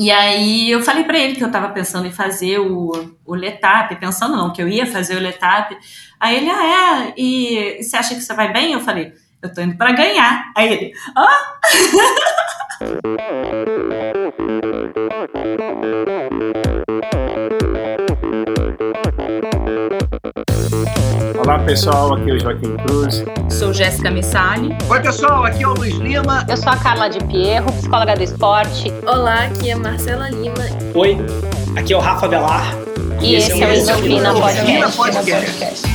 E aí eu falei para ele que eu estava pensando em fazer o, o Letap, pensando não, que eu ia fazer o Letap. Aí ele, ah, é? E você acha que você vai bem? Eu falei, eu tô indo para ganhar. Aí ele, ah! Olá pessoal, aqui é o Joaquim Cruz. Sou Jéssica Missali. Oi pessoal, aqui é o Luiz Lima. Eu sou a Carla de Pierro, psicóloga do esporte. Olá, aqui é Marcela Lima. Oi, aqui é o Rafa Velar. E, e esse, esse é o Endorfina Podcast. Podcast.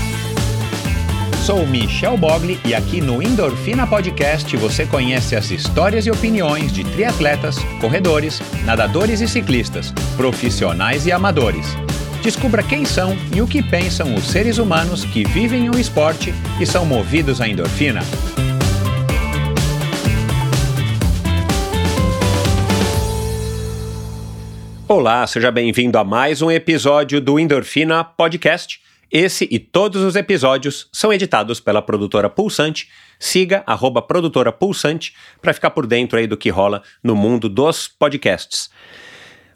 Sou Michel Bogli e aqui no Endorfina Podcast você conhece as histórias e opiniões de triatletas, corredores, nadadores e ciclistas, profissionais e amadores Descubra quem são e o que pensam os seres humanos que vivem o esporte e são movidos à endorfina. Olá, seja bem-vindo a mais um episódio do Endorfina Podcast. Esse e todos os episódios são editados pela produtora Pulsante. Siga arroba produtora Pulsante para ficar por dentro aí do que rola no mundo dos podcasts.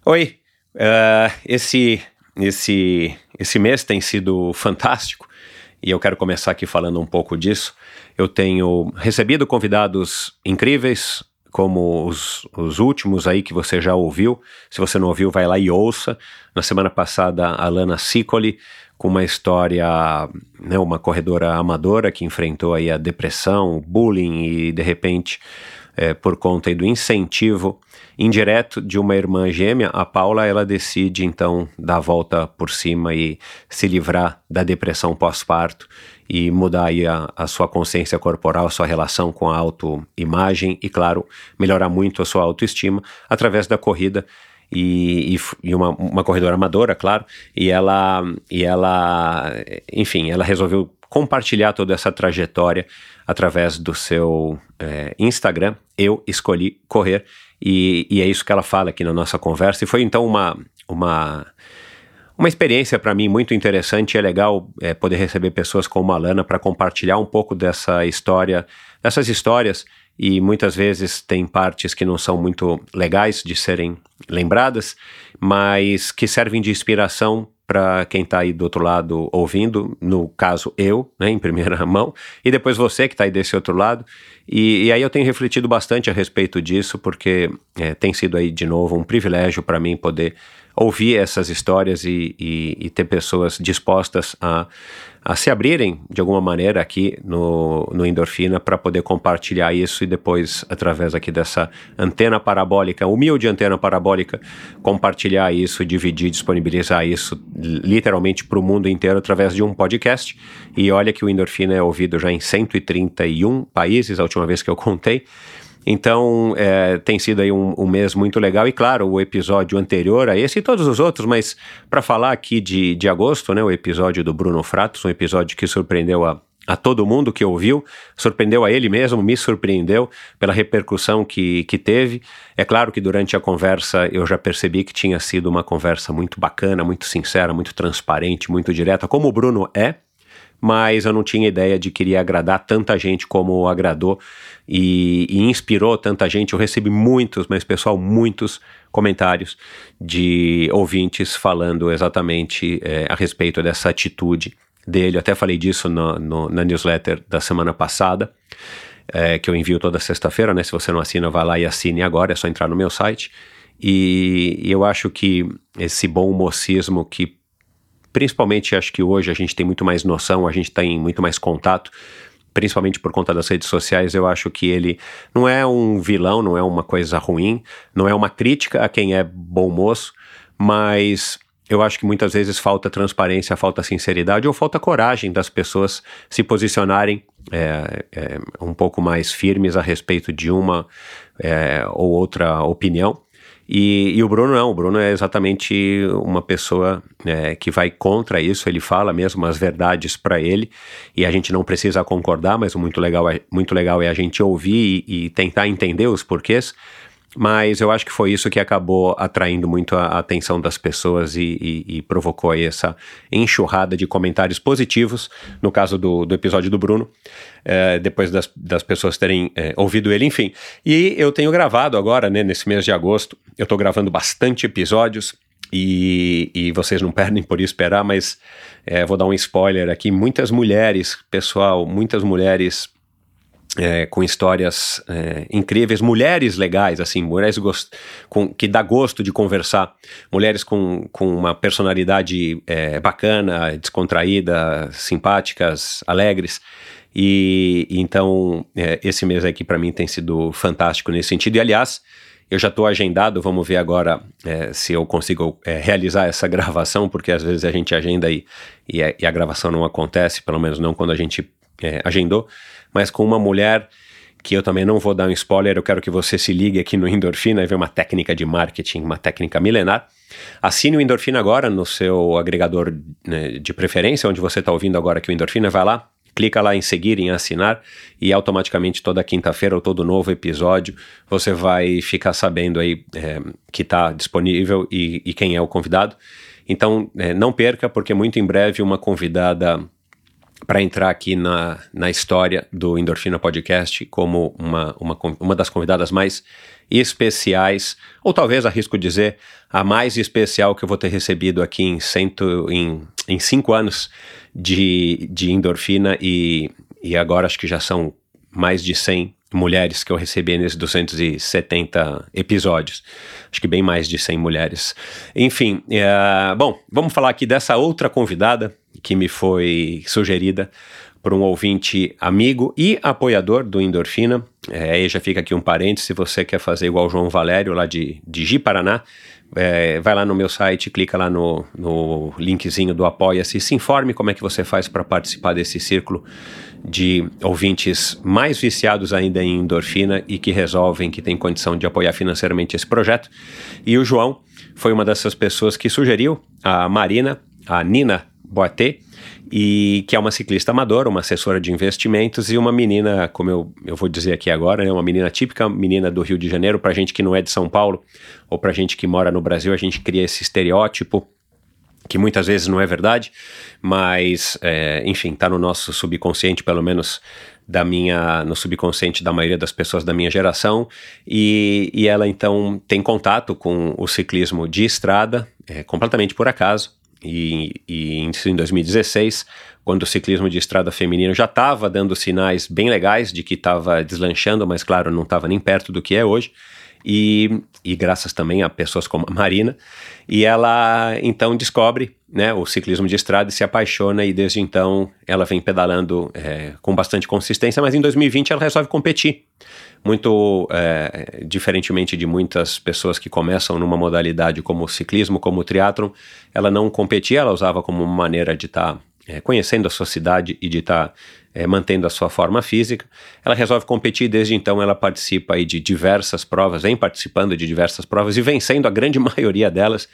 Oi, uh, esse esse, esse mês tem sido fantástico e eu quero começar aqui falando um pouco disso. Eu tenho recebido convidados incríveis, como os, os últimos aí que você já ouviu. Se você não ouviu, vai lá e ouça. Na semana passada, a Lana Sicoli, com uma história, né, uma corredora amadora que enfrentou aí a depressão, bullying e de repente, é, por conta do incentivo indireto de uma irmã gêmea, a Paula ela decide então dar a volta por cima e se livrar da depressão pós-parto e mudar aí a, a, sua consciência corporal, a sua relação com a autoimagem e, claro, melhorar muito a sua autoestima através da corrida e, e, e uma, uma, corredora amadora, claro, e ela, e ela, enfim, ela resolveu compartilhar toda essa trajetória através do seu é, Instagram. Eu escolhi correr e, e, é isso que ela fala aqui na nossa conversa. E foi então uma, uma, uma experiência para mim muito interessante. É legal é, poder receber pessoas como a Lana para compartilhar um pouco dessa história, dessas histórias. E muitas vezes tem partes que não são muito legais de serem lembradas, mas que servem de inspiração para quem está aí do outro lado ouvindo, no caso eu, né, em primeira mão, e depois você que está aí desse outro lado. E, e, aí eu tenho refletido bastante a respeito disso, porque é, tem sido aí de novo um privilégio para mim poder ouvir essas histórias e, e, e ter pessoas dispostas a, a, se abrirem de alguma maneira aqui no, no Endorfina para poder compartilhar isso e depois, através aqui dessa antena parabólica, humilde antena parabólica, compartilhar isso, dividir, disponibilizar isso literalmente para o mundo inteiro através de um podcast. E olha que o Endorfina é ouvido já em 131 países, a última vez que eu contei. Então, é, tem sido aí um, um, mês muito legal. E claro, o episódio anterior a esse e todos os outros, mas para falar aqui de, de agosto, né, o episódio do Bruno Fratos, um episódio que surpreendeu a, a todo mundo que ouviu, surpreendeu a ele mesmo, me surpreendeu pela repercussão que, que teve. É claro que durante a conversa eu já percebi que tinha sido uma conversa muito bacana, muito sincera, muito transparente, muito direta, como o Bruno é mas eu não tinha ideia de que iria agradar tanta gente como agradou e, e, inspirou tanta gente. Eu recebi muitos, mas pessoal, muitos comentários de ouvintes falando exatamente é, a respeito dessa atitude dele. Eu até falei disso no, no, na newsletter da semana passada. É, que eu envio toda sexta-feira, né? Se você não assina, vá lá e assine agora, é só entrar no meu site. E, e eu acho que esse bom mocismo que Principalmente acho que hoje a gente tem muito mais noção, a gente tem muito mais contato, principalmente por conta das redes sociais. Eu acho que ele não é um vilão, não é uma coisa ruim, não é uma crítica a quem é bom moço, mas eu acho que muitas vezes falta transparência, falta sinceridade ou falta coragem das pessoas se posicionarem é, é, um pouco mais firmes a respeito de uma é, ou outra opinião. E, e, o Bruno não, o Bruno é exatamente uma pessoa é, que vai contra isso, ele fala mesmo as verdades para ele, e a gente não precisa concordar, mas o muito legal é, muito legal é a gente ouvir e, e tentar entender os porquês. Mas eu acho que foi isso que acabou atraindo muito a atenção das pessoas e, e, e provocou essa enxurrada de comentários positivos, no caso do, do episódio do Bruno, é, depois das, das pessoas terem é, ouvido ele, enfim. E eu tenho gravado agora, né, nesse mês de agosto, eu estou gravando bastante episódios, e, e, vocês não perdem por esperar, mas é, vou dar um spoiler aqui. Muitas mulheres, pessoal, muitas mulheres é, com histórias é, incríveis, mulheres legais, assim, mulheres com, que dá gosto de conversar, mulheres com, com uma personalidade é, bacana, descontraída, simpáticas, alegres. E, então, é, esse mês aqui para mim tem sido fantástico nesse sentido. E aliás, eu já estou agendado, vamos ver agora é, se eu consigo é, realizar essa gravação, porque às vezes a gente agenda e, e, e a gravação não acontece, pelo menos não quando a gente agendou mas com uma mulher que eu também não vou dar um spoiler, eu quero que você se ligue aqui no Endorfina e ver uma técnica de marketing, uma técnica milenar. Assine o Endorfina agora no seu agregador né, de preferência, onde você está ouvindo agora que o Endorfina, vai lá, clica lá em seguir, em assinar, e automaticamente toda quinta-feira ou todo novo episódio você vai ficar sabendo aí é, que está disponível e, e, quem é o convidado. Então, é, não perca, porque muito em breve uma convidada para entrar aqui na, na história do Endorfina Podcast como uma, uma, uma das convidadas mais especiais, ou talvez arrisco dizer, a mais especial que eu vou ter recebido aqui em, cento, em, em cinco anos de, de endorfina e, e agora acho que já são mais de 100 mulheres que eu recebi nesses 270 episódios. Acho que bem mais de 100 mulheres. Enfim, é, bom, vamos falar aqui dessa outra convidada que me foi sugerida por um ouvinte amigo e apoiador do Endorfina. É, aí já fica aqui um parênteses, se você quer fazer igual o João Valério, lá de, de Ji, Paraná, é, vai lá no meu site, clica lá no, no linkzinho do Apoia-se se informe como é que você faz para participar desse círculo de ouvintes mais viciados ainda em endorfina e que resolvem, que têm condição de apoiar financeiramente esse projeto. E o João foi uma dessas pessoas que sugeriu a Marina, a Nina Boatê, e que é uma ciclista amadora, uma assessora de investimentos e uma menina, como eu, eu vou dizer aqui agora, né, uma menina típica, menina do Rio de Janeiro, para gente que não é de São Paulo ou para gente que mora no Brasil, a gente cria esse estereótipo que muitas vezes não é verdade, mas é, enfim, está no nosso subconsciente, pelo menos da minha, no subconsciente da maioria das pessoas da minha geração, e, e ela então tem contato com o ciclismo de estrada, é, completamente por acaso, e, e em 2016, quando o ciclismo de estrada feminino já estava dando sinais bem legais de que estava deslanchando, mas claro, não estava nem perto do que é hoje, e, e graças também a pessoas como a Marina, e ela então descobre né, o ciclismo de estrada e se apaixona, e desde então ela vem pedalando é, com bastante consistência, mas em 2020 ela resolve competir muito é, diferentemente de muitas pessoas que começam numa modalidade como o ciclismo, como o triatlon, ela não competia, ela usava como uma maneira de estar tá, é, conhecendo a sua cidade e de estar tá, é, mantendo a sua forma física. Ela resolve competir e desde então ela participa aí de diversas provas, vem participando de diversas provas e vencendo a grande maioria delas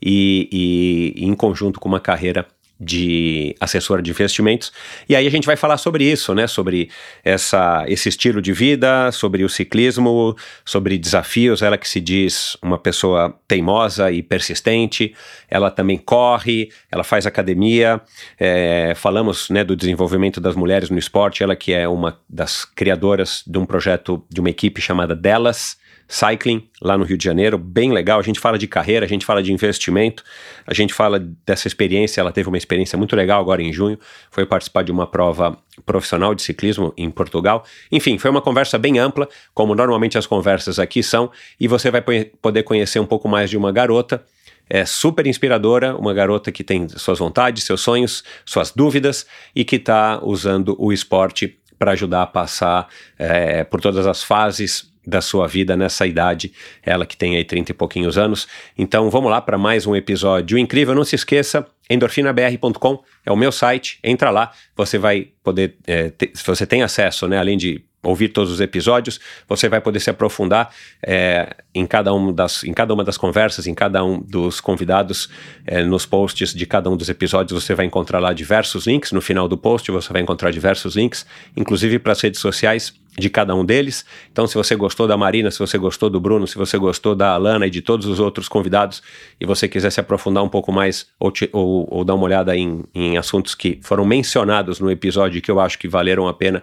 e, e, e em conjunto com uma carreira de assessora de investimentos. E aí a gente vai falar sobre isso, né? Sobre essa, esse estilo de vida, sobre o ciclismo, sobre desafios. Ela que se diz uma pessoa teimosa e persistente. Ela também corre, ela faz academia. É, falamos né, do desenvolvimento das mulheres no esporte. Ela que é uma das criadoras de um projeto de uma equipe chamada Delas Cycling, lá no Rio de Janeiro, bem legal. A gente fala de carreira, a gente fala de investimento, a gente fala dessa experiência. Ela teve uma experiência muito legal agora em junho, foi participar de uma prova profissional de ciclismo em Portugal. Enfim, foi uma conversa bem ampla, como normalmente as conversas aqui são, e você vai poder conhecer um pouco mais de uma garota. É super inspiradora, uma garota que tem suas vontades, seus sonhos, suas dúvidas e que está usando o esporte para ajudar a passar é, por todas as fases da sua vida nessa idade, ela que tem aí 30 e pouquinhos anos. Então vamos lá para mais um episódio incrível. Não se esqueça, endorfinabr.com é o meu site, entra lá, você vai poder, é, ter, você tem acesso, né, além de ouvir todos os episódios, você vai poder se aprofundar é, em, cada um das, em cada uma das conversas, em cada um dos convidados, é, nos posts de cada um dos episódios, você vai encontrar lá diversos links. No final do post, você vai encontrar diversos links, inclusive para as redes sociais de cada um deles. Então, se você gostou da Marina, se você gostou do Bruno, se você gostou da Alana e de todos os outros convidados, e você quiser se aprofundar um pouco mais ou, te, ou, ou dar uma olhada em, em, assuntos que foram mencionados no episódio que eu acho que valeram a pena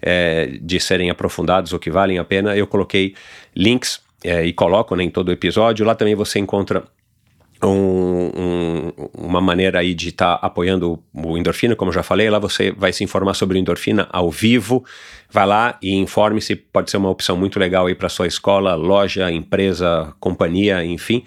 é, de serem aprofundados ou que valem a pena, eu coloquei links é, e coloco né, em todo o episódio. Lá também você encontra um, um, uma maneira aí de estar tá apoiando o Endorfina, como já falei, lá você vai se informar sobre o Endorfina ao vivo, vai lá e informe-se, pode ser uma opção muito legal aí para sua escola, loja, empresa, companhia, enfim.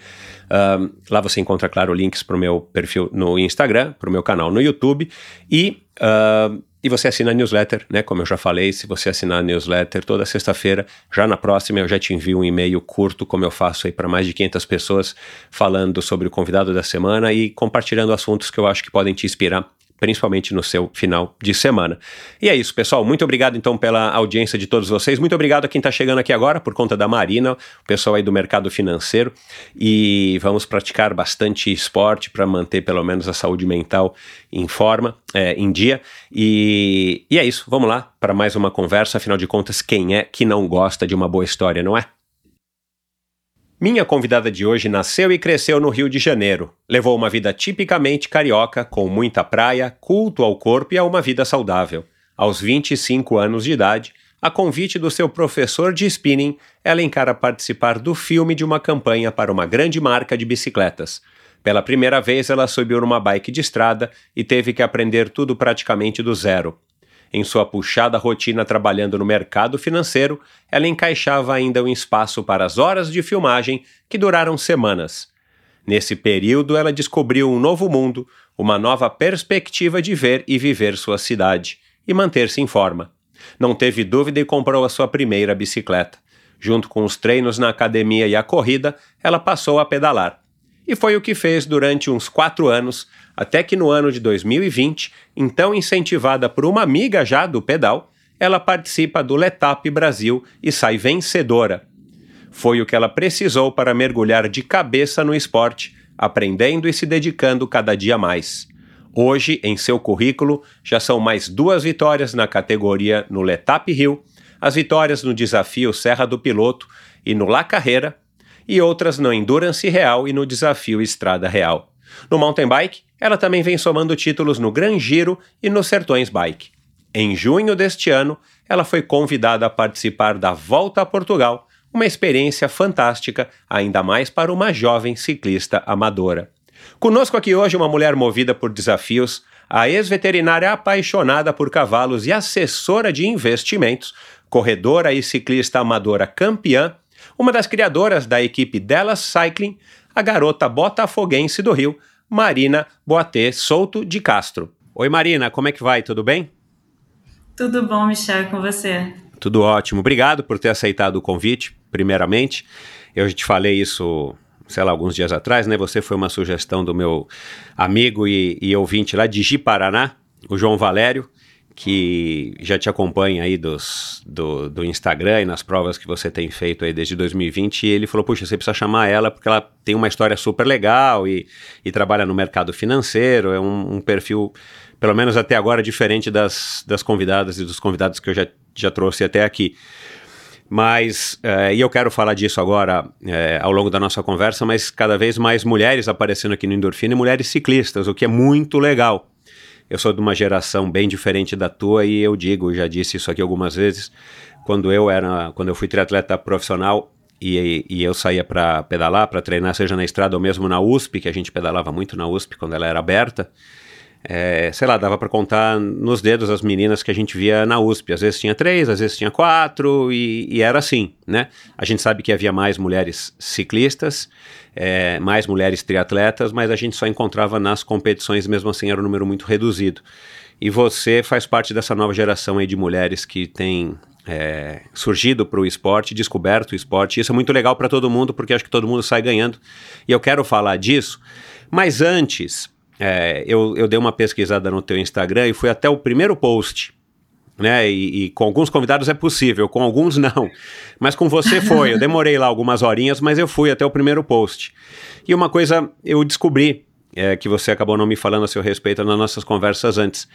Lá você encontra, claro, links para o meu perfil no Instagram, para o meu canal no YouTube e uh, e você assina a newsletter, né? Como eu já falei, se você assinar a newsletter toda sexta-feira, já na próxima eu já te envio um e-mail curto, como eu faço aí para mais de 500 pessoas, falando sobre o convidado da semana e compartilhando assuntos que eu acho que podem te inspirar principalmente no seu final de semana. E é isso, pessoal. Muito obrigado então pela audiência de todos vocês. Muito obrigado a quem está chegando aqui agora por conta da Marina, o pessoal aí do mercado financeiro. E vamos praticar bastante esporte para manter pelo menos a saúde mental em forma, é, em dia. E, e é isso. Vamos lá para mais uma conversa. Afinal de contas, quem é que não gosta de uma boa história, não é? Minha convidada de hoje nasceu e cresceu no Rio de Janeiro. Levou uma vida tipicamente carioca, com muita praia, culto ao corpo e a uma vida saudável. Aos 25 anos de idade, a convite do seu professor de spinning, ela encara participar do filme de uma campanha para uma grande marca de bicicletas. Pela primeira vez, ela subiu numa bike de estrada e teve que aprender tudo praticamente do zero. Em sua puxada rotina trabalhando no mercado financeiro, ela encaixava ainda um espaço para as horas de filmagem que duraram semanas. Nesse período, ela descobriu um novo mundo, uma nova perspectiva de ver e viver sua cidade e manter-se em forma. Não teve dúvida e comprou a sua primeira bicicleta. Junto com os treinos na academia e a corrida, ela passou a pedalar. E foi o que fez durante uns quatro anos, até que no ano de 2020, então incentivada por uma amiga já do pedal, ela participa do Letap Brasil e sai vencedora. Foi o que ela precisou para mergulhar de cabeça no esporte, aprendendo e se dedicando cada dia mais. Hoje, em seu currículo, já são mais duas vitórias na categoria no Letap Rio, as vitórias no desafio Serra do Piloto e no La Carreira, e outras no Endurance Real e no Desafio Estrada Real. No mountain bike, ela também vem somando títulos no Gran Giro e no Sertões Bike. Em junho deste ano, ela foi convidada a participar da Volta a Portugal, uma experiência fantástica, ainda mais para uma jovem ciclista amadora. Conosco aqui hoje uma mulher movida por desafios, a ex-veterinária apaixonada por cavalos e assessora de investimentos, corredora e ciclista amadora campeã, uma das criadoras da equipe Dallas Cycling, a garota botafoguense do Rio, Marina Boatê Souto de Castro. Oi Marina, como é que vai? Tudo bem? Tudo bom, Michel, com você? Tudo ótimo. Obrigado por ter aceitado o convite, primeiramente. Eu te falei isso, sei lá, alguns dias atrás, né? Você foi uma sugestão do meu amigo e, e ouvinte lá de Ji-Paraná, o João Valério que já te acompanha aí dos, do, do Instagram e nas provas que você tem feito aí desde 2020, e ele falou, puxa, você precisa chamar ela porque ela tem uma história super legal e, e trabalha no mercado financeiro, é um, um, perfil, pelo menos até agora, diferente das, das convidadas e dos convidados que eu já, já trouxe até aqui. Mas, é, e eu quero falar disso agora é, ao longo da nossa conversa, mas cada vez mais mulheres aparecendo aqui no Endorfina e mulheres ciclistas, o que é muito legal eu sou de uma geração bem diferente da tua e eu digo, já disse isso aqui algumas vezes, quando eu era, quando eu fui triatleta profissional e, e eu saía para pedalar, para treinar, seja na estrada ou mesmo na USP, que a gente pedalava muito na USP quando ela era aberta, é, sei lá, dava para contar nos dedos as meninas que a gente via na USP. Às vezes tinha três, às vezes tinha quatro, e, e era assim, né? A gente sabe que havia mais mulheres ciclistas, é, mais mulheres triatletas, mas a gente só encontrava nas competições, mesmo assim era um número muito reduzido. E você faz parte dessa nova geração aí de mulheres que tem é, surgido para o esporte, descoberto o esporte. Isso é muito legal para todo mundo, porque acho que todo mundo sai ganhando. E eu quero falar disso. Mas antes, é, eu, eu dei uma pesquisada no teu Instagram e fui até o primeiro post. Né? E, e, com alguns convidados é possível, com alguns não. Mas com você foi. Eu demorei lá algumas horinhas, mas eu fui até o primeiro post. E uma coisa eu descobri, é, que você acabou não me falando a seu respeito nas nossas conversas antes.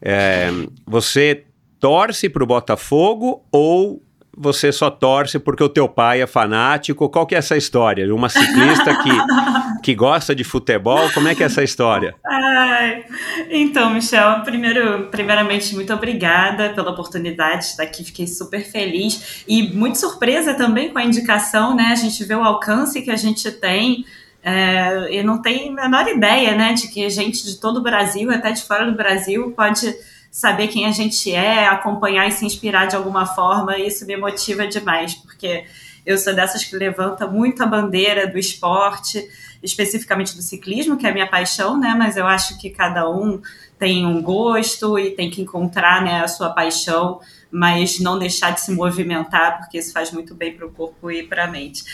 É, você torce pro Botafogo ou você só torce porque o teu pai é fanático? Qual que é essa história? Uma ciclista que, que gosta de futebol, como é que é essa história? Ai, então, Michel, primeiro, primeiramente, muito obrigada pela oportunidade de estar aqui, fiquei super feliz e muito surpresa também com a indicação, né? A gente vê o alcance que a gente tem. É, e não tem a menor ideia, né, de que gente de todo o Brasil, até de fora do Brasil, pode saber quem a gente é, acompanhar e se inspirar de alguma forma, isso me motiva demais, porque eu sou dessas que levanta muito a bandeira do esporte, especificamente do ciclismo, que é a minha paixão, né? Mas eu acho que cada um tem um gosto e tem que encontrar né, a sua paixão, mas não deixar de se movimentar, porque isso faz muito bem para o corpo e para a mente.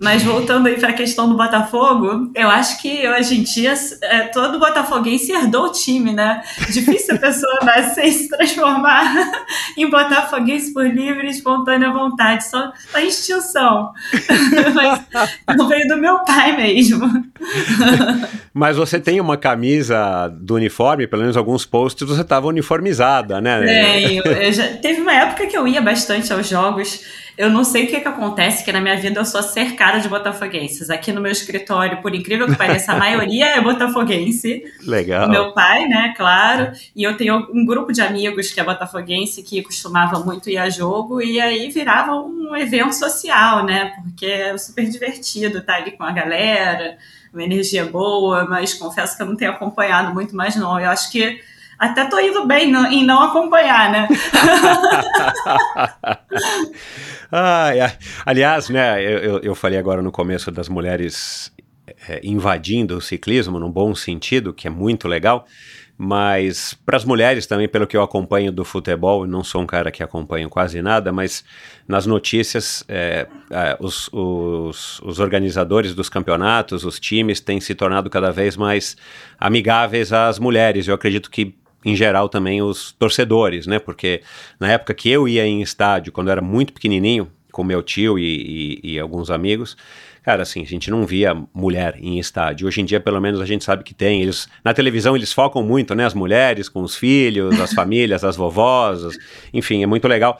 Mas voltando aí para a questão do Botafogo, eu acho que hoje em dia é, todo botafoguense herdou o time, né? Difícil a pessoa nascer e se transformar em botafoguense por livre e espontânea vontade, só a extinção. Mas não veio do meu pai mesmo. Mas você tem uma camisa do uniforme, pelo menos alguns posts você estava uniformizada, né? Tenho. Já, teve uma época que eu ia bastante aos jogos eu não sei o que, que acontece, que na minha vida eu sou cercada de botafoguenses. Aqui no meu escritório, por incrível que pareça, a maioria é botafoguense. Legal. Meu pai, né, claro. E eu tenho um grupo de amigos que é botafoguense, que costumava muito ir a jogo, e aí virava um evento social, né? Porque é super divertido estar ali com a galera, uma energia boa, mas confesso que eu não tenho acompanhado muito mais, não. Eu acho que até tô indo bem em não acompanhar, né? Aliás, né, eu, eu falei agora no começo das mulheres é, invadindo o ciclismo, num bom sentido, que é muito legal. Mas para as mulheres também, pelo que eu acompanho do futebol, não sou um cara que acompanha quase nada, mas nas notícias, é, é, os, os, os, organizadores dos campeonatos, os times, têm se tornado cada vez mais amigáveis às mulheres. Eu acredito que em geral também os torcedores, né? Porque na época que eu ia em estádio, quando eu era muito pequenininho, com meu tio e, e, e, alguns amigos, cara, assim, a gente não via mulher em estádio. Hoje em dia, pelo menos, a gente sabe que tem. Eles, na televisão, eles focam muito, né? As mulheres com os filhos, as famílias, as vovós, enfim, é muito legal.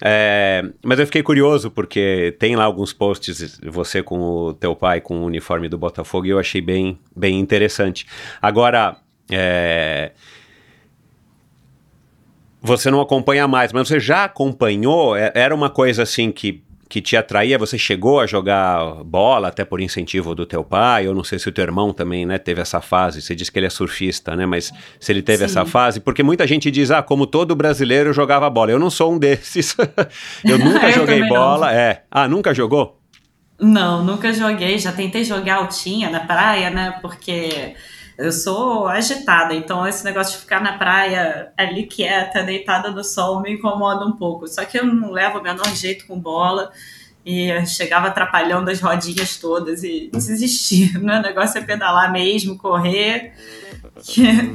É, mas eu fiquei curioso porque tem lá alguns posts você com o teu pai com o uniforme do Botafogo e eu achei bem, bem interessante. Agora, é, você não acompanha mais, mas você já acompanhou? É, era uma coisa assim que, que te atraía? Você chegou a jogar bola até por incentivo do teu pai? Eu não sei se o teu irmão também, né, teve essa fase. Você disse que ele é surfista, né? Mas se ele teve Sim. essa fase, porque muita gente diz, ah, como todo brasileiro jogava bola. Eu não sou um desses. eu nunca eu joguei bola. Não. É. Ah, nunca jogou? Não, nunca joguei. Já tentei jogar altinha na praia, né? Porque eu sou agitada, então esse negócio de ficar na praia ali quieta, deitada no sol, me incomoda um pouco. Só que eu não levo o menor jeito com bola e chegava atrapalhando as rodinhas todas e desisti. Meu negócio é pedalar mesmo, correr.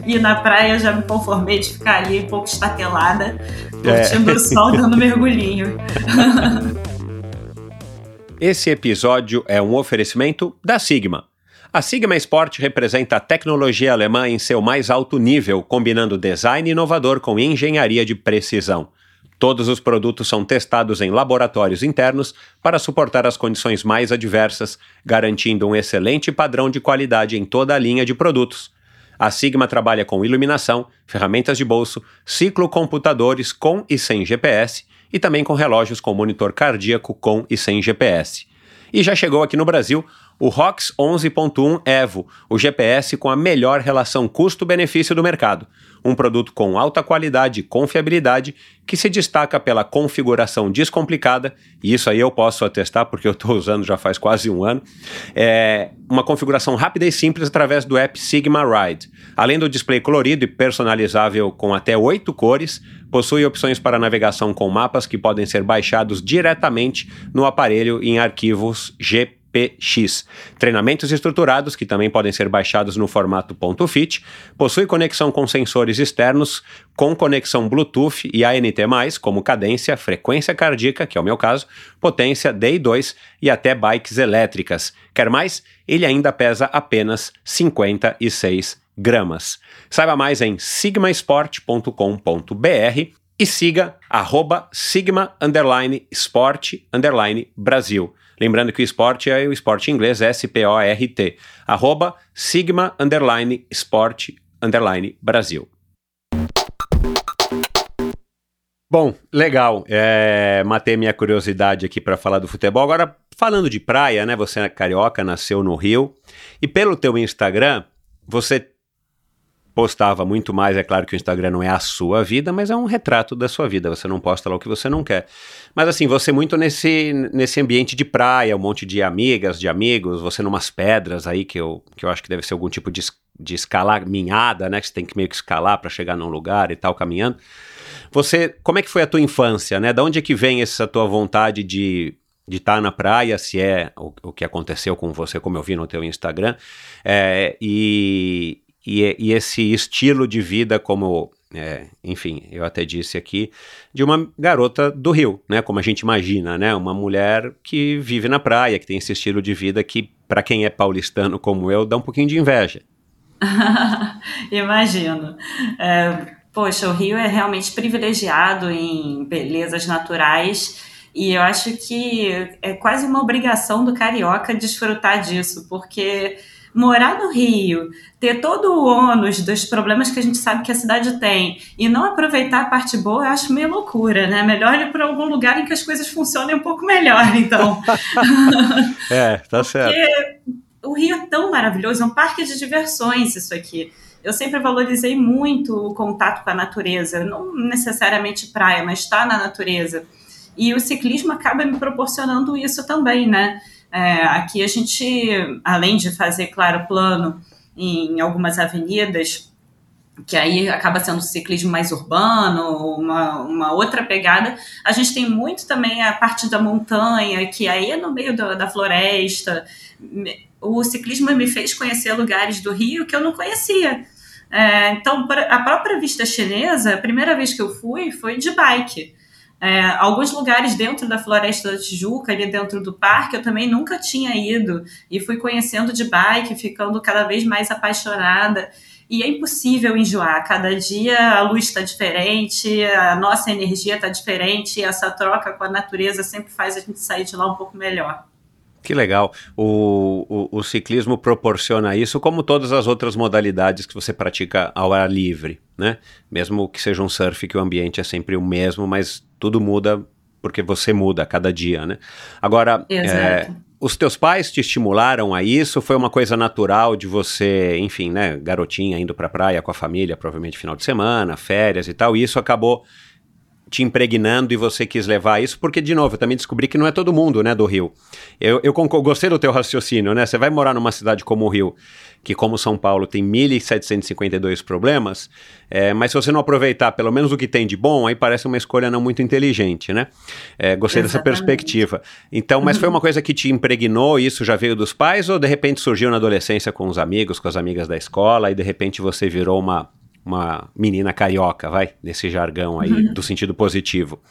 E na praia eu já me conformei de ficar ali um pouco estatelada, curtindo é. o sol, dando mergulhinho. Esse episódio é um oferecimento da Sigma. A Sigma Sport representa a tecnologia alemã em seu mais alto nível, combinando design inovador com engenharia de precisão. Todos os produtos são testados em laboratórios internos para suportar as condições mais adversas, garantindo um excelente padrão de qualidade em toda a linha de produtos. A Sigma trabalha com iluminação, ferramentas de bolso, ciclocomputadores com e sem GPS e também com relógios com monitor cardíaco com e sem GPS. E já chegou aqui no Brasil o ROX 11.1 Evo, o GPS com a melhor relação custo-benefício do mercado. Um produto com alta qualidade e confiabilidade que se destaca pela configuração descomplicada, e isso aí eu posso atestar porque eu estou usando já faz quase um ano. É uma configuração rápida e simples através do app Sigma Ride. Além do display colorido e personalizável com até oito cores, possui opções para navegação com mapas que podem ser baixados diretamente no aparelho em arquivos GP PX. Treinamentos estruturados, que também podem ser baixados no formato .fit, possui conexão com sensores externos, com conexão Bluetooth e ANT+, como cadência, frequência cardíaca, que é o meu caso, potência DI2 e até bikes elétricas. Quer mais? Ele ainda pesa apenas 56 gramas. Saiba mais em sigmasport.com.br e siga arroba sigma underline sport underline Brasil. Lembrando que o esporte é o esporte inglês, S-P-O-R-T. Arroba sigma underline sport underline Brasil. Bom, legal. É, matei minha curiosidade aqui para falar do futebol. Agora, falando de praia, né? Você é carioca, nasceu no Rio. E pelo teu Instagram, você postava muito mais. É claro que o Instagram não é a sua vida, mas é um retrato da sua vida. Você não posta lá o que você não quer. Mas assim, você muito nesse, nesse ambiente de praia, um monte de amigas, de amigos, você numas pedras aí, que eu, que eu acho que deve ser algum tipo de, de escalar, minhada, né? Que você tem que meio que escalar para chegar num lugar e tal, caminhando. Você, como é que foi a tua infância, né? Da onde é que vem essa tua vontade de de estar tá na praia, se é o, o, que aconteceu com você, como eu vi no teu Instagram, é, e, e, e, esse estilo de vida, como, é, enfim, eu até disse aqui, de uma garota do Rio, né? Como a gente imagina, né? Uma mulher que vive na praia, que tem esse estilo de vida que, para quem é paulistano como eu, dá um pouquinho de inveja. Imagino. É, Poxa, o Rio é realmente privilegiado em belezas naturais e eu acho que é quase uma obrigação do carioca desfrutar disso, porque morar no Rio, ter todo o ônus dos problemas que a gente sabe que a cidade tem e não aproveitar a parte boa, eu acho meio loucura, né? Melhor ir para algum lugar em que as coisas funcionem um pouco melhor, então. é, tá certo. Porque o Rio é tão maravilhoso, é um parque de diversões isso aqui eu sempre valorizei muito o contato com a natureza, não necessariamente praia, mas estar na natureza. E o ciclismo acaba me proporcionando isso também, né? É, aqui a gente, além de fazer, claro, plano em algumas avenidas, que aí acaba sendo ciclismo mais urbano, uma, uma outra pegada. A gente tem muito também a parte da montanha, que aí é no meio do, da floresta. O ciclismo me fez conhecer lugares do Rio que eu não conhecia. É, então, a própria vista chinesa, a primeira vez que eu fui foi de bike. É, alguns lugares dentro da Floresta da Tijuca, ali dentro do parque, eu também nunca tinha ido e fui conhecendo de bike, ficando cada vez mais apaixonada. E é impossível enjoar. Cada dia a luz está diferente, a nossa energia está diferente, e essa troca com a natureza sempre faz a gente sair de lá um pouco melhor. Que legal. O, o, o, ciclismo proporciona isso, como todas as outras modalidades que você pratica ao ar livre, né? Mesmo que seja um surf, que o ambiente é sempre o mesmo, mas tudo muda porque você muda a cada dia, né? Agora, é, os teus pais te estimularam a isso? Foi uma coisa natural de você, enfim, né? Garotinha indo pra praia com a família, provavelmente final de semana, férias e tal, e isso acabou te impregnando e você quis levar isso, porque, de novo, eu também descobri que não é todo mundo, né, do Rio. Eu, eu gostei do teu raciocínio, né? Você vai morar numa cidade como o Rio, que como São Paulo tem 1.752 problemas, é, mas se você não aproveitar pelo menos o que tem de bom, aí parece uma escolha não muito inteligente, né? É, gostei Exatamente. dessa perspectiva. Então, mas foi uma coisa que te impregnou, isso já veio dos pais, ou de repente surgiu na adolescência com os amigos, com as amigas da escola, e de repente você virou uma uma menina carioca, vai, nesse jargão aí uhum. do sentido positivo?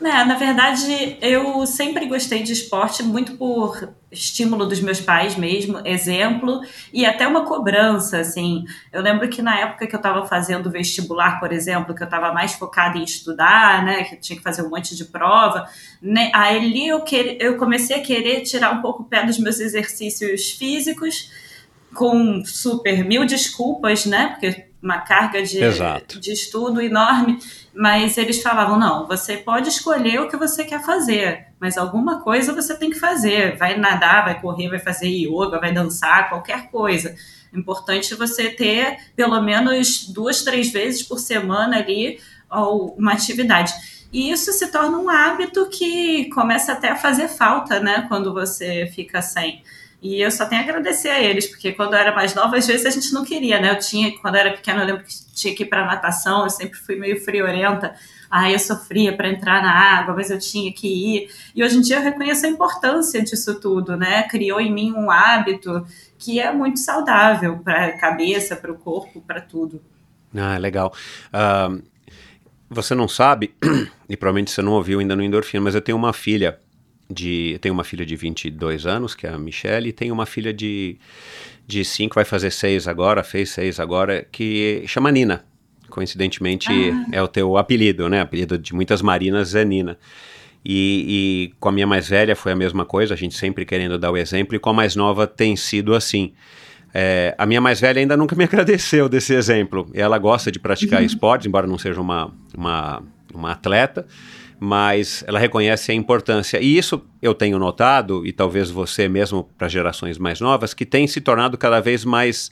É, na verdade, eu sempre gostei de esporte muito por estímulo dos meus pais mesmo, exemplo, e até uma cobrança, assim. Eu lembro que na época que eu estava fazendo vestibular, por exemplo, que eu estava mais focada em estudar, né, que eu tinha que fazer um monte de prova, né, ali eu, que, eu comecei a querer tirar um pouco o pé dos meus exercícios físicos, com super mil desculpas, né? Porque uma carga de, de estudo enorme, mas eles falavam: não, você pode escolher o que você quer fazer, mas alguma coisa você tem que fazer. Vai nadar, vai correr, vai fazer yoga, vai dançar, qualquer coisa. Importante você ter pelo menos duas, três vezes por semana ali uma atividade. E isso se torna um hábito que começa até a fazer falta, né? Quando você fica sem. E eu só tenho a agradecer a eles, porque quando eu era mais nova, às vezes a gente não queria, né? Eu tinha, quando eu era pequena, eu lembro que tinha que ir para natação, eu sempre fui meio friorenta. Aí eu sofria para entrar na água, mas eu tinha que ir. E hoje em dia eu reconheço a importância disso tudo, né? Criou em mim um hábito que é muito saudável para a cabeça, para o corpo, para tudo. Ah, legal. Uh, você não sabe, e provavelmente você não ouviu ainda no Endorfina, mas eu tenho uma filha de. Eu tenho uma filha de 22 anos, que é a Michelle, e tenho uma filha de, de 5, vai fazer 6 agora, fez 6 agora, que chama Nina. coincidentemente ah. é o teu apelido, né? Apelido de muitas marinas é Nina. E, e, com a minha mais velha foi a mesma coisa, a gente sempre querendo dar o exemplo, e com a mais nova tem sido assim. É, a minha mais velha ainda nunca me agradeceu desse exemplo. Ela gosta de praticar uhum. esportes, embora não seja uma, uma, uma atleta, mas ela reconhece a importância. E isso eu tenho notado, e talvez você mesmo para gerações mais novas, que tem se tornado cada vez mais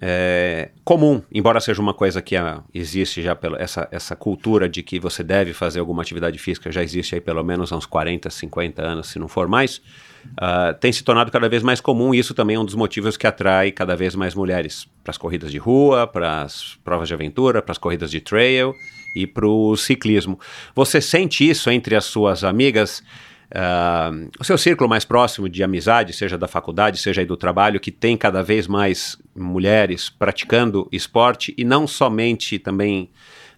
é, comum, embora seja uma coisa que a, existe já pela essa, essa cultura de que você deve fazer alguma atividade física já existe aí pelo menos há uns 40, 50 anos, se não for mais, uh, tem se tornado cada vez mais comum e isso também é um dos motivos que atrai cada vez mais mulheres para as corridas de rua, para as provas de aventura, para as corridas de trail e para o ciclismo. Você sente isso entre as suas amigas? Uh, o seu círculo mais próximo de amizade, seja da faculdade, seja aí do trabalho, que tem cada vez mais mulheres praticando esporte e não somente também.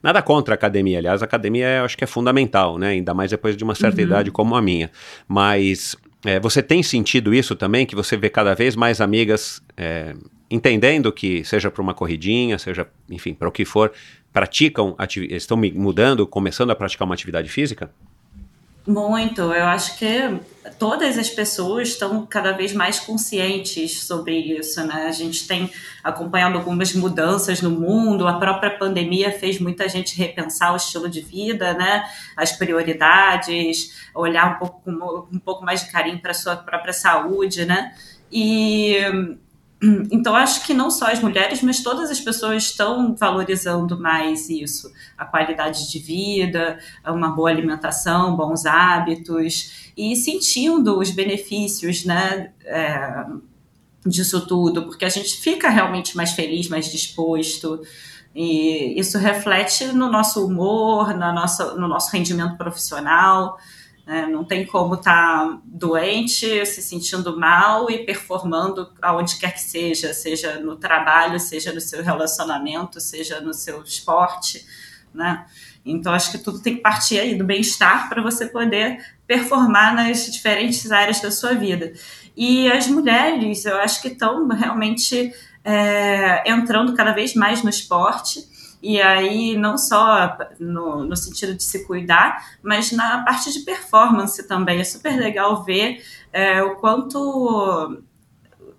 Nada contra a academia, aliás, a academia eu acho que é fundamental, né? Ainda mais depois de uma certa uhum. idade como a minha. Mas é, você tem sentido isso também, que você vê cada vez mais amigas é, entendendo que, seja para uma corridinha, seja, enfim, para o que for, praticam, estão mudando, começando a praticar uma atividade física? Muito, eu acho que todas as pessoas estão cada vez mais conscientes sobre isso, né? A gente tem acompanhado algumas mudanças no mundo, a própria pandemia fez muita gente repensar o estilo de vida, né? As prioridades, olhar um pouco, um pouco mais de carinho para a sua própria saúde, né? E então, acho que não só as mulheres, mas todas as pessoas estão valorizando mais isso, a qualidade de vida, uma boa alimentação, bons hábitos e sentindo os benefícios, né, é, disso tudo, porque a gente fica realmente mais feliz, mais disposto. E isso reflete no nosso humor, na nossa, no nosso rendimento profissional. Né? Não tem como estar tá doente, se sentindo mal e performando aonde quer que seja, seja no trabalho, seja no seu relacionamento, seja no seu esporte. Né? Então, acho que tudo tem que partir aí do bem-estar para você poder performar nas diferentes áreas da sua vida. E as mulheres, eu acho que estão realmente é, entrando cada vez mais no esporte e aí, não só no, no sentido de se cuidar, mas na parte de performance também. É super legal ver é, o quanto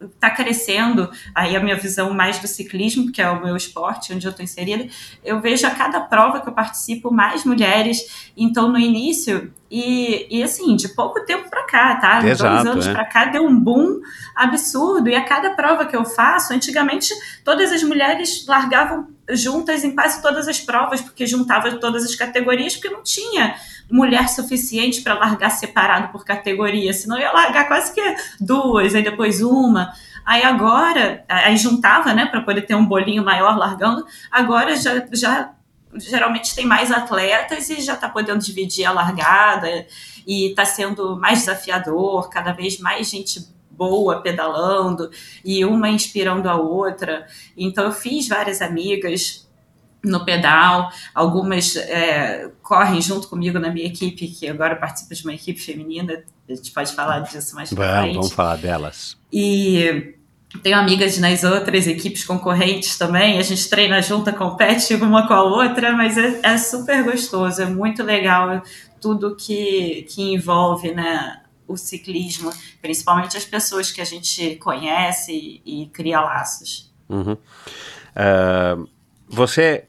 está crescendo aí a minha visão mais do ciclismo, que é o meu esporte, onde eu estou inserida, eu vejo a cada prova que eu participo mais mulheres. Então, no início, e, e assim, de pouco tempo para cá, tá? Exato, Dois anos é. para cá deu um boom absurdo. E a cada prova que eu faço, antigamente todas as mulheres largavam juntas em quase todas as provas, porque juntava todas as categorias, porque não tinha mulher suficiente para largar separado por categoria, senão ia largar quase que duas, aí depois uma. Aí agora, aí juntava, né, para poder ter um bolinho maior largando. Agora já, já geralmente tem mais atletas e já está podendo dividir a largada e está sendo mais desafiador, cada vez mais gente boa pedalando e uma inspirando a outra. Então eu fiz várias amigas no pedal, algumas é, correm junto comigo na minha equipe, que agora participa de uma equipe feminina, a gente pode falar disso mais pra vamos, frente. Vamos falar delas. E tenho amigas nas outras equipes concorrentes também, a gente treina junto, compete uma com a outra, mas é, é super gostoso, é muito legal tudo que, que envolve né, o ciclismo, principalmente as pessoas que a gente conhece e, e cria laços. Uhum. Uh você,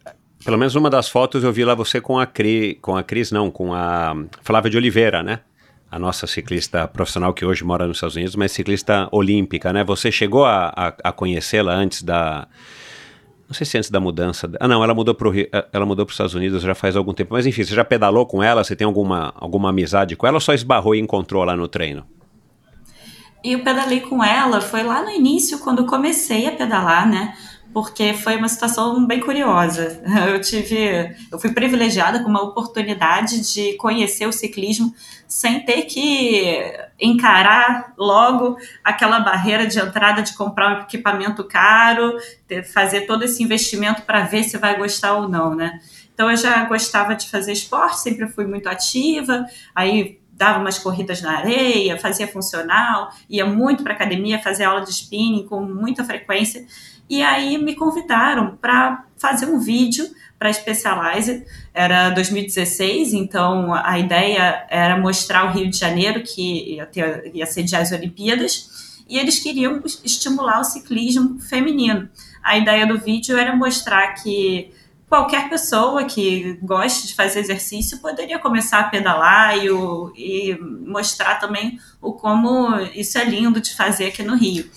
pelo menos uma das fotos eu vi lá você com a Cris, com a Cris não, com a Flávia de Oliveira, né? A nossa ciclista profissional que hoje mora nos Estados Unidos, mas ciclista olímpica, né? Você chegou a, a, a conhecê-la antes da, não sei se antes da mudança. Ah, não, ela mudou para eh, ela mudou para os Estados Unidos já faz algum tempo. Mas enfim, você já pedalou com ela? Você tem alguma, alguma amizade com ela ou só esbarrou e encontrou lá no treino? Eu pedalei com ela, foi lá no início, quando comecei a pedalar, né? Porque foi uma situação bem curiosa. Eu tive, eu fui privilegiada com uma oportunidade de conhecer o ciclismo sem ter que encarar logo aquela barreira de entrada de comprar um equipamento caro, fazer todo esse investimento para ver se vai gostar ou não, né? Então eu já gostava de fazer esporte, sempre fui muito ativa, aí dava umas corridas na areia, fazia funcional, ia muito para academia, fazia aula de spinning com muita frequência. E aí me convidaram para fazer um vídeo para Specialize. Era 2016, então a ideia era mostrar o Rio de Janeiro, que ia, ter, ia sediar as Olimpíadas, e eles queriam estimular o ciclismo feminino. A ideia do vídeo era mostrar que qualquer pessoa que goste de fazer exercício poderia começar a pedalar e, o, e mostrar também o como isso é lindo de fazer aqui no Rio.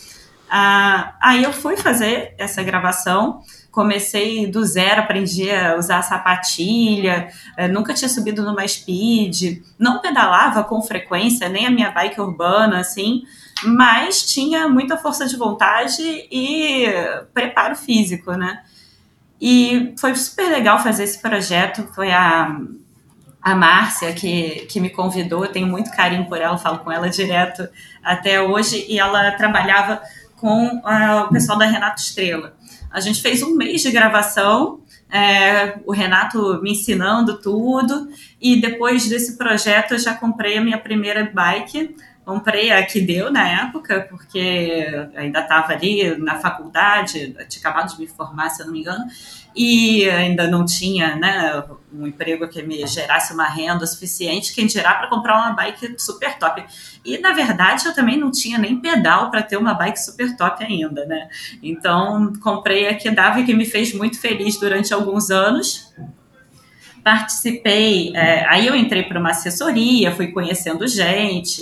Ah, aí eu fui fazer essa gravação, comecei do zero, aprendi a usar sapatilha, eh, nunca tinha subido numa speed, não pedalava com frequência, nem a minha bike urbana, assim, mas tinha muita força de vontade e preparo físico, né? E foi super legal fazer esse projeto. Foi a, a Márcia que, que me convidou, eu tenho muito carinho por ela, falo com ela direto até hoje, e ela trabalhava com o pessoal da Renato Estrela. A gente fez um mês de gravação, é, o Renato me ensinando tudo, e depois desse projeto eu já comprei a minha primeira bike, Comprei a que deu na época, porque ainda estava ali na faculdade, tinha acabado de me formar, se eu não me engano, e ainda não tinha né, um emprego que me gerasse uma renda suficiente, quem dirá para comprar uma bike super top. E, na verdade, eu também não tinha nem pedal para ter uma bike super top ainda, né? Então, comprei a que dava e que me fez muito feliz durante alguns anos participei. É, aí eu entrei para uma assessoria, fui conhecendo gente,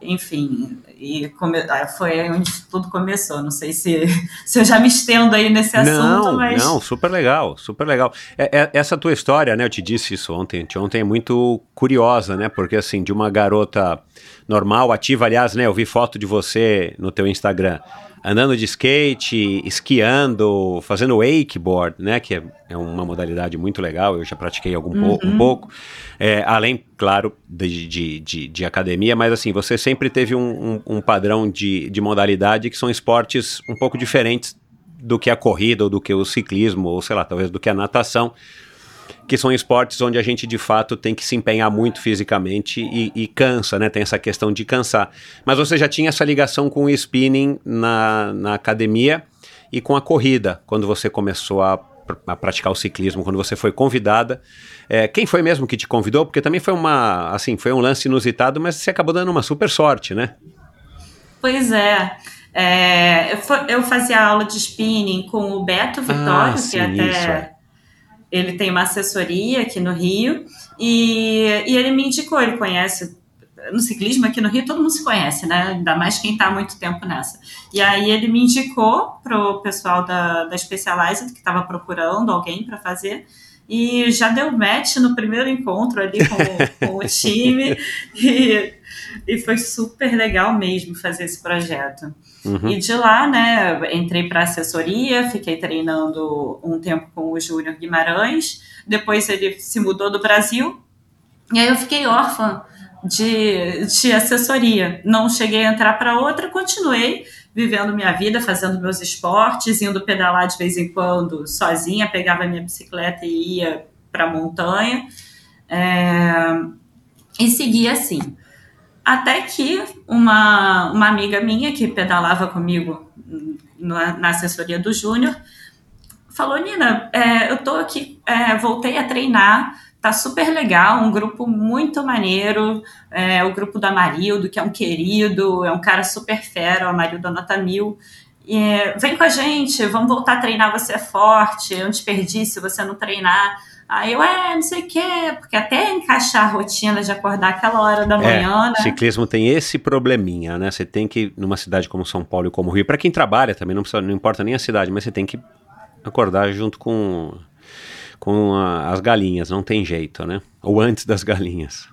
enfim, e come, foi onde tudo começou. Não sei se, se eu já me estendo aí nesse assunto, não, mas. Não, super legal, super legal. É, é, essa tua história, né? Eu te disse isso ontem, ontem é muito curiosa, né? Porque assim, de uma garota normal, ativa, aliás, né? Eu vi foto de você no teu Instagram andando de skate, esquiando, fazendo wakeboard, né? Que é, é uma modalidade muito legal, eu já pratiquei algum uhum. um pouco. É, além, claro, de, de, de, de, academia, mas assim, você sempre teve um, um, um padrão de, de modalidade que são esportes um pouco diferentes do que a corrida, ou do que o ciclismo, ou sei lá, talvez do que a natação que são esportes onde a gente de fato tem que se empenhar muito fisicamente e, e, cansa, né? Tem essa questão de cansar. Mas você já tinha essa ligação com o spinning na, na academia e com a corrida, quando você começou a, a praticar o ciclismo, quando você foi convidada. É, quem foi mesmo que te convidou? Porque também foi uma, assim, foi um lance inusitado, mas você acabou dando uma super sorte, né? Pois é. é eu, eu, fazia aula de spinning com o Beto Vitório, ah, sim, que até isso, é ele tem uma assessoria aqui no Rio e, e ele me indicou, ele conhece no ciclismo aqui no Rio todo mundo se conhece, né? Ainda mais quem está há muito tempo nessa. E aí ele me indicou pro pessoal da, da Specialized que estava procurando alguém para fazer e já deu match no primeiro encontro ali com, com o time e, e foi super legal mesmo fazer esse projeto. Uhum. E de lá, né, entrei para assessoria, fiquei treinando um tempo com o Júnior Guimarães, depois ele se mudou do Brasil, e aí eu fiquei órfã de, de assessoria. Não cheguei a entrar para outra, continuei vivendo minha vida, fazendo meus esportes, indo pedalar de vez em quando sozinha, pegava minha bicicleta e ia para a montanha. É, e seguia assim. Até que uma, uma amiga minha que pedalava comigo na, na assessoria do Júnior falou: Nina, é, eu tô aqui, é, voltei a treinar, tá super legal, um grupo muito maneiro, é, o grupo do Amarildo, que é um querido, é um cara super fera, o Amarildo Nota Mil. E, vem com a gente, vamos voltar a treinar, você é forte, é um desperdício você não treinar. Aí eu, é, não sei o quê, porque até encaixar a rotina de acordar aquela hora da é, manhã, né? Ciclismo tem esse probleminha, né? Você tem que, numa cidade como São Paulo e como Rio, para quem trabalha também, não, precisa, não importa nem a cidade, mas você tem que acordar junto com, com a, as galinhas, não tem jeito, né? Ou antes das galinhas.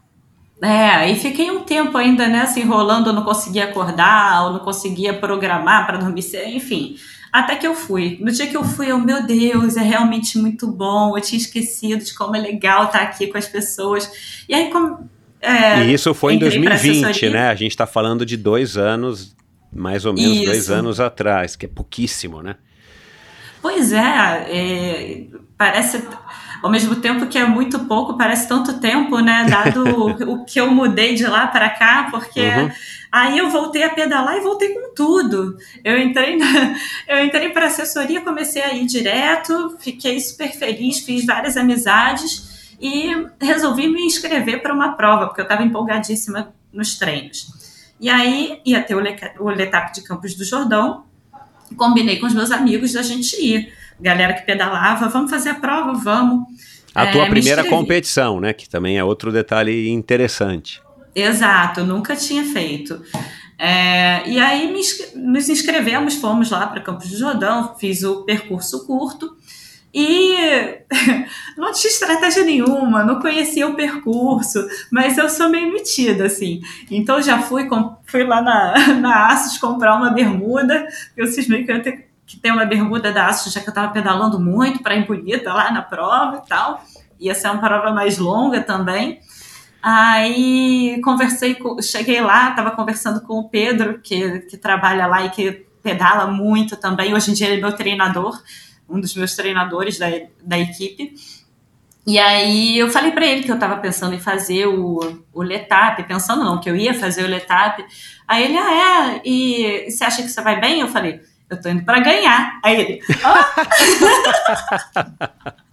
É, aí fiquei um tempo ainda nessa enrolando, não conseguia acordar, ou não conseguia programar para dormir, enfim. Até que eu fui. No dia que eu fui, eu, meu Deus, é realmente muito bom. Eu tinha esquecido de como é legal estar aqui com as pessoas. E aí, como. É, e isso foi em 2020, né? A gente está falando de dois anos, mais ou menos isso. dois anos atrás, que é pouquíssimo, né? Pois é, é, parece ao mesmo tempo que é muito pouco, parece tanto tempo, né? Dado o, que eu mudei de lá para cá, porque uhum. aí eu voltei a pedalar e voltei com tudo. Eu entrei na, eu entrei para assessoria, comecei a ir direto, fiquei super feliz, fiz várias amizades e resolvi me inscrever para uma prova, porque eu estava empolgadíssima nos treinos. E aí ia ter o, o Letap de Campos do Jordão, combinei com os meus amigos da gente ir galera que pedalava, vamos fazer a prova, vamos. A é, tua primeira competição, né? Que também é outro detalhe interessante. Exato, nunca tinha feito. É, e aí me, nos inscrevemos, fomos lá para Campos do Jordão, fiz o percurso curto e não tinha estratégia nenhuma, não conhecia o percurso, mas eu sou meio metida, assim. Então já fui, fui lá na, na comprar uma bermuda, eu cismei que eu ia ter que tem uma bermuda da Asus, já que eu estava pedalando muito para ir bonita lá na prova e tal. Ia ser uma prova mais longa também. Aí conversei, com, cheguei lá, estava conversando com o Pedro, que, que trabalha lá e que pedala muito também. Hoje em dia ele é meu treinador, um dos meus treinadores da, da equipe. E aí eu falei para ele que eu estava pensando em fazer o, o Letap, pensando não, que eu ia fazer o Letap. Aí ele, ah, é? E você acha que você vai bem? Eu falei, eu tô indo para ganhar. Aí ele, oh!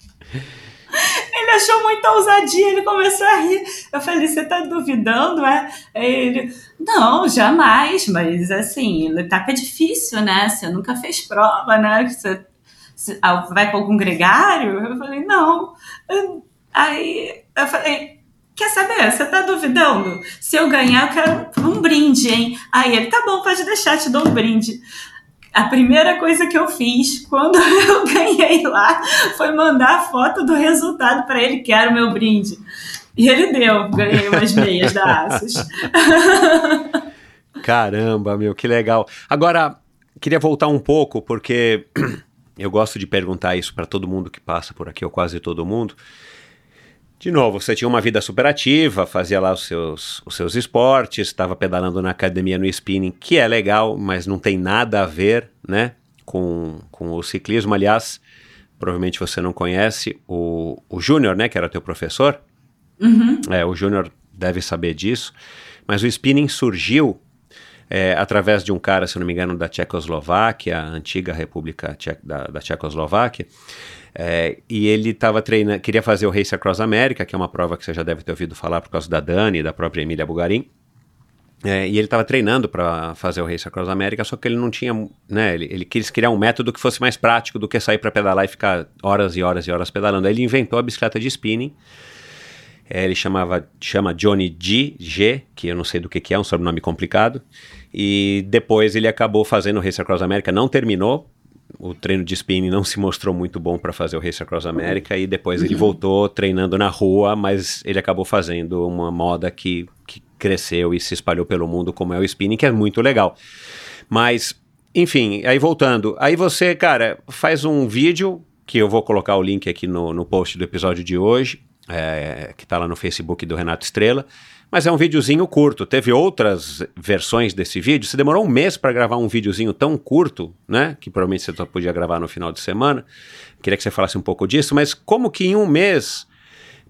ele achou muita ousadia, ele começou a rir. Eu falei, você tá duvidando, é? Aí ele, não, jamais, mas assim, etapa é difícil, né? Você nunca fez prova, né? Você, você ah, vai com algum gregário? Eu falei, não. Aí eu falei, quer saber? Você tá duvidando? Se eu ganhar, eu quero um brinde, hein? Aí ele, tá bom, pode deixar, te dou um brinde. A primeira coisa que eu fiz quando eu ganhei lá foi mandar a foto do resultado para ele, que era o meu brinde. E ele deu, ganhei umas meias da Asus. Caramba, meu, que legal. Agora, queria voltar um pouco, porque eu gosto de perguntar isso para todo mundo que passa por aqui, ou quase todo mundo. De novo, você tinha uma vida super ativa, fazia lá os seus, os seus esportes, estava pedalando na academia no spinning, que é legal, mas não tem nada a ver, né, com, com o ciclismo. Aliás, provavelmente você não conhece o, o Júnior, né, que era teu professor. Uhum. É, o Júnior deve saber disso. Mas o spinning surgiu é, através de um cara, se não me engano, da Tchecoslováquia, a antiga República Tche da, da Tchecoslováquia, é, e ele estava treinando, queria fazer o Race Across America, que é uma prova que você já deve ter ouvido falar por causa da Dani e da própria Emília Bugarin. É, e ele estava treinando para fazer o Race Across America, só que ele não tinha, né, ele, ele quis criar um método que fosse mais prático do que sair para pedalar e ficar horas e horas e horas pedalando. Aí ele inventou a bicicleta de spinning, é, ele chamava, chama Johnny G, G, que eu não sei do que, que é, um sobrenome complicado, e depois ele acabou fazendo o Race Across America, não terminou, o treino de spinning não se mostrou muito bom para fazer o Race Across America e depois ele voltou treinando na rua, mas ele acabou fazendo uma moda que, que cresceu e se espalhou pelo mundo como é o spinning, que é muito legal. Mas, enfim, aí voltando, aí você, cara, faz um vídeo que eu vou colocar o link aqui no, no post do episódio de hoje, é, que está lá no Facebook do Renato Estrela, mas é um videozinho curto. Teve outras versões desse vídeo. Você demorou um mês para gravar um videozinho tão curto, né? Que provavelmente você só podia gravar no final de semana. Queria que você falasse um pouco disso, mas como que em um mês,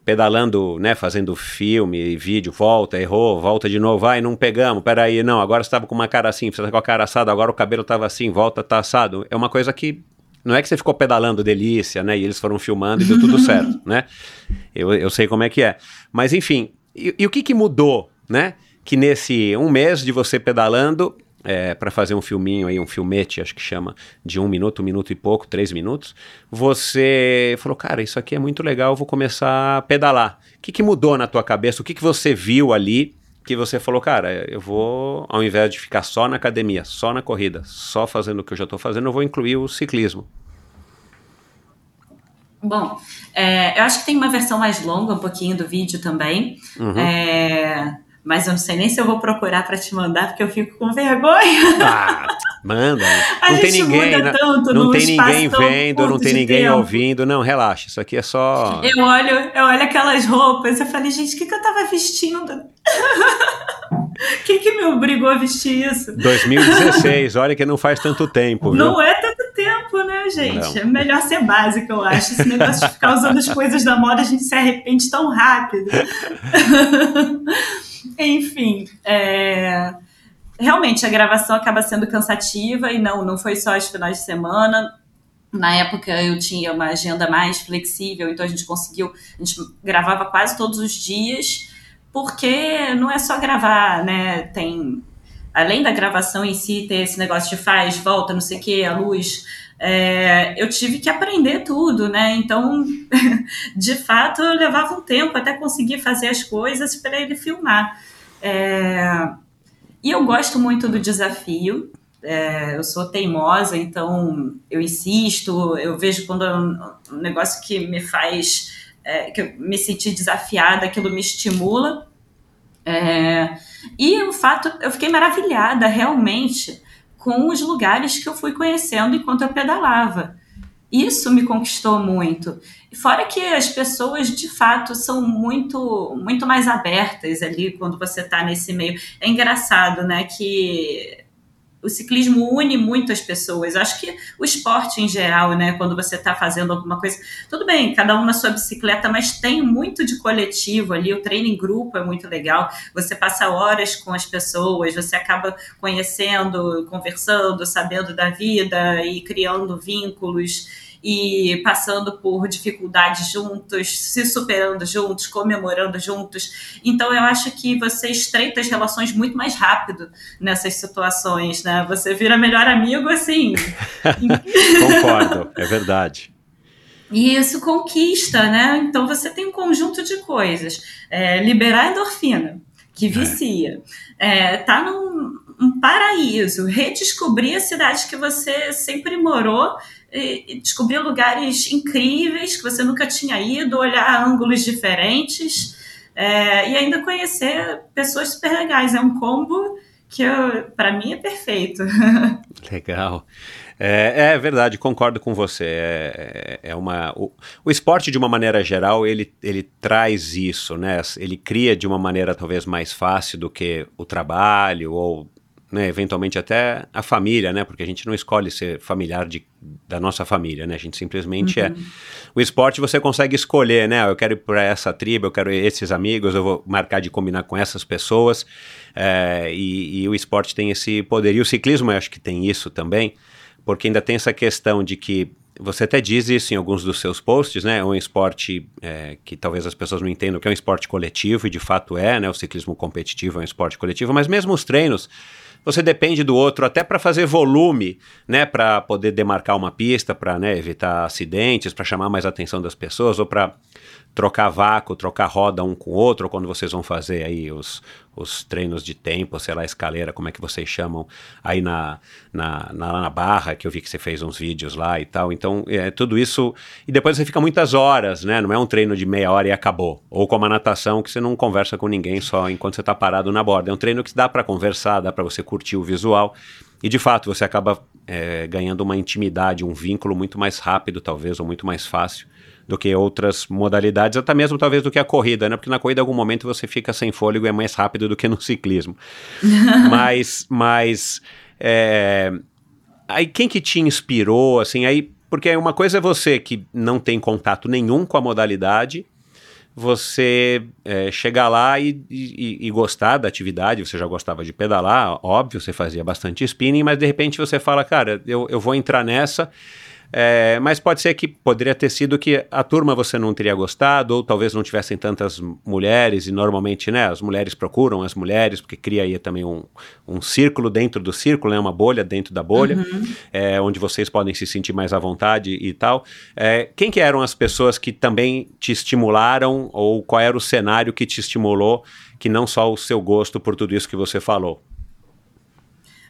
pedalando, né, fazendo filme, vídeo, volta, errou, volta de novo, vai, não pegamos, peraí, não, agora você estava com uma cara assim, você tá com a cara assada, agora o cabelo estava assim, volta, tá assado. É uma coisa que não é que você ficou pedalando delícia, né? E eles foram filmando e deu tudo certo, né? Eu, eu sei como é que é. Mas enfim, e, e o que, que mudou, né? Que nesse um mês de você pedalando, é, para fazer um filminho aí, um filmete, acho que chama, de um minuto, um minuto e pouco, três minutos, você falou, cara, isso aqui é muito legal, vou começar a pedalar. O que, que mudou na tua cabeça? O que, que você viu ali que você falou, cara, eu vou, ao invés de ficar só na academia, só na corrida, só fazendo o que eu já estou fazendo, eu vou incluir o ciclismo? Bom, é, eu acho que tem uma versão mais longa, um pouquinho do vídeo também. Uhum. É, mas eu não sei nem se eu vou procurar para te mandar, porque eu fico com vergonha. Ah, manda. não tem ninguém, não, não tem ninguém vendo, não tem ninguém tempo. ouvindo. Não, relaxa, isso aqui é só. Eu olho, eu olho aquelas roupas, eu falei, gente, o que, que eu tava vestindo? Quem que me obrigou a vestir isso? 2016, olha que não faz tanto tempo. Viu? Não é tanto gente. Não. É melhor ser básico, eu acho. Esse negócio de ficar usando as coisas da moda, a gente se arrepende tão rápido. Enfim, é, realmente a gravação acaba sendo cansativa e não, não foi só os finais de semana. Na época eu tinha uma agenda mais flexível, então a gente conseguiu, a gente gravava quase todos os dias, porque não é só gravar, né? Tem além da gravação em si, ter esse negócio de faz, volta, não sei o que, a luz, é, eu tive que aprender tudo, né? Então, de fato, eu levava um tempo até conseguir fazer as coisas para ele filmar. É, e eu gosto muito do desafio. É, eu sou teimosa, então eu insisto. Eu vejo quando é um, negócio que me faz é, que eu me sentir desafiada, aquilo me estimula. É, e o fato, eu fiquei maravilhada realmente com os lugares que eu fui conhecendo enquanto eu pedalava. Isso me conquistou muito. Fora que as pessoas, de fato, são muito, muito mais abertas ali quando você está nesse meio. É engraçado, né? Que o ciclismo une muito as pessoas. Acho que o esporte em geral, né, quando você está fazendo alguma coisa, tudo bem, cada um na sua bicicleta, mas tem muito de coletivo ali. O treino em grupo é muito legal. Você passa horas com as pessoas, você acaba conhecendo, conversando, sabendo da vida e criando vínculos e passando por dificuldades juntos, se superando juntos, comemorando juntos. Então eu acho que você estreita as relações muito mais rápido nessas situações, né? Você vira melhor amigo assim. Concordo, é verdade. E isso conquista, né? Então você tem um conjunto de coisas. É, liberar endorfina, que vicia. É, tá num um paraíso. Redescobrir a cidade que você sempre morou descobrir lugares incríveis que você nunca tinha ido, olhar ângulos diferentes é, e ainda conhecer pessoas super legais. É um combo que para mim é perfeito. Legal. É, é, verdade, concordo com você. É, é uma, o, o, esporte, de uma maneira geral, ele, ele traz isso, né? Ele cria de uma maneira talvez mais fácil do que o trabalho ou né, eventualmente até a família, né, porque a gente não escolhe ser familiar de, da nossa família, né, a gente simplesmente é. uhum. é. O esporte você consegue escolher, né, eu quero ir para essa tribo, eu quero esses amigos, eu vou marcar de combinar com essas pessoas, é, e, e, o esporte tem esse poder, e o ciclismo eu acho que tem isso também, porque ainda tem essa questão de que você até diz isso em alguns dos seus posts, né? É um esporte é, que talvez as pessoas não entendam que é um esporte coletivo, e de fato é, né? O ciclismo competitivo é um esporte coletivo, mas mesmo os treinos você depende do outro até para fazer volume, né, para poder demarcar uma pista, para né, evitar acidentes, para chamar mais atenção das pessoas ou para trocar vácuo, trocar roda um com o outro, ou quando vocês vão fazer aí os, os treinos de tempo, sei lá, escaleira, como é que vocês chamam, aí na, na, na, na barra, que eu vi que você fez uns vídeos lá e tal. Então, é tudo isso. E depois você fica muitas horas, né? Não é um treino de meia hora e acabou. Ou como a natação, que você não conversa com ninguém só enquanto você está parado na borda. É um treino que dá para conversar, dá para você curtir o visual. E de fato, você acaba é, ganhando uma intimidade, um vínculo muito mais rápido, talvez, ou muito mais fácil do que outras modalidades, até mesmo talvez do que a corrida, né? Porque na corrida, em algum momento, você fica sem fôlego e é mais rápido do que no ciclismo. mas, mas é... aí quem que te inspirou, assim, aí... Porque uma coisa é você que não tem contato nenhum com a modalidade, você é, chegar lá e, e, e, gostar da atividade, você já gostava de pedalar, óbvio, você fazia bastante spinning, mas de repente você fala, cara, eu, eu vou entrar nessa é, mas pode ser que poderia ter sido que a turma você não teria gostado, ou talvez não tivessem tantas mulheres, e normalmente né, as mulheres procuram as mulheres, porque cria aí também um, um círculo dentro do círculo, né, uma bolha dentro da bolha, uhum. é, onde vocês podem se sentir mais à vontade e tal. É, quem que eram as pessoas que também te estimularam, ou qual era o cenário que te estimulou, que não só o seu gosto por tudo isso que você falou?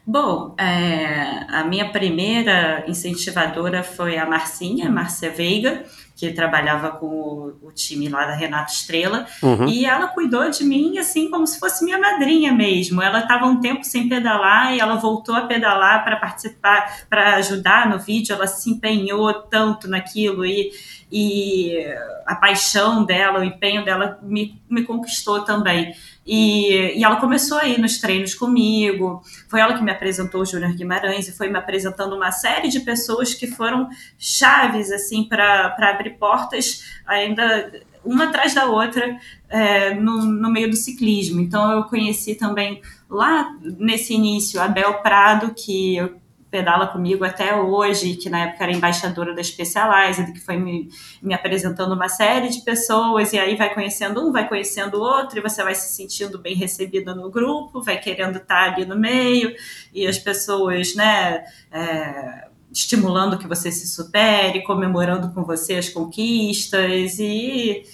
Bom, é, a minha primeira incentivadora foi a Marcinha, Márcia Veiga, que trabalhava com o, o time lá da Renata Estrela, Uhum. e ela cuidou de mim assim como se fosse minha madrinha mesmo. Ela estava um tempo sem pedalar e ela voltou a pedalar para participar, para ajudar no vídeo. Ela se empenhou tanto naquilo e, e a paixão dela, o empenho dela me, me conquistou também. E, e ela começou a ir nos treinos comigo. Foi ela que me apresentou o Júnior Guimarães e foi me apresentando uma série de pessoas que foram chaves assim para abrir portas ainda uma atrás da outra é, no, no meio do ciclismo. Então eu conheci também lá nesse início a Bel Prado, que eu pedala comigo até hoje, que na época era embaixadora da Specialized, que foi me, me apresentando uma série de pessoas, e aí vai conhecendo um, vai conhecendo o outro, e você vai se sentindo bem recebida no grupo, vai querendo estar ali no meio, e as pessoas, né, é, estimulando que você se supere, comemorando com você as conquistas, e,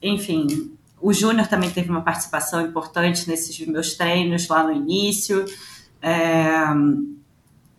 enfim, o Júnior também teve uma participação importante nesses meus treinos lá no início, é,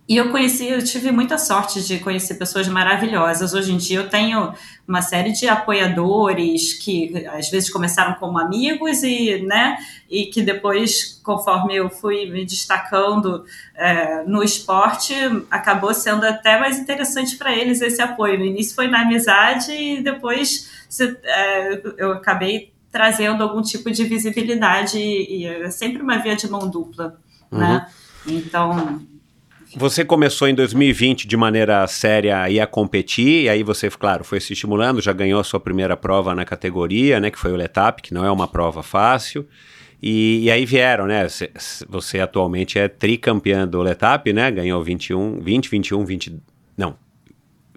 e eu conheci, eu tive muita sorte de conhecer pessoas maravilhosas. Hoje em dia eu tenho uma série de apoiadores que às vezes começaram como amigos e, né, e que depois, conforme eu fui me destacando é, no esporte, acabou sendo até mais interessante para eles esse apoio. No início foi na amizade e depois é, eu acabei trazendo algum tipo de visibilidade e é sempre uma via de mão dupla, uhum. né? Então você começou em 2020 de maneira séria a competir, e aí você, claro, foi se estimulando, já ganhou a sua primeira prova na categoria, né, que foi o Letap, que não é uma prova fácil. E, e aí vieram, né? Você, atualmente é tricampeã do Letap, né? Ganhou 21, 20, 21, 20.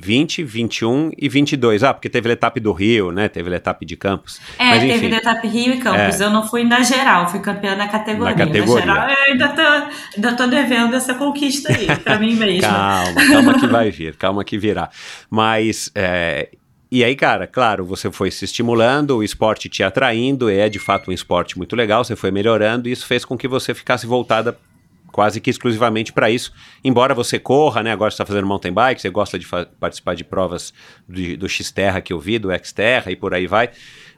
Não, 20, 21 e 22. Ah, porque teve a etapa do Rio, né? Teve a etapa de Campos. É, Mas, teve a etapa Rio e Campos. É. Eu não fui na geral, fui campeã na categoria. Na categoria. Na geral, eu ainda tô, ainda tô devendo essa conquista aí, pra mim mesmo. calma, calma que vai vir, calma que virá. Mas, é, e aí, cara, claro, você foi se estimulando, o esporte te atraindo, é de fato um esporte muito legal, você foi melhorando, e isso fez com que você ficasse voltada quase que exclusivamente para isso. Embora você corra, né? Agora você está fazendo mountain bike, você gosta de participar de provas do, do X-Terra que eu vi, do X-Terra e por aí vai.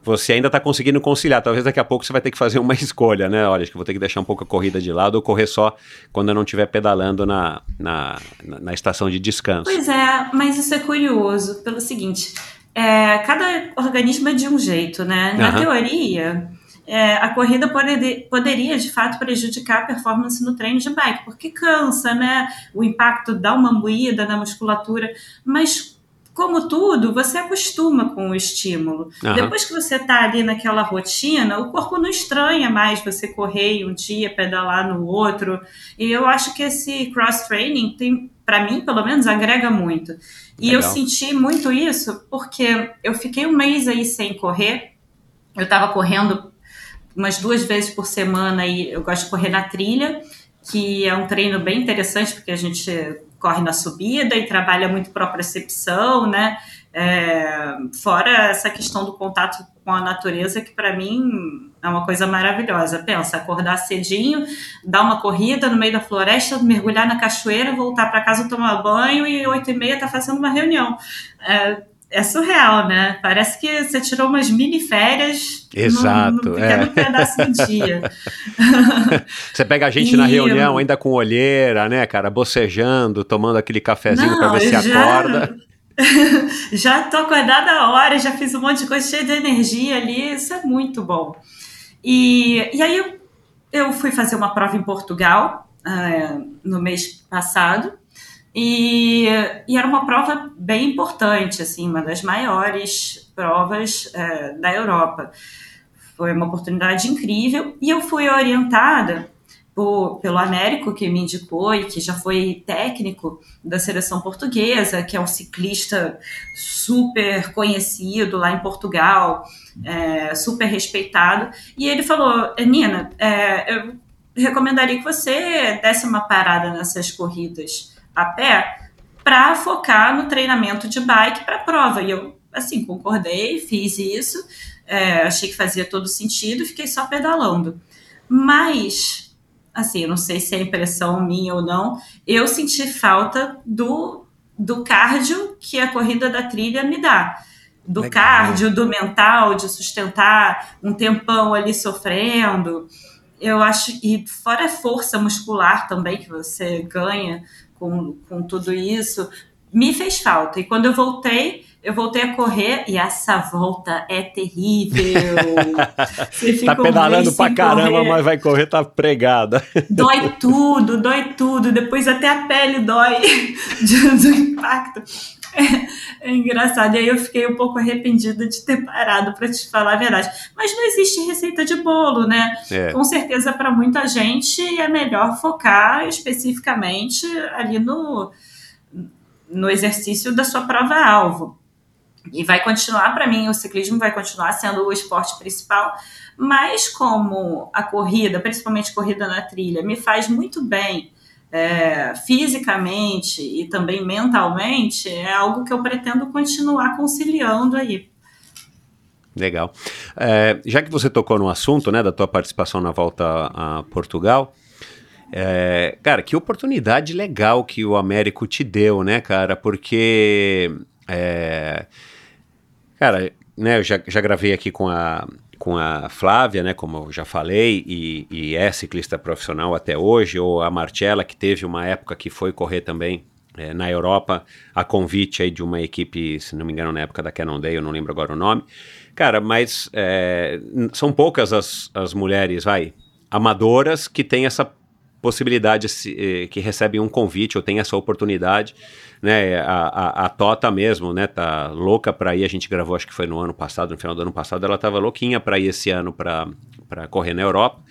Você ainda está conseguindo conciliar. Talvez daqui a pouco você vai ter que fazer uma escolha, né? Olha, acho que vou ter que deixar um pouco a corrida de lado ou correr só quando eu não estiver pedalando na, na, na, na estação de descanso. Pois é, mas isso é curioso pelo seguinte. É, cada organismo é de um jeito, né? Na uhum. teoria, é, a corrida poder, poderia de fato prejudicar a performance no treino de bike, porque cansa, né? O impacto dá uma moída na musculatura, mas como tudo, você acostuma com o estímulo. Uhum. Depois que você está ali naquela rotina, o corpo não estranha mais você correr um dia, pedalar no outro. E eu acho que esse cross-training tem, para mim, pelo menos, agrega muito. E Legal. eu senti muito isso porque eu fiquei um mês aí sem correr. Eu estava correndo umas duas vezes por semana e eu gosto de correr na trilha, que é um treino bem interessante porque a gente corre na subida e trabalha muito propriocepção, né? É, fora essa questão do contato com a natureza, que para mim é uma coisa maravilhosa. Pensa, acordar cedinho, dar uma corrida no meio da floresta, mergulhar na cachoeira, voltar para casa tomar banho e oito e meia tá fazendo uma reunião. É, é surreal, né? Parece que você tirou umas mini férias Exato, num, num pequeno é. pedaço do dia. você pega a gente e... na reunião ainda com olheira, né, cara, bocejando, tomando aquele cafezinho para ver se já... acorda. já tô acordada a hora, já fiz um monte de coisa cheia de energia ali, isso é muito bom. E, e aí eu, eu fui fazer uma prova em Portugal uh, no mês passado, e, e, era uma prova bem importante, assim, uma das maiores provas é, da Europa. Foi uma oportunidade incrível e eu fui orientada por, pelo Américo, que me indicou e que já foi técnico da seleção portuguesa, que é um ciclista super conhecido lá em Portugal, é, super respeitado. E ele falou: Nina, é, eu recomendaria que você desse uma parada nessas corridas a pé para focar no treinamento de bike para prova. E eu, assim, concordei, fiz isso, é, achei que fazia todo sentido fiquei só pedalando. Mas, assim, eu não sei se é impressão minha ou não, eu senti falta do, do cardio que a corrida da trilha me dá. do Legal. cardio, do mental, de sustentar um tempão ali sofrendo. Eu acho, e fora a força muscular também que você ganha com, com tudo isso, me fez falta. E quando eu voltei, eu voltei a correr e essa volta é terrível. Tá um pedalando mês pra caramba, correr. mas vai correr, tá pregada. Dói tudo, dói tudo. Depois até a pele dói do impacto. É, engraçado. E aí eu fiquei um pouco arrependida de ter parado, para te falar a verdade. Mas não existe receita de bolo, né? É. Com certeza, para muita gente, é melhor focar especificamente ali no, no exercício da sua prova-alvo. E vai continuar, para mim, o ciclismo vai continuar sendo o esporte principal, mas como a corrida, principalmente corrida na trilha, me faz muito bem é, fisicamente e também mentalmente, é algo que eu pretendo continuar conciliando aí. Legal. É, já que você tocou no assunto, né, da tua participação na volta a Portugal, é, cara, que oportunidade legal que o Américo te deu, né, cara? Porque, é, cara, né, eu já, já gravei aqui com a, com a Flávia, né, como eu já falei, e, e é ciclista profissional até hoje, ou a Marcella, que teve uma época que foi correr também é, na Europa, a convite aí de uma equipe, se não me engano, na época da Cannondale, eu não lembro agora o nome. Cara, mas é, são poucas as, as mulheres, vai, amadoras que têm essa possibilidade, eh, que recebem um convite ou têm essa oportunidade, né, a, a, a Tota mesmo, né, tá louca para ir, a gente gravou, acho que foi no ano passado, no final do ano passado, ela tava louquinha para ir esse ano para correr na Europa,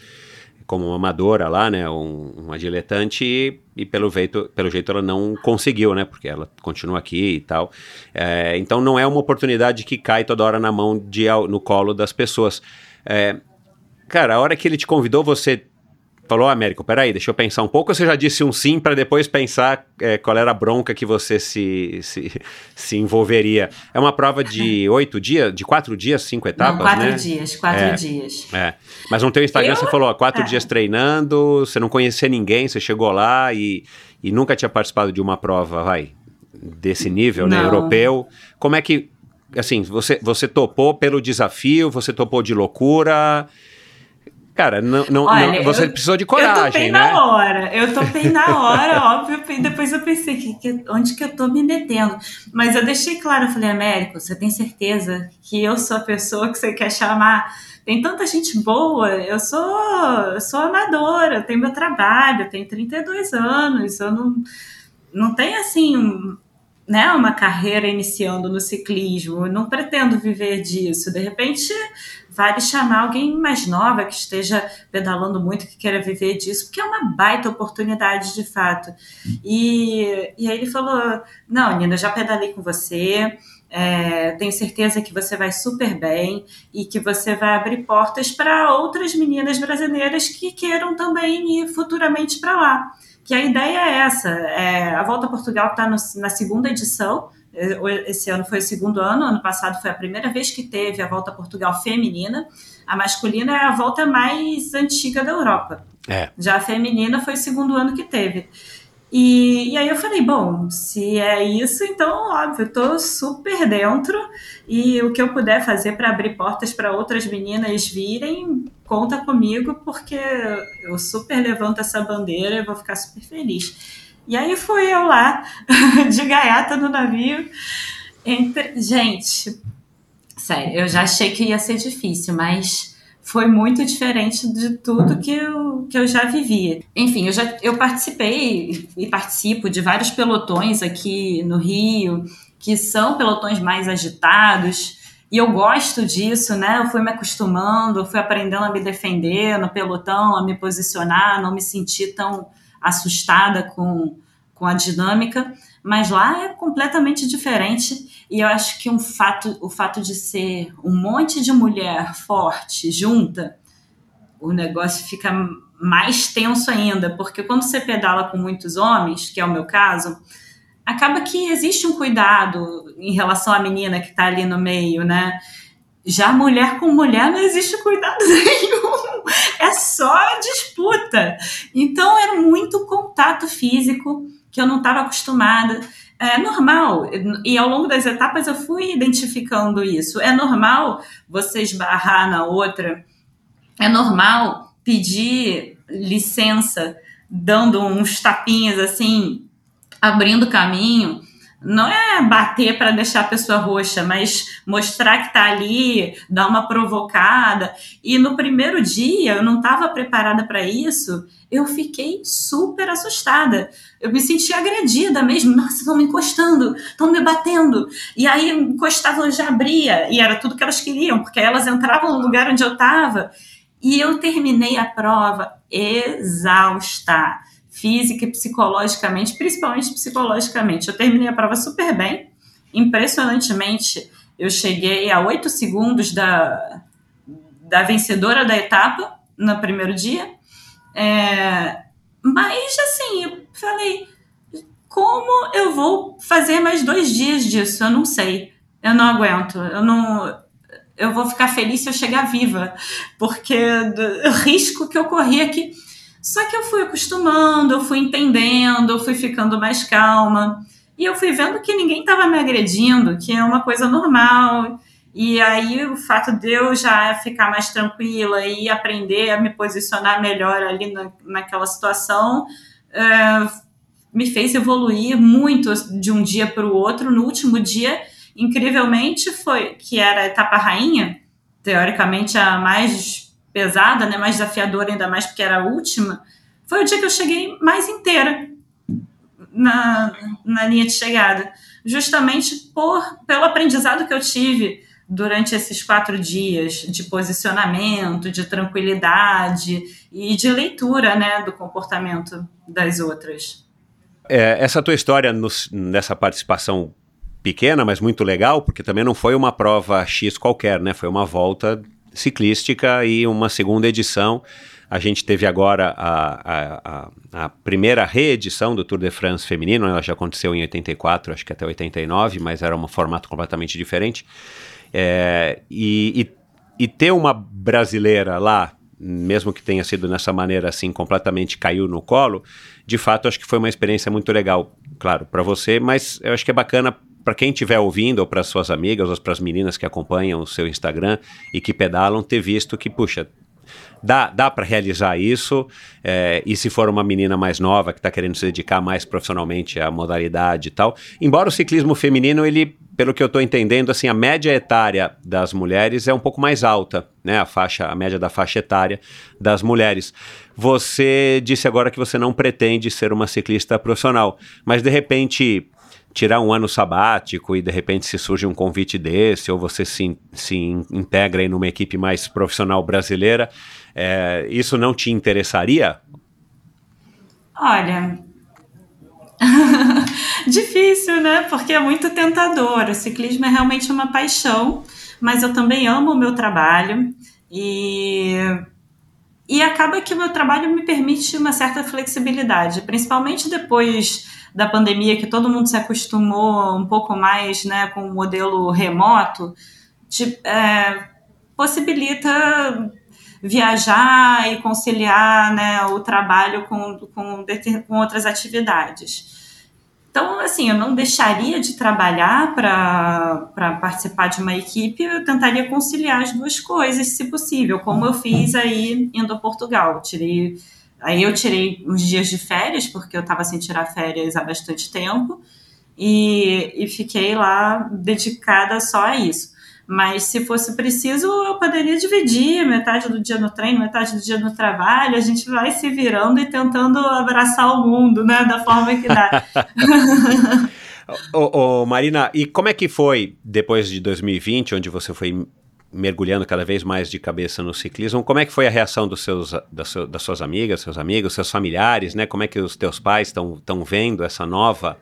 como uma amadora lá, né, um, uma diletante, e, e pelo, jeito, pelo jeito ela não conseguiu, né, porque ela continua aqui e tal. É, então não é uma oportunidade que cai toda hora na mão, de, no colo das pessoas. É, cara, a hora que ele te convidou, você falou, Américo, peraí, deixa eu pensar um pouco, ou você já disse um sim para depois pensar é, qual era a bronca que você se, se, se envolveria? É uma prova de oito dias, de quatro dias, cinco etapas, Não, quatro né? dias, quatro É. dias. É. Mas no teu Instagram Eu- você falou, ó, quatro é. dias treinando, você não conhecia ninguém, você chegou lá e, e nunca tinha participado de uma prova, vai, desse nível, né, Não. europeu. Como é que, assim, você, você topou pelo desafio, você topou de loucura... Cara, não, não, Olha, não- você eu- precisou de eu topei coragem, né? na hora, eu topei na hora, óbvio, depois eu pensei, que, que- onde que eu tô me metendo? Mas eu deixei claro, eu falei, Américo, você tem certeza que eu sou a pessoa que você quer chamar? Tem tanta gente boa, eu sou, eu sou amadora, eu tenho meu trabalho, eu tenho 32 anos, eu não, não tenho assim, um- né, uma carreira iniciando no ciclismo, eu não pretendo viver disso. De repente, vale chamar alguém mais nova que esteja pedalando muito, que queira viver disso, porque é uma baita oportunidade de fato. E, e aí ele falou: Não, Nina, já pedalei com você. é, tenho certeza que você vai super bem e que você vai abrir portas para outras meninas brasileiras que queiram também ir futuramente para lá. Que a ideia é essa. é, a Volta a Portugal está na segunda edição. É, Esse ano foi o segundo ano, ano passado foi a primeira vez que teve a Volta a Portugal feminina. A masculina é a volta mais antiga da Europa. É. Já a feminina foi o segundo ano que teve. E, e aí eu falei, bom, se é isso, então, óbvio, eu tô super dentro e o que eu puder fazer para abrir portas para outras meninas virem, conta comigo, porque eu super levanto essa bandeira e vou ficar super feliz. E aí fui eu lá, de gaiata no navio. Entre... Gente, sério, eu já achei que ia ser difícil, mas foi muito diferente de tudo que eu, que eu já vivi. Enfim, eu já eu participei e participo de vários pelotões aqui no Rio, que são pelotões mais agitados. E eu gosto disso, né? Eu fui me acostumando, eu fui aprendendo a me defender no pelotão, a me posicionar, não me sentir tão assustada com, com a dinâmica. Mas lá é completamente diferente. E eu acho que um fato, o fato de ser um monte de mulher forte junta, o negócio fica mais tenso ainda. Porque quando você pedala com muitos homens, que é o meu caso, acaba que existe um cuidado em relação à menina que está ali no meio, né? Já mulher com mulher não existe cuidado nenhum, só disputa. Então era muito contato físico que eu não estava acostumada. é normal, e ao longo das etapas eu fui identificando isso. É normal você esbarrar na outra, é normal pedir licença, dando uns tapinhas assim, abrindo caminho não é bater para deixar a pessoa roxa, mas mostrar que está ali, dar uma provocada. E no primeiro dia, eu não estava preparada para isso, eu fiquei super assustada. Eu me senti agredida mesmo. Nossa, estão me encostando, estão me batendo. E aí encostavam, já abria, e era tudo que elas queriam, porque elas entravam no lugar onde eu estava. E eu terminei a prova exausta física e psicologicamente, principalmente psicologicamente. Eu terminei a prova super bem, impressionantemente, eu cheguei a oito segundos da, da vencedora da etapa no primeiro dia. É, mas, assim, eu falei, como eu vou fazer mais dois dias disso? Eu não sei. Eu não aguento. Eu não. Eu vou ficar feliz se eu chegar viva, porque o risco que eu corri aqui. É só que eu fui acostumando, eu fui entendendo, eu fui ficando mais calma. E eu fui vendo que ninguém estava me agredindo, que é uma coisa normal. E aí o fato de eu já ficar mais tranquila e aprender a me posicionar melhor ali na, naquela situação é, me fez evoluir muito de um dia para o outro. No último dia, incrivelmente, foi que era a etapa rainha, teoricamente a mais pesada, né, mais desafiadora, ainda mais porque era a última, foi o dia que eu cheguei mais inteira na, na linha de chegada. Justamente por, pelo aprendizado que eu tive durante esses quatro dias de posicionamento, de tranquilidade e de leitura né, do comportamento das outras. É, essa tua história no, nessa participação pequena, mas muito legal, porque também não foi uma prova X qualquer, né? Foi uma volta ciclística e uma segunda edição. A gente teve agora a, a, a, primeira reedição do Tour de France feminino, ela já aconteceu em 84, acho que até 89, mas era um formato completamente diferente. É, e, e, e ter uma brasileira lá, mesmo que tenha sido nessa maneira assim, completamente caiu no colo, de fato acho que foi uma experiência muito legal, claro, para você, mas eu acho que é bacana para quem estiver ouvindo, ou para suas amigas, ou para as meninas que acompanham o seu Instagram e que pedalam, ter visto que, puxa, dá, dá para realizar isso. É, e se for uma menina mais nova que está querendo se dedicar mais profissionalmente à modalidade e tal. Embora o ciclismo feminino, ele, pelo que eu estou entendendo, assim, a média etária das mulheres é um pouco mais alta, né? A faixa, a média da faixa etária das mulheres. Você disse agora que você não pretende ser uma ciclista profissional, mas de repente tirar um ano sabático e de repente se surge um convite desse, ou você se, se integra em uma equipe mais profissional brasileira, é, isso não te interessaria? Olha, difícil, né? Porque é muito tentador. O ciclismo é realmente uma paixão, mas eu também amo o meu trabalho e e acaba que o meu trabalho me permite uma certa flexibilidade, principalmente depois da pandemia, que todo mundo se acostumou um pouco mais né, com o modelo remoto, te, é, possibilita viajar e conciliar né, o trabalho com, com, com outras atividades. Então, assim, eu não deixaria de trabalhar para participar de uma equipe, eu tentaria conciliar as duas coisas, se possível, como eu fiz aí indo a Portugal. Tirei Aí eu tirei uns dias de férias, porque eu estava sem tirar férias há bastante tempo, e, e fiquei lá dedicada só a isso. Mas se fosse preciso, eu poderia dividir metade do dia no treino, metade do dia no trabalho. A gente vai se virando e tentando abraçar o mundo, né? Da forma que dá. ô, ô, Marina, e como é que foi depois de 2020, onde você foi mergulhando cada vez mais de cabeça no ciclismo. Como é que foi a reação dos seus, das, das suas amigas, seus amigos, seus familiares, né? Como é que os teus pais estão vendo essa nova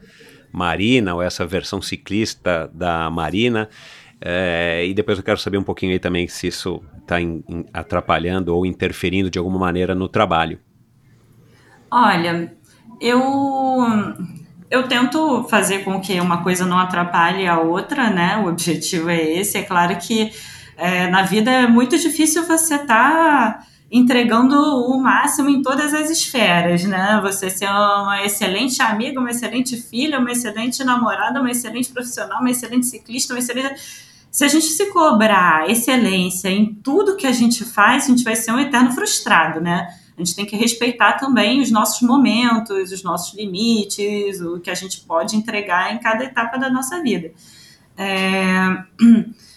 Marina ou essa versão ciclista da Marina? É, e depois eu quero saber um pouquinho aí também se isso está atrapalhando ou interferindo de alguma maneira no trabalho. Olha, eu eu tento fazer com que uma coisa não atrapalhe a outra, né? O objetivo é esse. É claro que é, na vida é muito difícil você estar tá entregando o máximo em todas as esferas, né? Você ser uma excelente amiga, uma excelente filha, uma excelente namorada, uma excelente profissional, uma excelente ciclista, uma excelente. Se a gente se cobrar excelência em tudo que a gente faz, a gente vai ser um eterno frustrado, né? A gente tem que respeitar também os nossos momentos, os nossos limites, o que a gente pode entregar em cada etapa da nossa vida. É...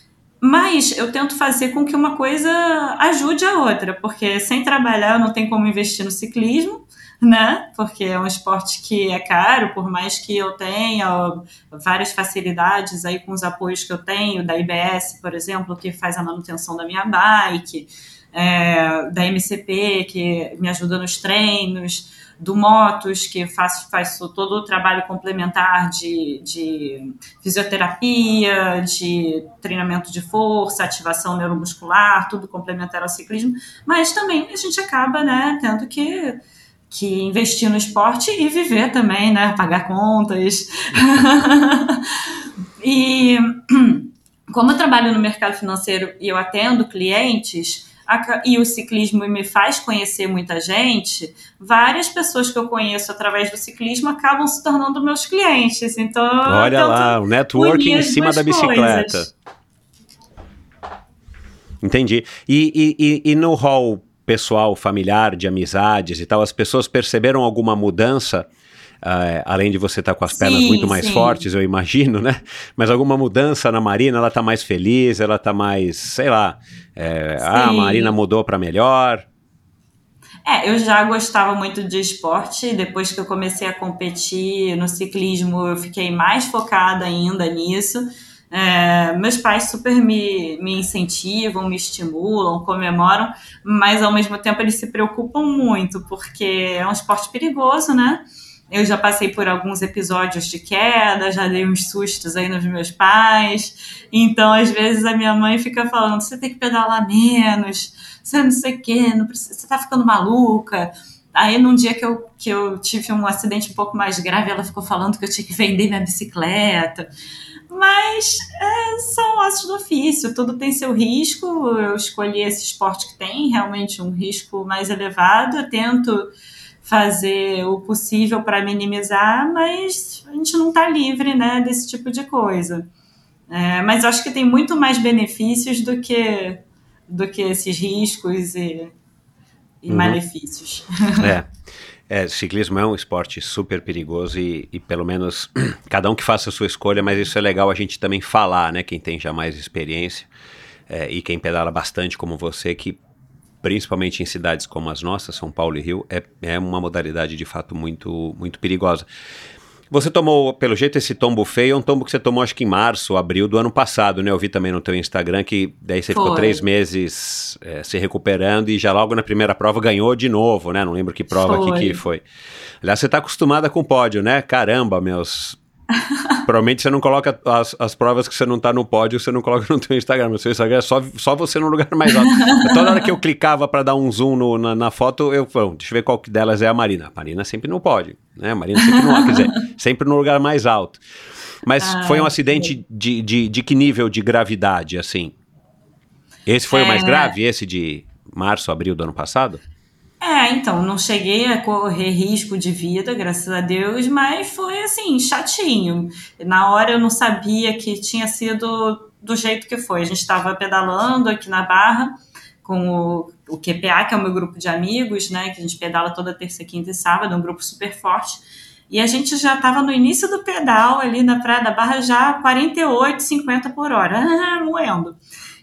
Mas eu tento fazer com que uma coisa ajude a outra, porque sem trabalhar não tenho como investir no ciclismo, né? Porque é um esporte que é caro, por mais que eu tenha várias facilidades aí com os apoios que eu tenho, da IBS, por exemplo, que faz a manutenção da minha bike, é, da MCP, que me ajuda nos treinos, do Motos, que faz, faz todo o trabalho complementar de, de fisioterapia, de treinamento de força, ativação neuromuscular, tudo complementar ao ciclismo, mas também a gente acaba né, tendo que que investir no esporte e viver também, né? Pagar contas. e como eu trabalho no mercado financeiro e eu atendo clientes, e o ciclismo me faz conhecer muita gente, várias pessoas que eu conheço através do ciclismo acabam se tornando meus clientes. Então, olha lá, o networking em cima da bicicleta. Coisas. Entendi. E, e, e no hall pessoal, familiar, de amizades e tal, as pessoas perceberam alguma mudança? Uh, além de você estar tá com as pernas sim, muito mais sim. fortes, eu imagino, né? Mas alguma mudança na Marina? Ela está mais feliz? Ela está mais, sei lá, é, ah, a Marina mudou para melhor? É, eu já gostava muito de esporte. Depois que eu comecei a competir no ciclismo, eu fiquei mais focada ainda nisso. É, meus pais super me, me incentivam, me estimulam, comemoram, mas ao mesmo tempo eles se preocupam muito, porque é um esporte perigoso, né? Eu já passei por alguns episódios de queda, já dei uns sustos aí nos meus pais. Então, às vezes, a minha mãe fica falando: você tem que pedalar menos, você não sei o quê, não precisa, você tá ficando maluca. Aí, num dia que eu, que eu tive um acidente um pouco mais grave, ela ficou falando que eu tinha que vender minha bicicleta. Mas é, são ossos do ofício, tudo tem seu risco. Eu escolhi esse esporte que tem realmente um risco mais elevado. Eu tento fazer o possível para minimizar, mas a gente não está livre né, desse tipo de coisa. É, mas acho que tem muito mais benefícios do que, do que esses riscos e, e uhum. malefícios. É. É, ciclismo é um esporte super perigoso e, e, pelo menos cada um que faça a sua escolha, mas isso é legal a gente também falar, né? Quem tem já mais experiência é, e quem pedala bastante como você, que principalmente em cidades como as nossas, São Paulo e Rio, é, é uma modalidade de fato muito, muito perigosa. Você tomou, pelo jeito, esse tombo feio, é um tombo que você tomou acho que em março, abril do ano passado, né? Eu vi também no teu Instagram que daí você Foi. ficou três meses é, se recuperando e já logo na primeira prova ganhou de novo, né? Não lembro que prova foi. que, que foi. Aliás, você está acostumada com pódio, né? Caramba, meus Provavelmente você não coloca as, as provas que você não tá no pódio, você não coloca no seu Instagram. No seu Instagram é só, só você no lugar mais alto. Toda hora que eu clicava para dar um zoom no, na, na, foto, eu falei, deixa eu ver qual delas é a Marina. A Marina sempre no pódio, né? A Marina sempre no, quer dizer, sempre no lugar mais alto. Mas ah, foi um acidente de, de, de que nível de gravidade, assim? Esse foi é, o mais é. grave, esse de março, abril do ano passado? É, então, não cheguei a correr risco de vida, graças a Deus, mas foi assim, chatinho. Na hora eu não sabia que tinha sido do jeito que foi. A gente estava pedalando aqui na Barra com o, o QPA, que é o meu grupo de amigos, né? Que a gente pedala toda terça, quinta e sábado, é um grupo super forte. E a gente já estava no início do pedal ali na Praia da Barra, já 48, 50 por hora, moendo.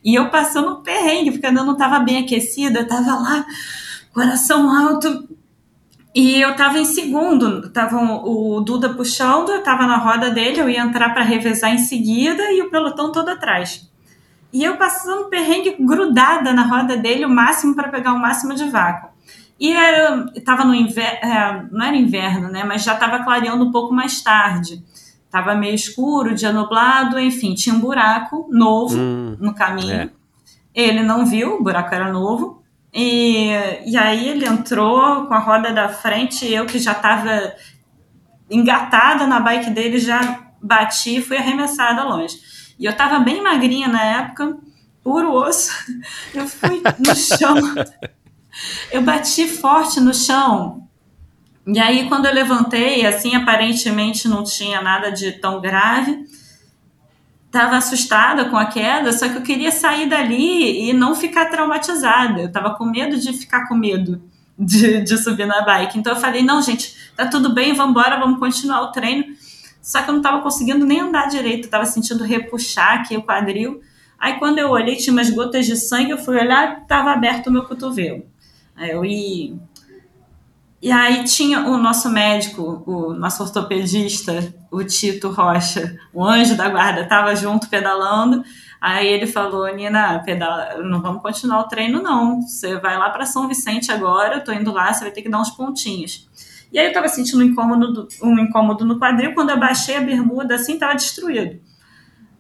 E eu passando um perrengue, porque eu não estava bem aquecida, eu estava lá coração alto. E eu tava em segundo, tava o Duda puxando, eu tava na roda dele, eu ia entrar para revezar em seguida e o pelotão todo atrás. E eu passando perrengue grudada na roda dele, o máximo para pegar o máximo de vácuo. E era, tava no inverno, é, não era inverno, né? Mas já tava clareando um pouco mais tarde. Tava meio escuro, dia nublado, enfim, tinha um buraco novo hum, no caminho. É. Ele não viu, o buraco era novo. E, e aí ele entrou com a roda da frente, eu que já estava engatada na bike dele, já bati e fui arremessada longe. E eu estava bem magrinha na época, puro osso. Eu fui no chão. eu bati forte no chão. E aí, quando eu levantei, assim, aparentemente não tinha nada de tão grave. Tava assustada com a queda, só que eu queria sair dali e não ficar traumatizada. Eu tava com medo de ficar com medo de, de subir na bike. Então eu falei: não, gente, tá tudo bem, vamos embora, vamos continuar o treino. Só que eu não tava conseguindo nem andar direito, eu tava sentindo repuxar aqui o quadril. Aí quando eu olhei, tinha umas gotas de sangue, eu fui olhar, tava aberto o meu cotovelo. Aí eu ia. E aí tinha o nosso médico, o nosso ortopedista, o Tito Rocha, o anjo da guarda, estava junto pedalando. Aí ele falou, Nina, pedala, não vamos continuar o treino não. Você vai lá para São Vicente agora, eu tô indo lá, você vai ter que dar uns pontinhos. E aí eu tava sentindo um incômodo, um incômodo no quadril, quando eu baixei a bermuda assim, tava destruído.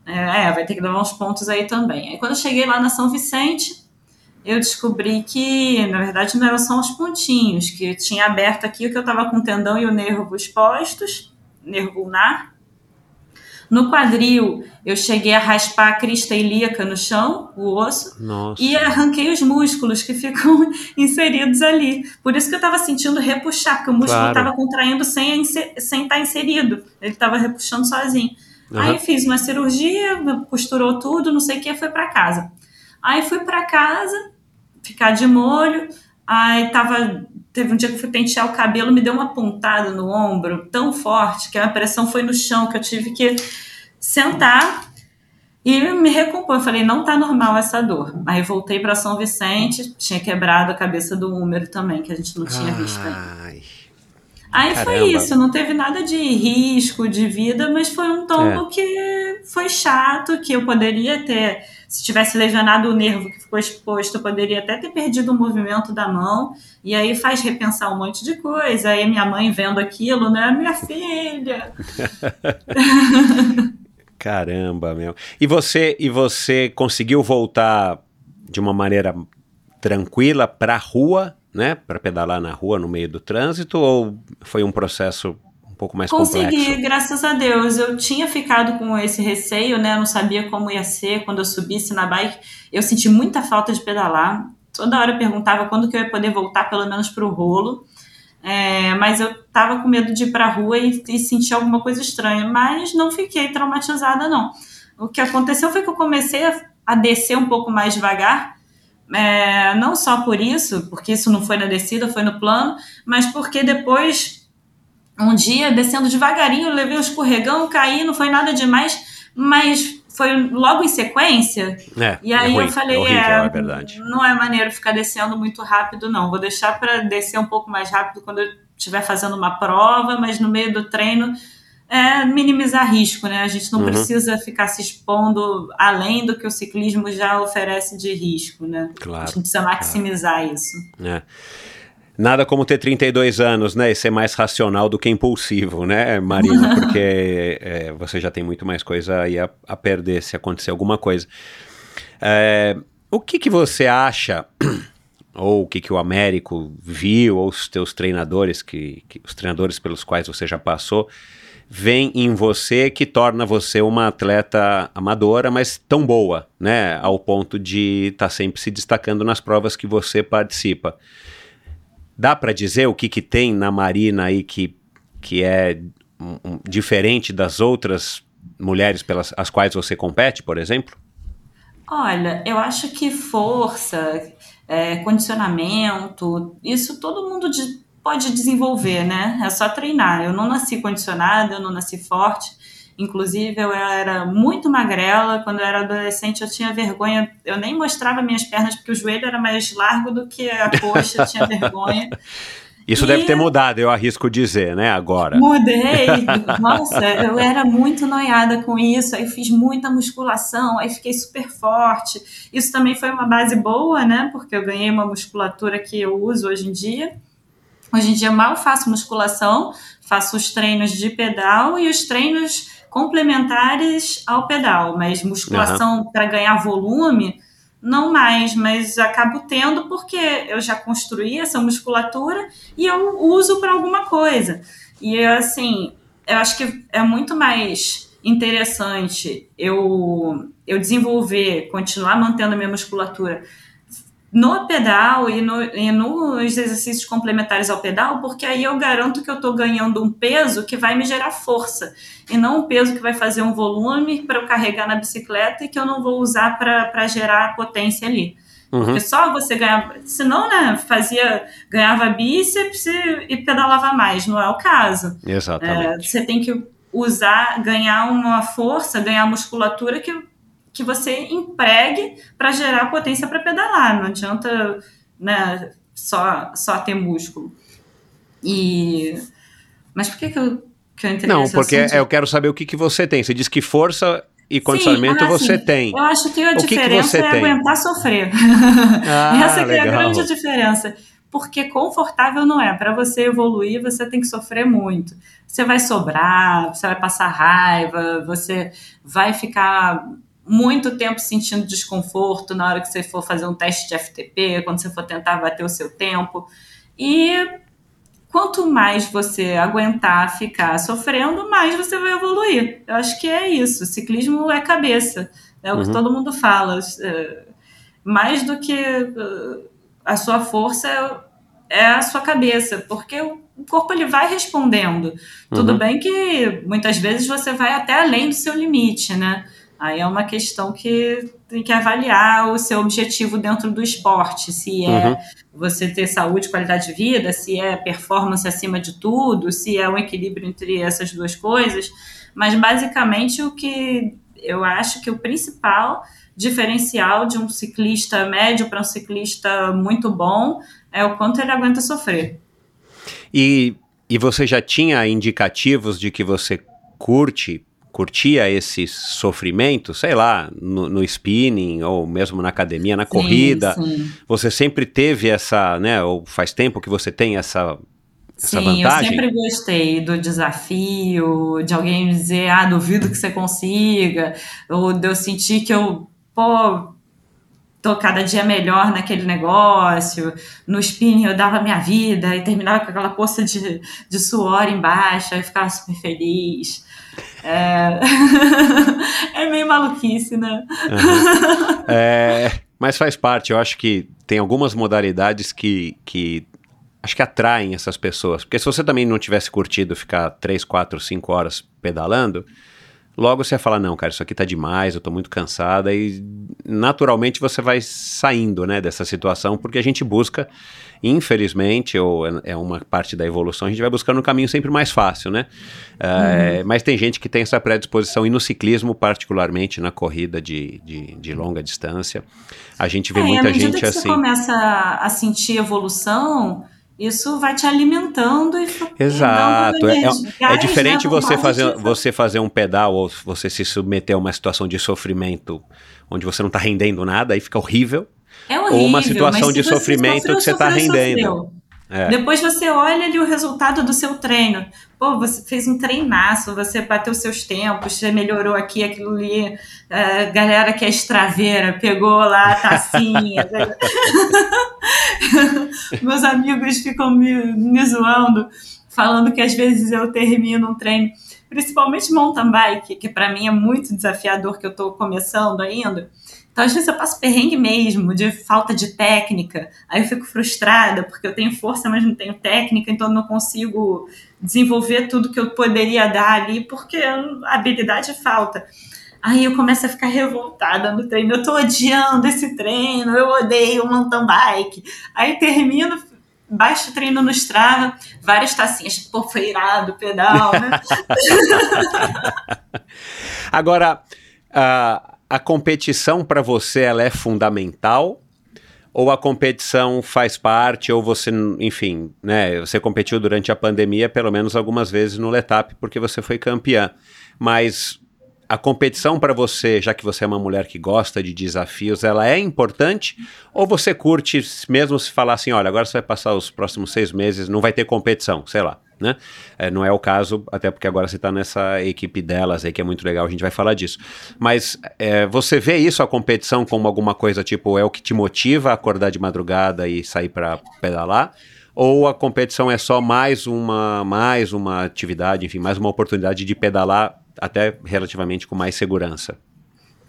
É vai ter que dar uns pontos aí também. Aí quando eu cheguei lá na São Vicente, eu descobri que, na verdade, não eram só os pontinhos, que eu tinha aberto aqui o que eu estava com o tendão e o nervo expostos, nervo ulnar. No quadril, eu cheguei a raspar a crista ilíaca no chão, o osso, Nossa. e arranquei os músculos que ficam inseridos ali. Por isso que eu estava sentindo repuxar, porque o músculo Claro. estava contraindo sem estar sem tá inserido. Ele estava repuxando sozinho. Aham. Aí fiz uma cirurgia, costurou tudo, não sei o que, foi para casa. Aí fui para casa, ficar de molho. Aí tava. Teve um dia que eu fui pentear o cabelo, me deu uma pontada no ombro tão forte que a pressão foi no chão, que eu tive que sentar e me recompor. Eu falei, não tá normal essa dor. Aí voltei para São Vicente, tinha quebrado a cabeça do húmero também, que a gente não tinha visto ainda. Ai. Aí Caramba. foi isso, não teve nada de risco de vida, mas foi um tombo que foi chato, que eu poderia ter, se tivesse lesionado o nervo que ficou exposto, eu poderia até ter perdido o movimento da mão, e aí faz repensar um monte de coisa. Aí minha mãe vendo aquilo, né? Minha filha. Caramba, meu. E você, e você conseguiu voltar de uma maneira tranquila para a rua, né? Para pedalar na rua no meio do trânsito ou foi um processo pouco mais Consegui, complexo? graças a Deus. Eu tinha ficado com esse receio, né? Eu não sabia como ia ser quando eu subisse na bike. Eu senti muita falta de pedalar. Toda hora eu perguntava quando que eu ia poder voltar, pelo menos para o rolo. É, mas eu tava com medo de ir para a rua e, e sentir alguma coisa estranha. Mas não fiquei traumatizada, não. O que aconteceu foi que eu comecei a, a descer um pouco mais devagar. É, não só por isso, porque isso não foi na descida, foi no plano, mas porque depois um dia, descendo devagarinho, levei um escorregão, caí, não foi nada demais, mas foi logo em sequência. É, E aí é ruim, eu falei, é, horrível, é, é não é maneiro ficar descendo muito rápido, não. Vou deixar para descer um pouco mais rápido quando eu estiver fazendo uma prova, mas no meio do treino é minimizar risco, né? A gente não Uhum. precisa ficar se expondo além do que o ciclismo já oferece de risco, né? A Claro. gente precisa maximizar isso. É. Nada como ter 32 anos, né? E ser mais racional do que impulsivo, né, Marina? Porque é, você já tem muito mais coisa aí a, a perder se acontecer alguma coisa. É, o que, que você acha, ou o que, que o Américo viu, ou os teus treinadores, que, que- os treinadores pelos quais você já passou, vem em você que torna você uma atleta amadora, mas tão boa, né? Ao ponto de estar sempre se destacando nas provas que você participa. Dá para dizer o que, que tem na Marina aí que, que é um- um- diferente das outras mulheres pelas as quais você compete, por exemplo? Olha, eu acho que força, é, condicionamento, isso todo mundo de- pode desenvolver, né? É só treinar. Eu não nasci condicionada, eu não nasci forte. Inclusive, eu era muito magrela. Quando eu era adolescente, eu tinha vergonha. Eu nem mostrava minhas pernas, porque o joelho era mais largo do que a coxa, eu tinha vergonha. Isso E- deve ter mudado, eu arrisco dizer, né, agora. Mudei. Nossa, eu era muito noiada com isso. Aí fiz muita musculação, aí fiquei super forte. Isso também foi uma base boa, né? Porque eu ganhei uma musculatura que eu uso hoje em dia. Hoje em dia mal faço musculação, faço os treinos de pedal e os treinos complementares ao pedal, mas musculação para ganhar volume não mais, mas acabo tendo porque eu já construí essa musculatura e eu uso para alguma coisa. E assim, eu acho que é muito mais interessante eu, eu desenvolver, continuar mantendo a minha musculatura no pedal e, no, e, nos exercícios complementares ao pedal, porque aí eu garanto que eu estou ganhando um peso que vai me gerar força, e não um peso que vai fazer um volume para eu carregar na bicicleta e que eu não vou usar para gerar potência ali. Uhum. Porque só você ganhava. Senão, né, fazia, ganhava bíceps e, e pedalava mais, não é o caso. Exatamente. É, você tem que usar, ganhar uma força, ganhar musculatura que que você empregue para gerar potência para pedalar. Não adianta né, só, só ter músculo. E... Mas por que, que eu, que eu entrei Não, porque assunto? eu quero saber o que, que você tem. Você diz que força e condicionamento Sim, ah, você tem. Eu acho que a o diferença que que é tem? aguentar sofrer. Ah, Essa é a grande diferença. Porque confortável não é. Para você evoluir, você tem que sofrer muito. Você vai sobrar, você vai passar raiva, você vai ficar muito tempo sentindo desconforto na hora que você for fazer um teste de FTP, quando você for tentar bater o seu tempo. E quanto mais você aguentar ficar sofrendo, mais você vai evoluir. Eu acho que é isso. ciclismo é cabeça. É o uhum. que todo mundo fala. É, mais do que uh, a sua força é a sua cabeça, porque o corpo ele vai respondendo. Uhum. Tudo bem que muitas vezes você vai até além do seu limite, né? Aí é uma questão que tem que avaliar o seu objetivo dentro do esporte, se é uhum. você ter saúde, qualidade de vida, se é performance acima de tudo, se é um equilíbrio entre essas duas coisas. Mas basicamente o que eu acho que o principal diferencial de um ciclista médio para um ciclista muito bom é o quanto ele aguenta sofrer. E, e você já tinha indicativos de que você curte curtia esse sofrimento, sei lá, no, no, spinning ou mesmo na academia, na sim, corrida, sim. você sempre teve essa, né, ou faz tempo que você tem essa essa Sim, vantagem? eu sempre gostei do desafio, de alguém dizer, ah, duvido que você consiga, ou de eu sentir que eu, pô, tô cada dia melhor naquele negócio. No spinning eu dava minha vida e terminava com aquela poça de, de suor embaixo, aí ficava super feliz. É, é meio maluquice, né? Uhum. É, mas faz parte, eu acho que tem algumas modalidades que, que acho que atraem essas pessoas. Porque se você também não tivesse curtido ficar 3, 4, 5 horas pedalando, logo você ia falar, não, cara, isso aqui tá demais, eu tô muito cansada, e naturalmente você vai saindo, né, dessa situação, porque a gente busca, infelizmente, ou é, é uma parte da evolução, a gente vai buscando um caminho sempre mais fácil, né, é, uhum. mas tem gente que tem essa predisposição, e no ciclismo, particularmente na corrida de, de, de longa distância, a gente vê é, muita gente que assim... você começa a sentir evolução isso vai te alimentando e Exato. É, é, é, diferente você fazer, você fazer um pedal ou você se submeter a uma situação de sofrimento onde você não está rendendo nada, aí fica horrível. É horrível. Ou uma situação de sofrimento que você está rendendo. Sofreu. É. Depois você olha ali o resultado do seu treino. Pô, você fez um treinaço, você bateu seus tempos, você melhorou aqui, aquilo ali. Uh, galera que é extraveira, pegou lá a tacinha. Meus amigos ficam me, me zoando, falando que às vezes eu termino um treino, principalmente mountain bike, que para mim é muito desafiador, que eu estou começando ainda. Então, às vezes, eu passo perrengue mesmo, de falta de técnica. Aí eu fico frustrada, porque eu tenho força, mas não tenho técnica, então não consigo desenvolver tudo que eu poderia dar ali, porque a habilidade falta. Aí eu começo a ficar revoltada no treino. Eu tô odiando esse treino, eu odeio o mountain bike. Aí termino, baixo treino no Strava, várias tacinhas, pô, foi irado pedal, né? Agora, uh, a competição para você ela é fundamental? Ou a competição faz parte ou você, enfim, né, você competiu durante a pandemia pelo menos algumas vezes no Letap porque você foi campeã, mas a competição para você, já que você é uma mulher que gosta de desafios, ela é importante? Ou você curte mesmo se falar assim, olha, agora você vai passar os próximos seis meses, não vai ter competição, sei lá né? É, não é o caso, até porque agora você está nessa equipe delas aí, que é muito legal, a gente vai falar disso. Mas é, você vê isso, a competição, como alguma coisa tipo, é o que te motiva a acordar de madrugada e sair para pedalar? Ou a competição é só mais uma, mais uma atividade, enfim, mais uma oportunidade de pedalar até relativamente com mais segurança?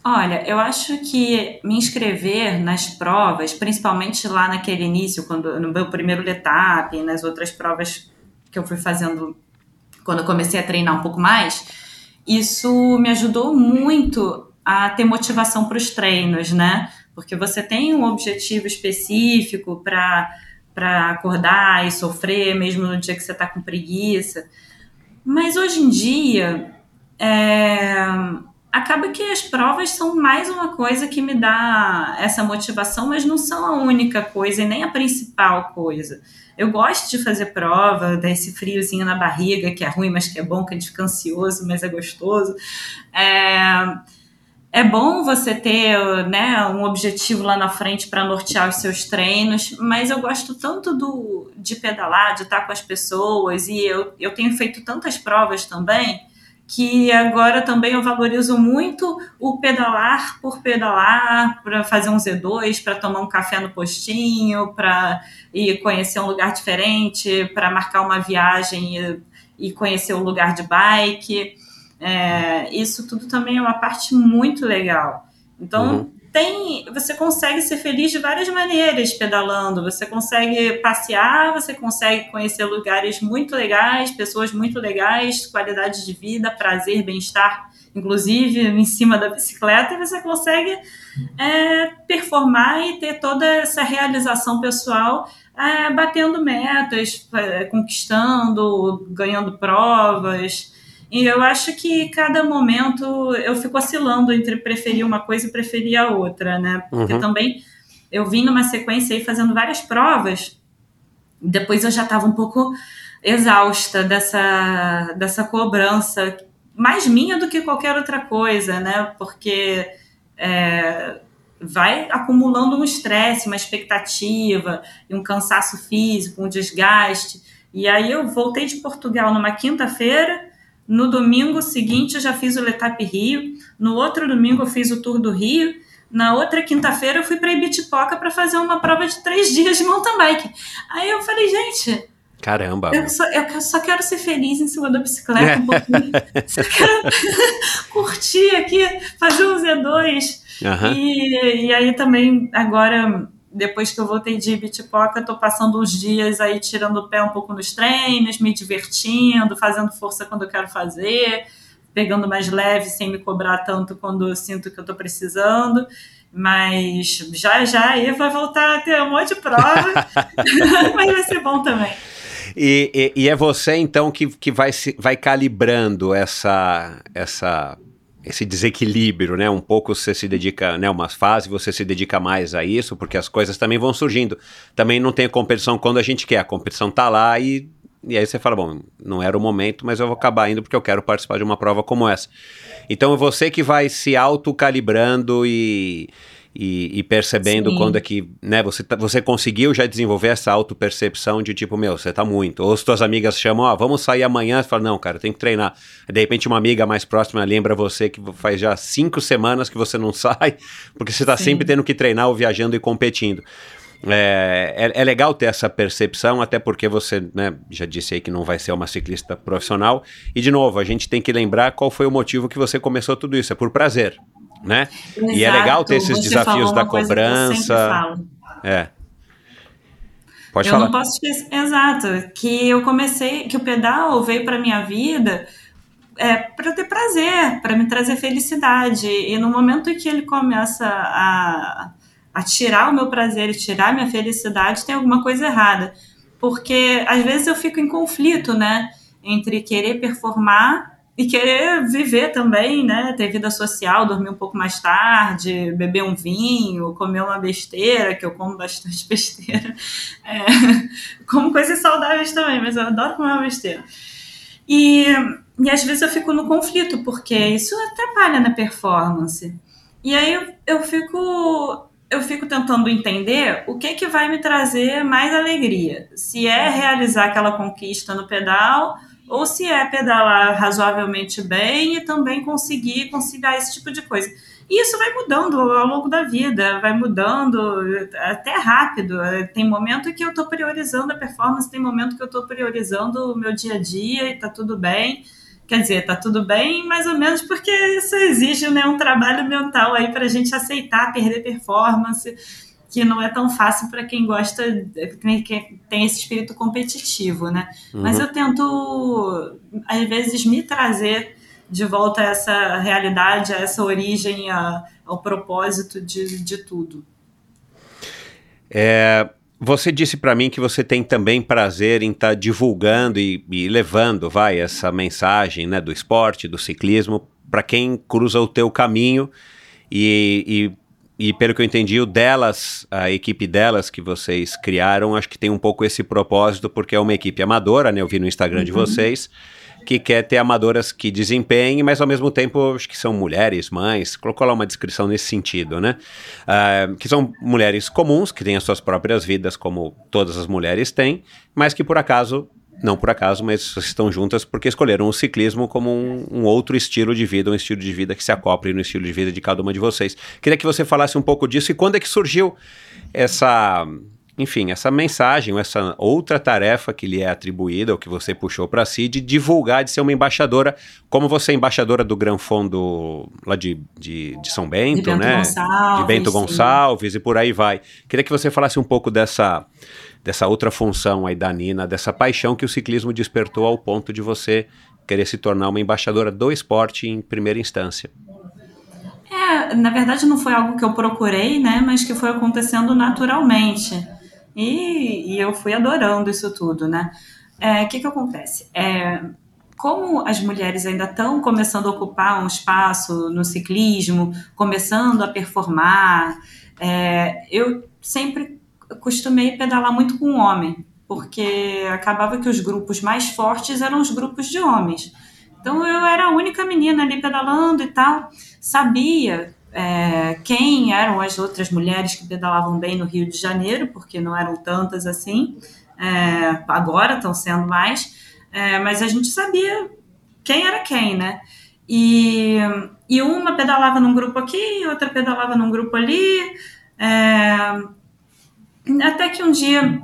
Olha, eu acho que me inscrever nas provas, principalmente lá naquele início, quando no meu primeiro letap, nas outras provas que eu fui fazendo quando eu comecei a treinar um pouco mais, isso me ajudou muito a ter motivação para os treinos, né? Porque você tem um objetivo específico para para acordar e sofrer, mesmo no dia que você está com preguiça. Mas hoje em dia, é, acaba que as provas são mais uma coisa que me dá essa motivação, mas não são a única coisa e nem a principal coisa. Eu gosto de fazer prova, desse friozinho na barriga, que é ruim, mas que é bom, que a gente fica ansioso, mas é gostoso. É, é bom você ter né, um objetivo lá na frente para nortear os seus treinos, mas eu gosto tanto do, de pedalar, de estar com as pessoas, e eu, eu tenho feito tantas provas também que agora também eu valorizo muito o pedalar por pedalar, para fazer um Z2, para tomar um café no postinho, para ir conhecer um lugar diferente, para marcar uma viagem e, e, conhecer um lugar de bike. É, isso tudo também é uma parte muito legal. Então, uhum tem, você consegue ser feliz de várias maneiras pedalando. Você consegue passear, você consegue conhecer lugares muito legais, pessoas muito legais, qualidade de vida, prazer, bem-estar, inclusive em cima da bicicleta, e você consegue é, performar e ter toda essa realização pessoal é, batendo metas, é, conquistando, ganhando provas. E eu acho que cada momento eu fico oscilando entre preferir uma coisa e preferir a outra, né? Porque uhum. também eu vim numa sequência aí fazendo várias provas, depois eu já estava um pouco exausta dessa, dessa cobrança, mais minha do que qualquer outra coisa, né? Porque é, vai acumulando um estresse, uma expectativa, um cansaço físico, um desgaste. E aí eu voltei de Portugal numa quinta-feira no domingo seguinte eu já fiz o Letap Rio. No outro domingo eu fiz o Tour do Rio. Na outra quinta-feira eu fui para Ibitipoca para fazer uma prova de três dias de mountain bike. Aí eu falei, gente, Caramba! Eu só, eu só, quero ser feliz em cima da bicicleta um pouquinho. só quero curtir aqui, fazer um Z2. Uhum. E, e aí também, agora, depois que eu voltei de Bitipoca, estou passando uns dias aí tirando o pé um pouco nos treinos, me divertindo, fazendo força quando eu quero fazer, pegando mais leve sem me cobrar tanto quando eu sinto que eu estou precisando. Mas já já aí vai voltar a ter um monte de prova, mas vai ser bom também. E, e, e, é você então que, que vai, vai calibrando essa, essa esse desequilíbrio, né? Um pouco você se dedica, né? Umas fases você se dedica mais a isso, porque as coisas também vão surgindo. Também não tem competição quando a gente quer, a competição tá lá e, e aí você fala, bom, não era o momento, mas eu vou acabar indo porque eu quero participar de uma prova como essa. Então é você que vai se autocalibrando e e, e percebendo Sim. quando é que, né, você, tá, você conseguiu já desenvolver essa autopercepção de tipo, meu, você tá muito. Ou as tuas amigas chamam, ó, oh, vamos sair amanhã, você fala, não, cara, tem que treinar. De repente uma amiga mais próxima lembra você que faz já cinco semanas que você não sai, porque você tá Sim. sempre tendo que treinar ou viajando e competindo. É, é, é, legal ter essa percepção, até porque você né, já disse aí que não vai ser uma ciclista profissional. E, de novo, a gente tem que lembrar qual foi o motivo que você começou tudo isso. É por prazer né? Exato. E é legal ter esses desafios da cobrança. É. Pode eu falar. não posso esquecer, exato, que eu comecei, que o pedal veio para minha vida é, para ter prazer, para me trazer felicidade. E no momento em que ele começa a, a tirar o meu prazer e tirar a minha felicidade, tem alguma coisa errada. Porque às vezes eu fico em conflito, né? Entre querer performar e querer viver também, né? Ter vida social, dormir um pouco mais tarde, beber um vinho, comer uma besteira, que eu como bastante besteira. É, como coisas saudáveis também, mas eu adoro comer uma besteira. E, e às vezes eu fico no conflito, porque isso atrapalha na performance. E aí eu, eu fico eu fico tentando entender o que que vai me trazer mais alegria. Se é realizar aquela conquista no pedal ou se é pedalar razoavelmente bem e também conseguir conciliar esse tipo de coisa. E isso vai mudando ao longo da vida, vai mudando até rápido. Tem momento que eu estou priorizando a performance, tem momento que eu estou priorizando o meu dia a dia e está tudo bem. Quer dizer, tá tudo bem, mais ou menos, porque isso exige né, um trabalho mental aí para a gente aceitar perder performance, que não é tão fácil para quem gosta, quem tem esse espírito competitivo, né? Uhum. Mas eu tento, às vezes, me trazer de volta a essa realidade, a essa origem, a, ao propósito de, de tudo. É, você disse para mim que você tem também prazer em estar tá divulgando e, e, levando, vai, essa mensagem né, do esporte, do ciclismo, para quem cruza o teu caminho e, e, e, pelo que eu entendi, o delas, a equipe delas que vocês criaram, acho que tem um pouco esse propósito, porque é uma equipe amadora, né? Eu vi no Instagram uhum. de vocês que quer ter amadoras que desempenhem, mas ao mesmo tempo acho que são mulheres, mães, colocou lá uma descrição nesse sentido, né? Uh, que são mulheres comuns, que têm as suas próprias vidas, como todas as mulheres têm, mas que por acaso não por acaso, mas estão juntas porque escolheram o ciclismo como um, um, outro estilo de vida, um estilo de vida que se acople no estilo de vida de cada uma de vocês. Queria que você falasse um pouco disso e quando é que surgiu essa enfim, essa mensagem, essa outra tarefa que lhe é atribuída, ou que você puxou para si, de divulgar, de ser uma embaixadora, como você é embaixadora do Gran Fundo lá de, de, de São Bento, de Bento né? Gonçalves, de Bento Gonçalves sim. e por aí vai. Queria que você falasse um pouco dessa, dessa outra função aí da Nina, dessa paixão que o ciclismo despertou ao ponto de você querer se tornar uma embaixadora do esporte em primeira instância. É, na verdade não foi algo que eu procurei, né, mas que foi acontecendo naturalmente. E, e eu fui adorando isso tudo, né? O é, que, que acontece? É, como as mulheres ainda estão começando a ocupar um espaço no ciclismo, começando a performar, é, eu sempre costumei pedalar muito com homem, porque acabava que os grupos mais fortes eram os grupos de homens. Então eu era a única menina ali pedalando e tal, sabia é, quem eram as outras mulheres que pedalavam bem no Rio de Janeiro, porque não eram tantas assim, é, agora estão sendo mais, é, mas a gente sabia quem era quem, né? E, e uma pedalava num grupo aqui, outra pedalava num grupo ali, é, até que um dia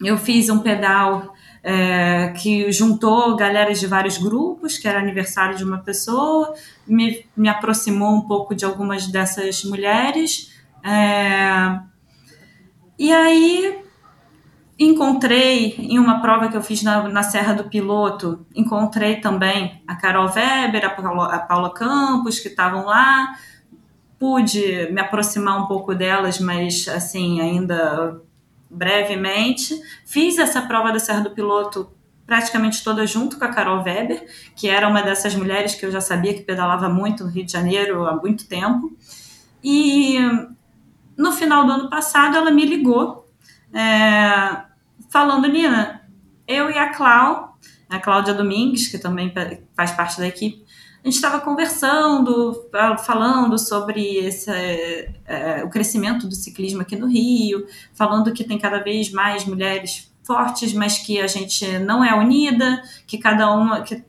eu fiz um pedal é, que juntou galera de vários grupos, que era aniversário de uma pessoa, me, me aproximou um pouco de algumas dessas mulheres. É, e aí encontrei em uma prova que eu fiz na, na Serra do Piloto, encontrei também a Carol Weber, a Paula, a Paula Campos, que estavam lá. Pude me aproximar um pouco delas, mas assim, ainda brevemente. Fiz essa prova da Serra do Piloto praticamente toda junto com a Carol Weber, que era uma dessas mulheres que eu já sabia que pedalava muito no Rio de Janeiro há muito tempo. E no final do ano passado ela me ligou, é, falando, Nina, eu e a Clau, a Cláudia Domingues, que também faz parte da equipe, gente estava conversando, falando sobre esse, é, o crescimento do ciclismo aqui no Rio, falando que tem cada vez mais mulheres fortes, mas que a gente não é unida, que cada uma que,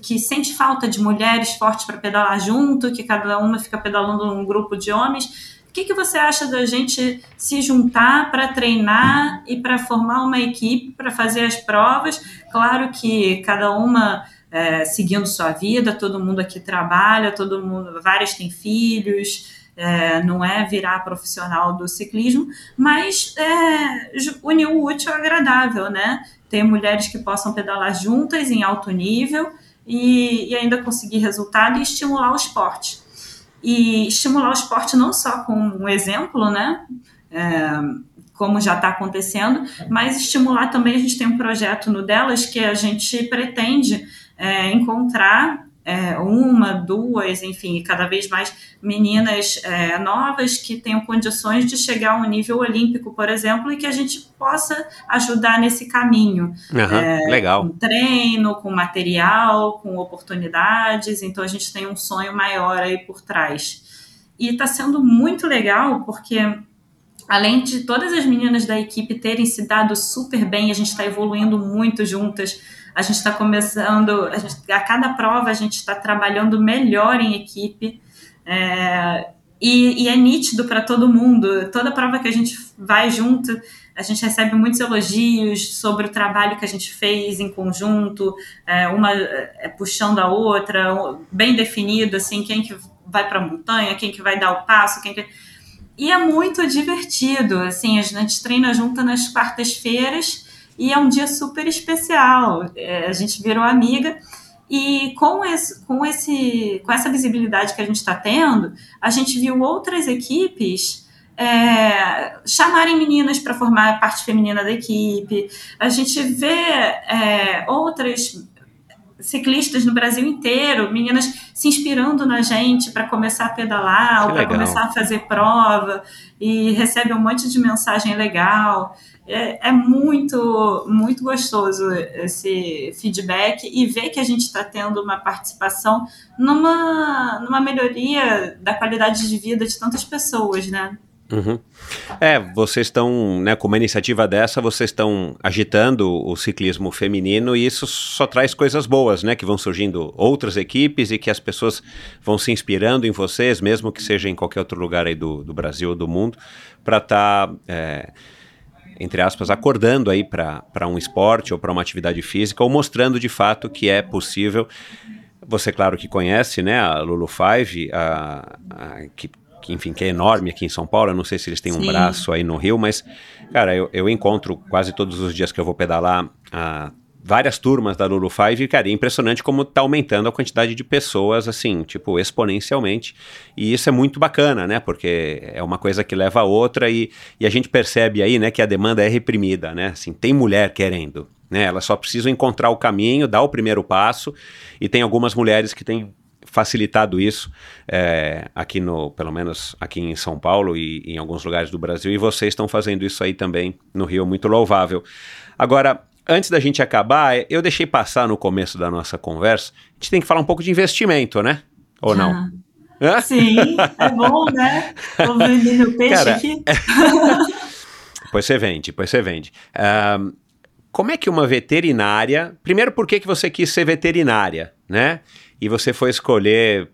que sente falta de mulheres fortes para pedalar junto, que cada uma fica pedalando num grupo de homens. O que, que você acha da gente se juntar para treinar e para formar uma equipe para fazer as provas? Claro que cada uma é, seguindo sua vida, todo mundo aqui trabalha, todo mundo, várias têm filhos, é, não é virar profissional do ciclismo, mas é, unir o útil ao agradável, né? Ter mulheres que possam pedalar juntas em alto nível e, e ainda conseguir resultado e estimular o esporte. E estimular o esporte não só com um exemplo, né? É, como já está acontecendo, mas estimular também. A gente tem um projeto no Delas que a gente pretende é, encontrar é, uma, duas, enfim, cada vez mais meninas é, novas que tenham condições de chegar a um nível olímpico, por exemplo, e que a gente possa ajudar nesse caminho. Uhum, é, legal. Com treino, com material, com oportunidades. Então a gente tem um sonho maior aí por trás. E está sendo muito legal porque além de todas as meninas da equipe terem se dado super bem, a gente está evoluindo muito juntas a gente está começando, a, gente, a, cada prova a gente está trabalhando melhor em equipe. É, e, e, é nítido para todo mundo. Toda prova que a gente vai junto, a gente recebe muitos elogios sobre o trabalho que a gente fez em conjunto, é, uma é, puxando a outra, bem definido, assim, quem que vai para a montanha, quem que vai dar o passo, quem que... E é muito divertido, assim, a gente treina junto nas quartas-feiras e é um dia super especial. É, a gente virou amiga e com, esse, com, esse, com essa visibilidade que a gente está tendo, a gente viu outras equipes é, chamarem meninas para formar a parte feminina da equipe. A gente vê é, outras ciclistas no Brasil inteiro, meninas se inspirando na gente para começar a pedalar, ou para começar a fazer prova, e recebe um monte de mensagem legal é, é muito, muito gostoso esse feedback e ver que a gente está tendo uma participação numa, numa melhoria da qualidade de vida de tantas pessoas, né? Uhum. É, vocês estão, né, com uma iniciativa dessa, vocês estão agitando o ciclismo feminino e isso só traz coisas boas, né, que vão surgindo outras equipes e que as pessoas vão se inspirando em vocês, mesmo que seja em qualquer outro lugar aí do, do Brasil ou do mundo, para estar... Tá, é, entre aspas, acordando aí para um esporte ou para uma atividade física, ou mostrando de fato que é possível. Você, claro, que conhece, né, a Lulu Five, a, a, que, que, enfim, que é enorme aqui em São Paulo. Eu não sei se eles têm um Sim. braço aí no Rio, mas, cara, eu, eu encontro quase todos os dias que eu vou pedalar a várias turmas da Lulu Five, cara, é impressionante como tá aumentando a quantidade de pessoas, assim, tipo, exponencialmente. E isso é muito bacana, né? Porque é uma coisa que leva a outra e, e a gente percebe aí, né, que a demanda é reprimida, né? Assim, tem mulher querendo, né? Elas só precisam encontrar o caminho, dar o primeiro passo e tem algumas mulheres que têm facilitado isso é, aqui no, pelo menos aqui em São Paulo e, em alguns lugares do Brasil, e vocês estão fazendo isso aí também no Rio, muito louvável. Agora, antes da gente acabar, eu deixei passar no começo da nossa conversa, a gente tem que falar um pouco de investimento, né? Ou não? Ah, sim, é bom, né? Tô vendendo peixe Cara, aqui. pois você vende, pois você vende. Um, como é que uma veterinária... Primeiro, por que, que você quis ser veterinária, né? E você foi escolher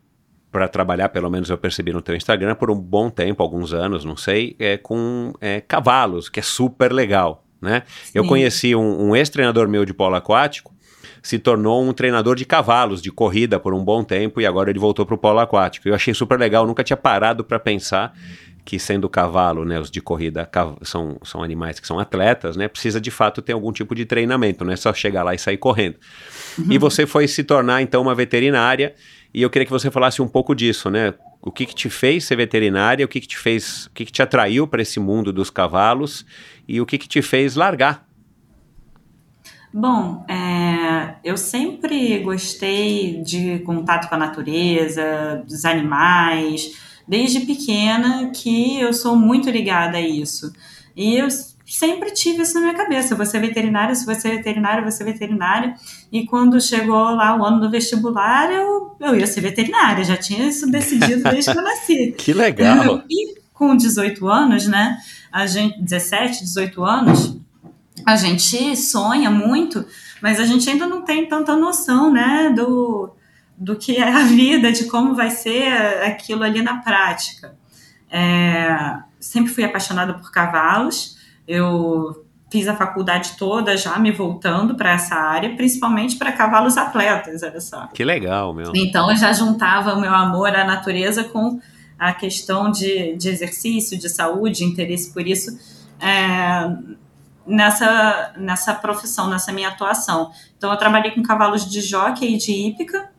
para trabalhar, pelo menos eu percebi no teu Instagram, por um bom tempo, alguns anos, não sei, é, com é, cavalos, que é super legal, né? Eu conheci um, um ex-treinador meu de polo aquático, se tornou um treinador de cavalos, de corrida por um bom tempo e agora ele voltou para o polo aquático. Eu achei super legal, nunca tinha parado para pensar que sendo cavalo, né, os de corrida são, são animais que são atletas, né, precisa de fato ter algum tipo de treinamento, não é só chegar lá e sair correndo. Uhum. E você foi se tornar então uma veterinária e eu queria que você falasse um pouco disso, né, o que, que te fez ser veterinária, o que, que te fez, o que, que te atraiu para esse mundo dos cavalos e o que, que te fez largar? Bom, é, eu sempre gostei de contato com a natureza, dos animais, desde pequena que eu sou muito ligada a isso. E eu sempre tive isso na minha cabeça. Você é veterinária, se você é veterinária, você é veterinária. E quando chegou lá o ano do vestibular, eu, eu ia ser veterinária. Já tinha isso decidido desde que eu nasci. que legal! E com 18 anos, né? A gente, 17, 18 anos, a gente sonha muito, mas a gente ainda não tem tanta noção, né? Do, do que é a vida, de como vai ser aquilo ali na prática. É, sempre fui apaixonada por cavalos eu fiz a faculdade toda já me voltando para essa área, principalmente para cavalos atletas, olha só. Que legal, meu. Então eu já juntava o meu amor à natureza com a questão de, de exercício, de saúde, interesse por isso é, nessa, nessa profissão, nessa minha atuação. Então eu trabalhei com cavalos de jockey e de hípica,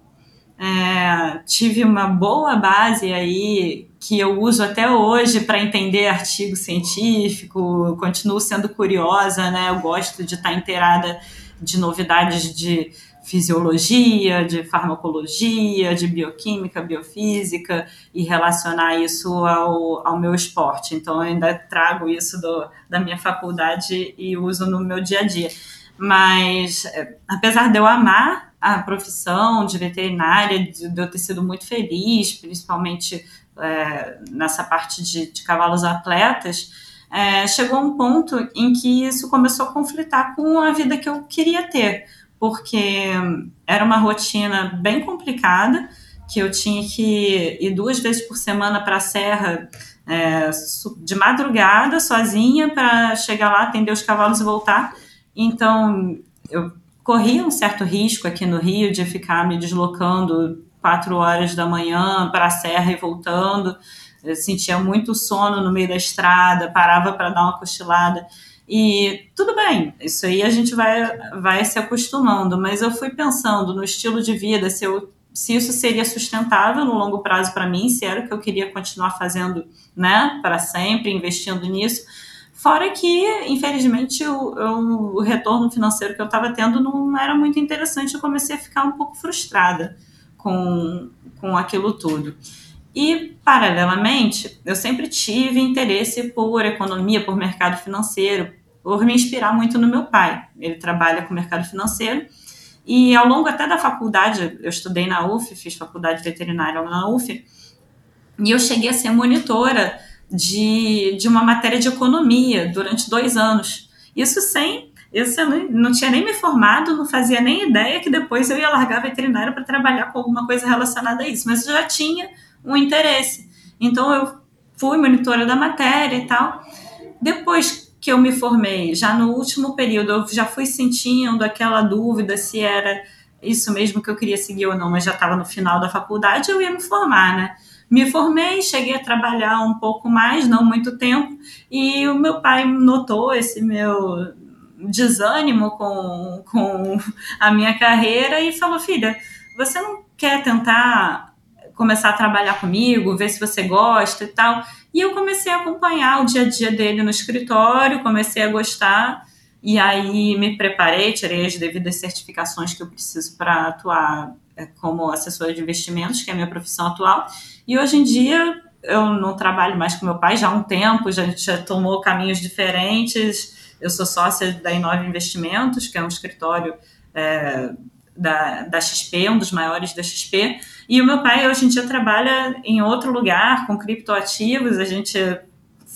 é, tive uma boa base aí que eu uso até hoje para entender artigo científico, continuo sendo curiosa, né? Eu gosto de estar inteirada de novidades de fisiologia, de farmacologia, de bioquímica, biofísica e relacionar isso ao, ao meu esporte. Então, eu ainda trago isso do, da minha faculdade e uso no meu dia a dia. Mas, é, apesar de eu amar a profissão de veterinária, de, de eu ter sido muito feliz, principalmente é, nessa parte de, de cavalos atletas, é, chegou um ponto em que isso começou a conflitar com a vida que eu queria ter, porque era uma rotina bem complicada, que eu tinha que ir duas vezes por semana para a serra é, de madrugada, sozinha, para chegar lá, atender os cavalos e voltar. Então, eu corria um certo risco aqui no Rio de ficar me deslocando quatro horas da manhã para a serra e voltando. Eu sentia muito sono no meio da estrada, parava para dar uma cochilada. E tudo bem, isso aí a gente vai, vai se acostumando, mas eu fui pensando no estilo de vida, se, eu, se isso seria sustentável no longo prazo para mim, se era o que eu queria continuar fazendo né, para sempre, investindo nisso. Fora que, infelizmente, o, o retorno financeiro que eu estava tendo não era muito interessante, eu comecei a ficar um pouco frustrada com, com aquilo tudo. E, paralelamente, eu sempre tive interesse por economia, por mercado financeiro, por me inspirar muito no meu pai. Ele trabalha com mercado financeiro. E ao longo até da faculdade, eu estudei na UF, fiz faculdade veterinária na UF, e eu cheguei a ser monitora de, de uma matéria de economia durante dois anos. Isso sem. Isso eu não, não tinha nem me formado, não fazia nem ideia que depois eu ia largar veterinária para trabalhar com alguma coisa relacionada a isso, mas eu já tinha um interesse. Então eu fui monitora da matéria e tal. Depois que eu me formei, já no último período, eu já fui sentindo aquela dúvida se era isso mesmo que eu queria seguir ou não, mas já estava no final da faculdade, eu ia me formar, né? Me formei, cheguei a trabalhar um pouco mais, não muito tempo, e o meu pai notou esse meu desânimo com, com a minha carreira e falou: Filha, você não quer tentar começar a trabalhar comigo, ver se você gosta e tal. E eu comecei a acompanhar o dia a dia dele no escritório, comecei a gostar. E aí me preparei, tirei as devidas certificações que eu preciso para atuar é, como assessora de investimentos, que é a minha profissão atual. E hoje em dia eu não trabalho mais com meu pai já há um tempo, já, já tomou caminhos diferentes. Eu sou sócia da Inove Investimentos, que é um escritório é, da, da XP, um dos maiores da XP. E o meu pai hoje em dia trabalha em outro lugar, com criptoativos, a gente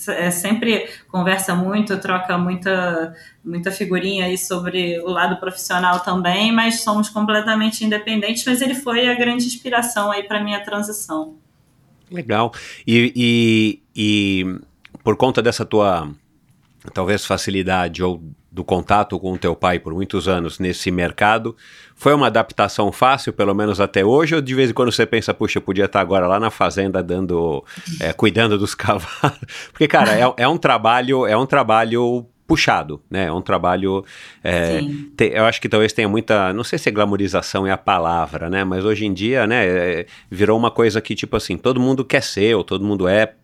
é, sempre conversa muito, troca muita, muita figurinha aí sobre o lado profissional também, mas somos completamente independentes, mas ele foi a grande inspiração aí para minha transição. Legal. E, e, e por conta dessa tua talvez facilidade ou do contato com o teu pai por muitos anos nesse mercado, foi uma adaptação fácil, pelo menos até hoje, ou de vez em quando você pensa, puxa, eu podia estar agora lá na fazenda dando, é, cuidando dos cavalos? Porque, cara, é, é um trabalho, é um trabalho puxado, né? É um trabalho. É, te, eu acho que talvez tenha muita. Não sei se glamorização é a palavra, né? Mas hoje em dia, né? É, virou uma coisa que, tipo assim, todo mundo quer ser, ou todo mundo é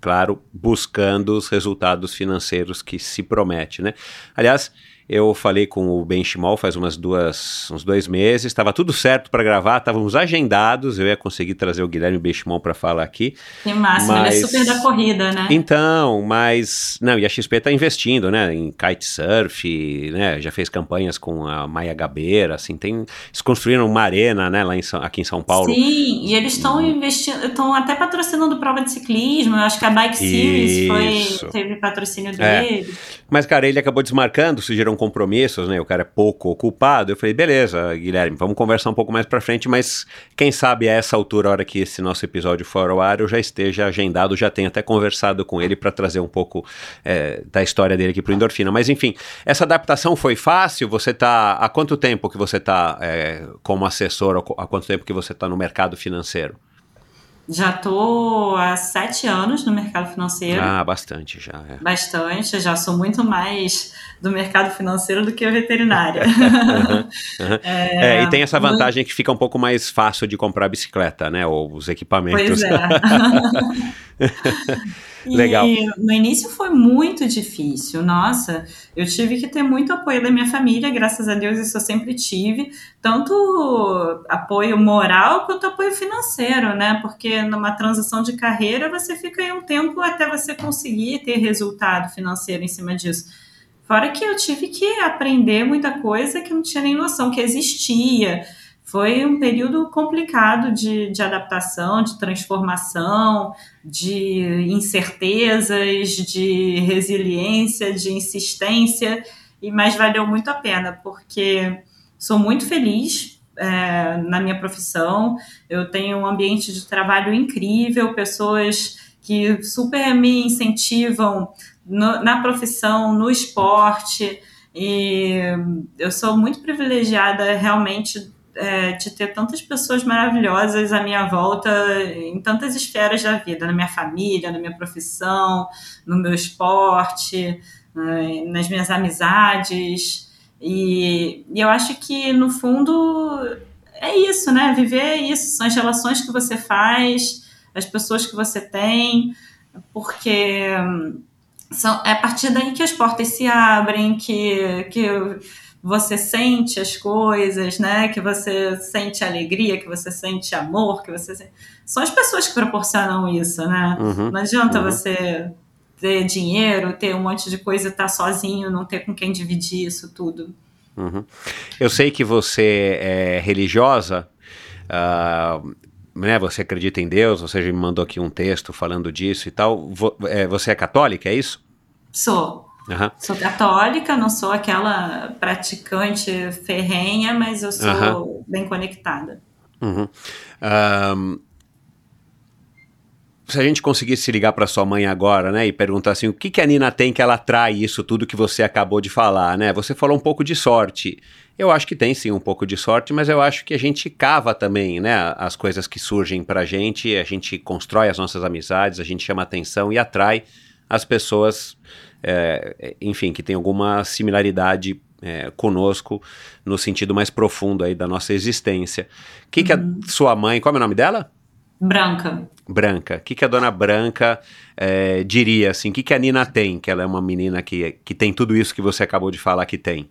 claro, buscando os resultados financeiros que se promete, né? Aliás, eu falei com o Benchimol faz umas duas, uns dois meses, estava tudo certo para gravar, estávamos agendados, eu ia conseguir trazer o Guilherme Benchimol para falar aqui. Que máximo, mas... ele é super da corrida, né? Então, mas, não, e a XP está investindo, né, em kitesurf, né, já fez campanhas com a Maia Gabeira, assim, tem, eles construíram uma arena, né, lá em, aqui em São Paulo. Sim, e eles estão investindo, estão até patrocinando prova de ciclismo, eu acho que a Bike Series foi, teve patrocínio é. dele. É. Mas, cara, ele acabou desmarcando, sugeriram compromissos, né? O cara é pouco ocupado. Eu falei, beleza, Guilherme, vamos conversar um pouco mais pra frente, mas quem sabe a essa altura, a hora que esse nosso episódio for ao ar, eu já esteja agendado, já tenho até conversado com ele para trazer um pouco é, da história dele aqui pro Endorfina. Mas enfim, essa adaptação foi fácil? Você tá. Há quanto tempo que você tá é, como assessor? Há quanto tempo que você tá no mercado financeiro? Já estou há sete anos no mercado financeiro. Ah, bastante já. É. Bastante, já sou muito mais do mercado financeiro do que a veterinária. uhum, uhum. É, é, e tem essa vantagem que fica um pouco mais fácil de comprar bicicleta, né? Ou os equipamentos. Pois é. Legal. E no início foi muito difícil. Nossa, eu tive que ter muito apoio da minha família, graças a Deus isso eu sempre tive, tanto apoio moral quanto apoio financeiro, né? Porque numa transição de carreira você fica aí um tempo até você conseguir ter resultado financeiro em cima disso. Fora que eu tive que aprender muita coisa que não tinha nem noção que existia. Foi um período complicado de, de adaptação, de transformação, de incertezas, de resiliência, de insistência, e mas valeu muito a pena, porque sou muito feliz é, na minha profissão, eu tenho um ambiente de trabalho incrível, pessoas que super me incentivam no, na profissão, no esporte. E eu sou muito privilegiada realmente é, de ter tantas pessoas maravilhosas à minha volta em tantas esferas da vida, na minha família, na minha profissão, no meu esporte, né, nas minhas amizades. E, e eu acho que, no fundo, é isso, né? Viver é isso, são as relações que você faz, as pessoas que você tem, porque são, é a partir daí que as portas se abrem, que, que você sente as coisas, né? Que você sente alegria, que você sente amor, que você sente... são as pessoas que proporcionam isso, né? Uhum, não adianta uhum. você ter dinheiro, ter um monte de coisa, estar sozinho, não ter com quem dividir isso tudo. Uhum. Eu sei que você é religiosa, uh, né? Você acredita em Deus, você já me mandou aqui um texto falando disso e tal. É, você é católica, é isso? Sou. Uhum. Sou católica, não sou aquela praticante ferrenha, mas eu sou uhum. bem conectada. Uhum. Um, se a gente conseguisse ligar para sua mãe agora, né, e perguntar assim, o que, que a Nina tem que ela atrai isso tudo que você acabou de falar, né? Você falou um pouco de sorte. Eu acho que tem sim um pouco de sorte, mas eu acho que a gente cava também, né, as coisas que surgem pra gente, a gente constrói as nossas amizades, a gente chama atenção e atrai as pessoas, é, enfim, que tem alguma similaridade é, conosco no sentido mais profundo aí da nossa existência. O que, uhum. que a uhum. sua mãe, qual é o nome dela? Branca. Branca. O que, que a dona Branca é, diria, assim? O que, que a Nina tem? Que ela é uma menina que, que tem tudo isso que você acabou de falar que tem.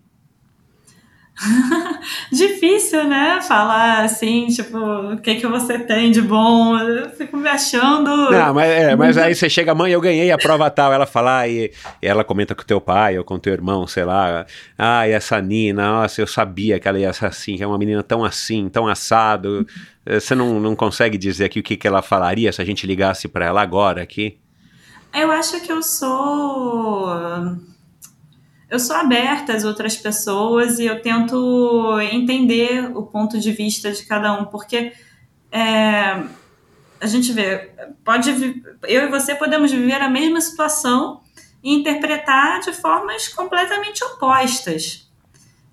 Difícil, né? Falar assim, tipo, o que que você tem de bom? Eu fico me achando. Não, mas, é, mas aí você chega, mãe, eu ganhei a prova tal. Ela fala, e, e, ela comenta com teu pai ou com teu irmão, sei lá. Ah, e essa Nina, nossa, eu sabia que ela ia ser assim, que é uma menina tão assim, tão assado. Você não, não consegue dizer aqui o que, que ela falaria se a gente ligasse para ela agora aqui? Eu acho que eu sou eu sou aberta às outras pessoas e eu tento entender o ponto de vista de cada um, porque é, a gente vê, pode eu e você podemos viver a mesma situação e interpretar de formas completamente opostas.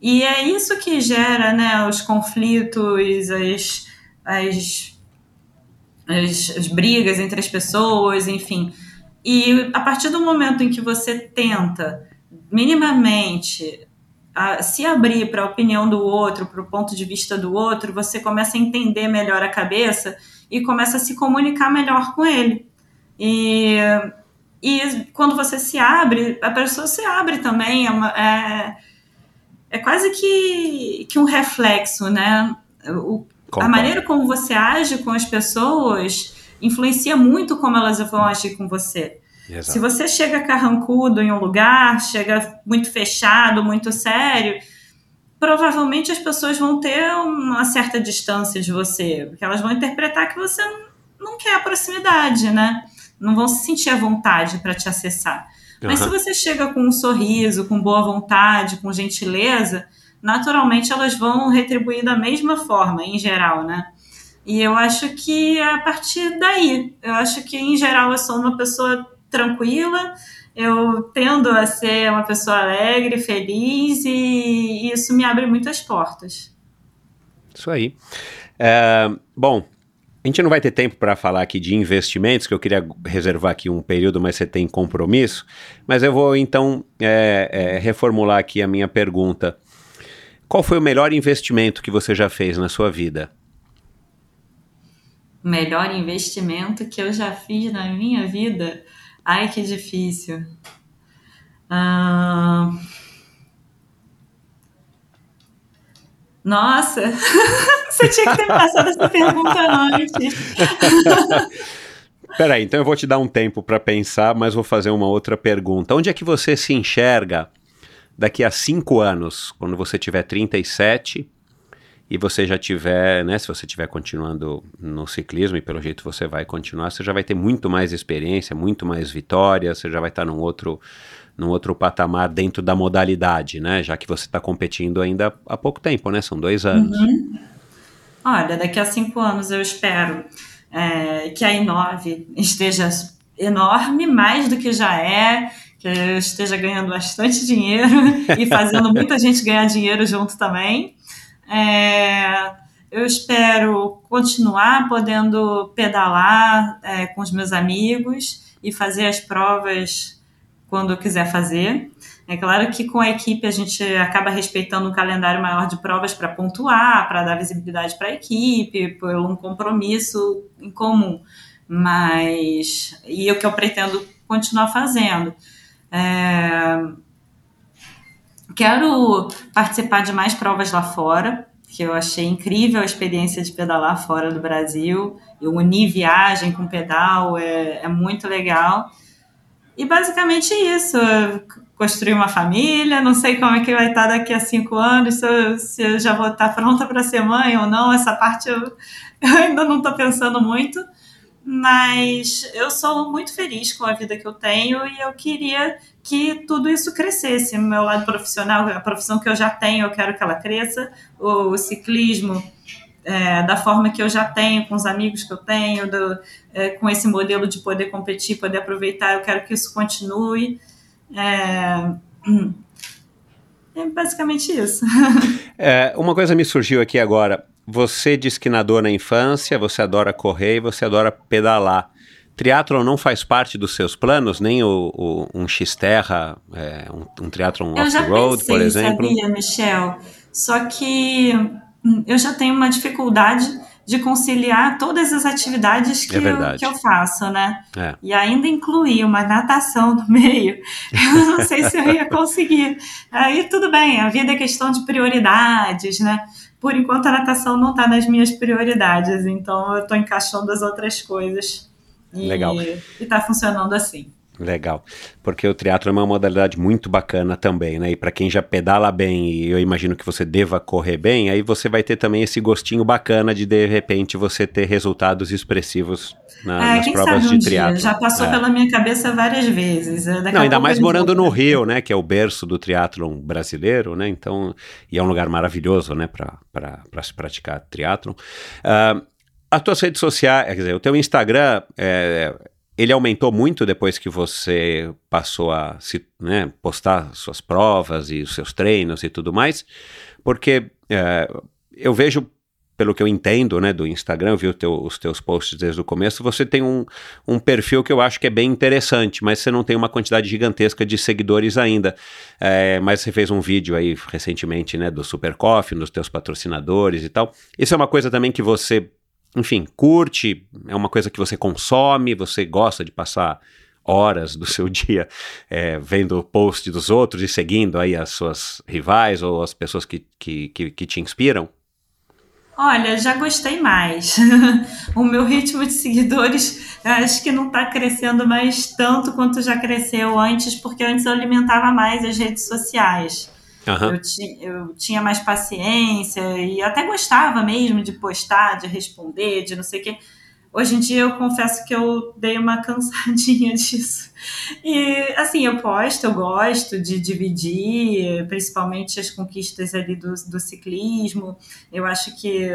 E é isso que gera né, os conflitos, as, as, as, as brigas entre as pessoas, enfim. E a partir do momento em que você tenta minimamente a, se abrir para a opinião do outro, para o ponto de vista do outro, você começa a entender melhor a cabeça e começa a se comunicar melhor com ele. E, e quando você se abre, a pessoa se abre também. É, uma, é, é quase que, que um reflexo, né? O, a maneira como você age com as pessoas influencia muito como elas vão agir com você. Exato. Se você chega carrancudo em um lugar, chega muito fechado, muito sério, provavelmente as pessoas vão ter uma certa distância de você, porque elas vão interpretar que você não quer a proximidade, né? Não vão se sentir à vontade para te acessar. Uhum. Mas se você chega com um sorriso, com boa vontade, com gentileza, naturalmente elas vão retribuir da mesma forma, em geral, né? E eu acho que é a partir daí, eu acho que em geral eu sou uma pessoa tranquila, eu tendo a ser uma pessoa alegre, feliz e isso me abre muitas portas. Isso aí. É, bom, a gente não vai ter tempo para falar aqui de investimentos, que eu queria reservar aqui um período, mas você tem compromisso. Mas eu vou então é, é, reformular aqui a minha pergunta. Qual foi o melhor investimento que você já fez na sua vida? Melhor investimento que eu já fiz na minha vida? Ai, que difícil. Ah... Nossa, você tinha que ter passado essa pergunta antes. Peraí, então eu vou te dar um tempo para pensar, mas vou fazer uma outra pergunta. Onde é que você se enxerga daqui a cinco anos, quando você tiver 37 e você já tiver, né, se você estiver continuando no ciclismo, e pelo jeito você vai continuar, você já vai ter muito mais experiência, muito mais vitórias, você já vai estar num outro, num outro patamar dentro da modalidade, né, já que você está competindo ainda há pouco tempo, né, são dois anos. Uhum. Olha, daqui a cinco anos eu espero é, que a I9 esteja enorme, mais do que já é, que eu esteja ganhando bastante dinheiro e fazendo muita gente ganhar dinheiro junto também. É, eu espero continuar podendo pedalar é, com os meus amigos e fazer as provas quando eu quiser fazer. É claro que com a equipe a gente acaba respeitando um calendário maior de provas para pontuar, para dar visibilidade para a equipe, por um compromisso em comum. Mas. E o que eu pretendo continuar fazendo. É, quero participar de mais provas lá fora, que eu achei incrível a experiência de pedalar fora do Brasil. Eu uni viagem com pedal, é, é muito legal. E basicamente isso construir uma família, não sei como é que vai estar daqui a cinco anos, se eu, se eu já vou estar pronta para ser mãe ou não, essa parte eu, eu ainda não estou pensando muito, mas eu sou muito feliz com a vida que eu tenho e eu queria que tudo isso crescesse, meu lado profissional, a profissão que eu já tenho, eu quero que ela cresça, o, ciclismo é, da forma que eu já tenho, com os amigos que eu tenho, do, é, com esse modelo de poder competir, poder aproveitar, eu quero que isso continue. É, é basicamente isso. É, uma coisa me surgiu aqui agora. Você disse que nadou na infância, você adora correr e você adora pedalar. Triatlon não faz parte dos seus planos, nem o, o um X-Terra, é, um, um triatlon off-road, por exemplo? Eu já sabia, Michel. Só que hum, eu já tenho uma dificuldade de conciliar todas as atividades que, é eu, que eu faço, né? É. E ainda incluir uma natação no meio, eu não sei se eu ia conseguir. Aí tudo bem, a vida é questão de prioridades, né? Por enquanto a natação não está nas minhas prioridades, então eu estou encaixando as outras coisas. E, Legal. E está funcionando assim. Legal, porque o triatlo é uma modalidade muito bacana também, né? E para quem já pedala bem, e eu imagino que você deva correr bem, aí você vai ter também esse gostinho bacana de de repente você ter resultados expressivos na, é, nas provas de triatlo. Já passou é. pela minha cabeça várias vezes. Daqui Não, ainda mais morando no Rio, né? Que é o berço do triatlon brasileiro, né? Então, e é um lugar maravilhoso, né? Para se praticar triatlon. Uh, as tuas redes sociais, quer dizer, o teu Instagram é, ele aumentou muito depois que você passou a se, né, postar suas provas e os seus treinos e tudo mais, porque é, eu vejo, pelo que eu entendo né, do Instagram, eu vi teu, os teus posts desde o começo, você tem um, um perfil que eu acho que é bem interessante, mas você não tem uma quantidade gigantesca de seguidores ainda. É, mas você fez um vídeo aí recentemente né, do Super Coffee, dos teus patrocinadores e tal. Isso é uma coisa também que você enfim, curte, é uma coisa que você consome, você gosta de passar horas do seu dia é, vendo o post dos outros e seguindo aí as suas rivais ou as pessoas que, que, que, que te inspiram? Olha, já gostei mais. o meu ritmo de seguidores acho que não está crescendo mais tanto quanto já cresceu antes, porque antes eu alimentava mais as redes sociais. Uhum. Eu, ti, eu tinha mais paciência e até gostava mesmo de postar, de responder, de não sei o quê. Hoje em dia eu confesso que eu dei uma cansadinha disso. E assim, eu posto, eu gosto de dividir, principalmente as conquistas ali do, do ciclismo. Eu acho que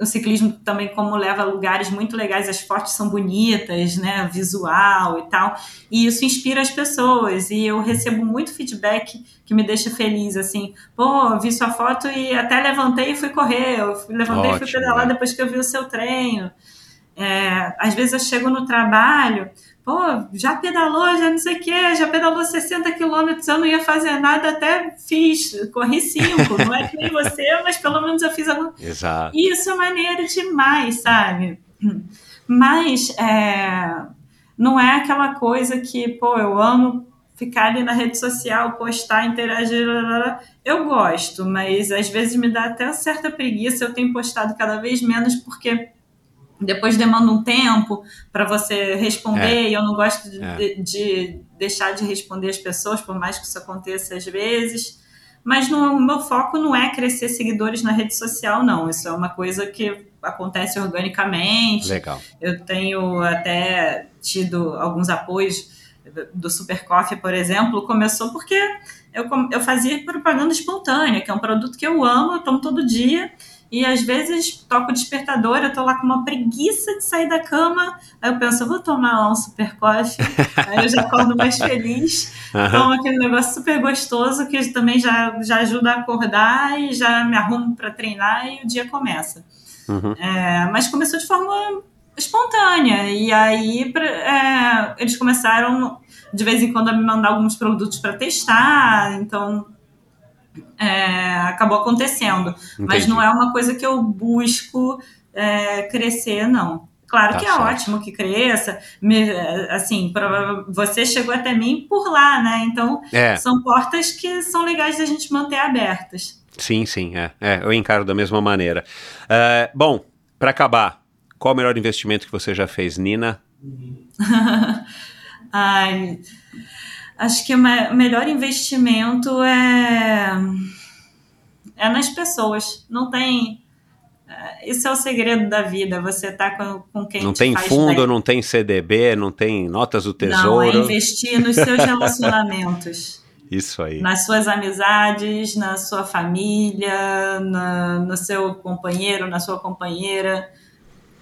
o ciclismo também como leva a lugares muito legais, as fotos são bonitas, né, visual e tal, e isso inspira as pessoas, e eu recebo muito feedback que me deixa feliz, assim, pô, vi sua foto e até levantei e fui correr, eu levantei Ótimo, e fui pedalar né? depois que eu vi o seu treino, é, às vezes eu chego no trabalho, pô, já pedalou, já não sei o quê, já pedalou 60 quilômetros, eu não ia fazer nada, até fiz, corri 5, não é que nem você, mas pelo menos eu fiz algum... Exato. Isso é maneiro demais, sabe? Mas é, não é aquela coisa que, pô, eu amo ficar ali na rede social, postar, interagir, eu gosto, mas às vezes me dá até certa preguiça, eu tenho postado cada vez menos porque depois demanda um tempo para você responder, é. e eu não gosto de, é. de, de, deixar de responder as pessoas, por mais que isso aconteça às vezes. Mas o meu foco não é crescer seguidores na rede social, não. Isso é uma coisa que acontece organicamente. Legal. Eu tenho até tido alguns apoios do Super Coffee, por exemplo, começou porque eu, eu fazia propaganda espontânea, que é um produto que eu amo, eu tomo todo dia E às vezes toco o despertador, eu tô lá com uma preguiça de sair da cama. Aí eu penso, eu vou tomar lá um super coffee. aí eu já acordo mais feliz. Uhum. Tomo aquele negócio super gostoso que também já, já ajuda a acordar e já me arrumo para treinar e o dia começa. Uhum. É, mas começou de forma espontânea. E aí é, eles começaram de vez em quando a me mandar alguns produtos para testar. Então é, acabou acontecendo. Entendi. Mas não é uma coisa que eu busco é, crescer, não. Claro tá que é certo. ótimo que cresça. Me, assim, pra, você chegou até mim por lá, né? Então, é. são portas que são legais da gente manter abertas. Sim, sim, é. é eu encaro da mesma maneira. Uh, bom, para acabar, qual o melhor investimento que você já fez, Nina? Ai, acho que o melhor investimento é, é nas pessoas. Não tem. Isso é o segredo da vida. Você tá com, com quem Não tem fundo, bem. não tem CDB, não tem notas do tesouro. Não, é investir nos seus relacionamentos. Isso aí. Nas suas amizades, na sua família, na, no seu companheiro, na sua companheira.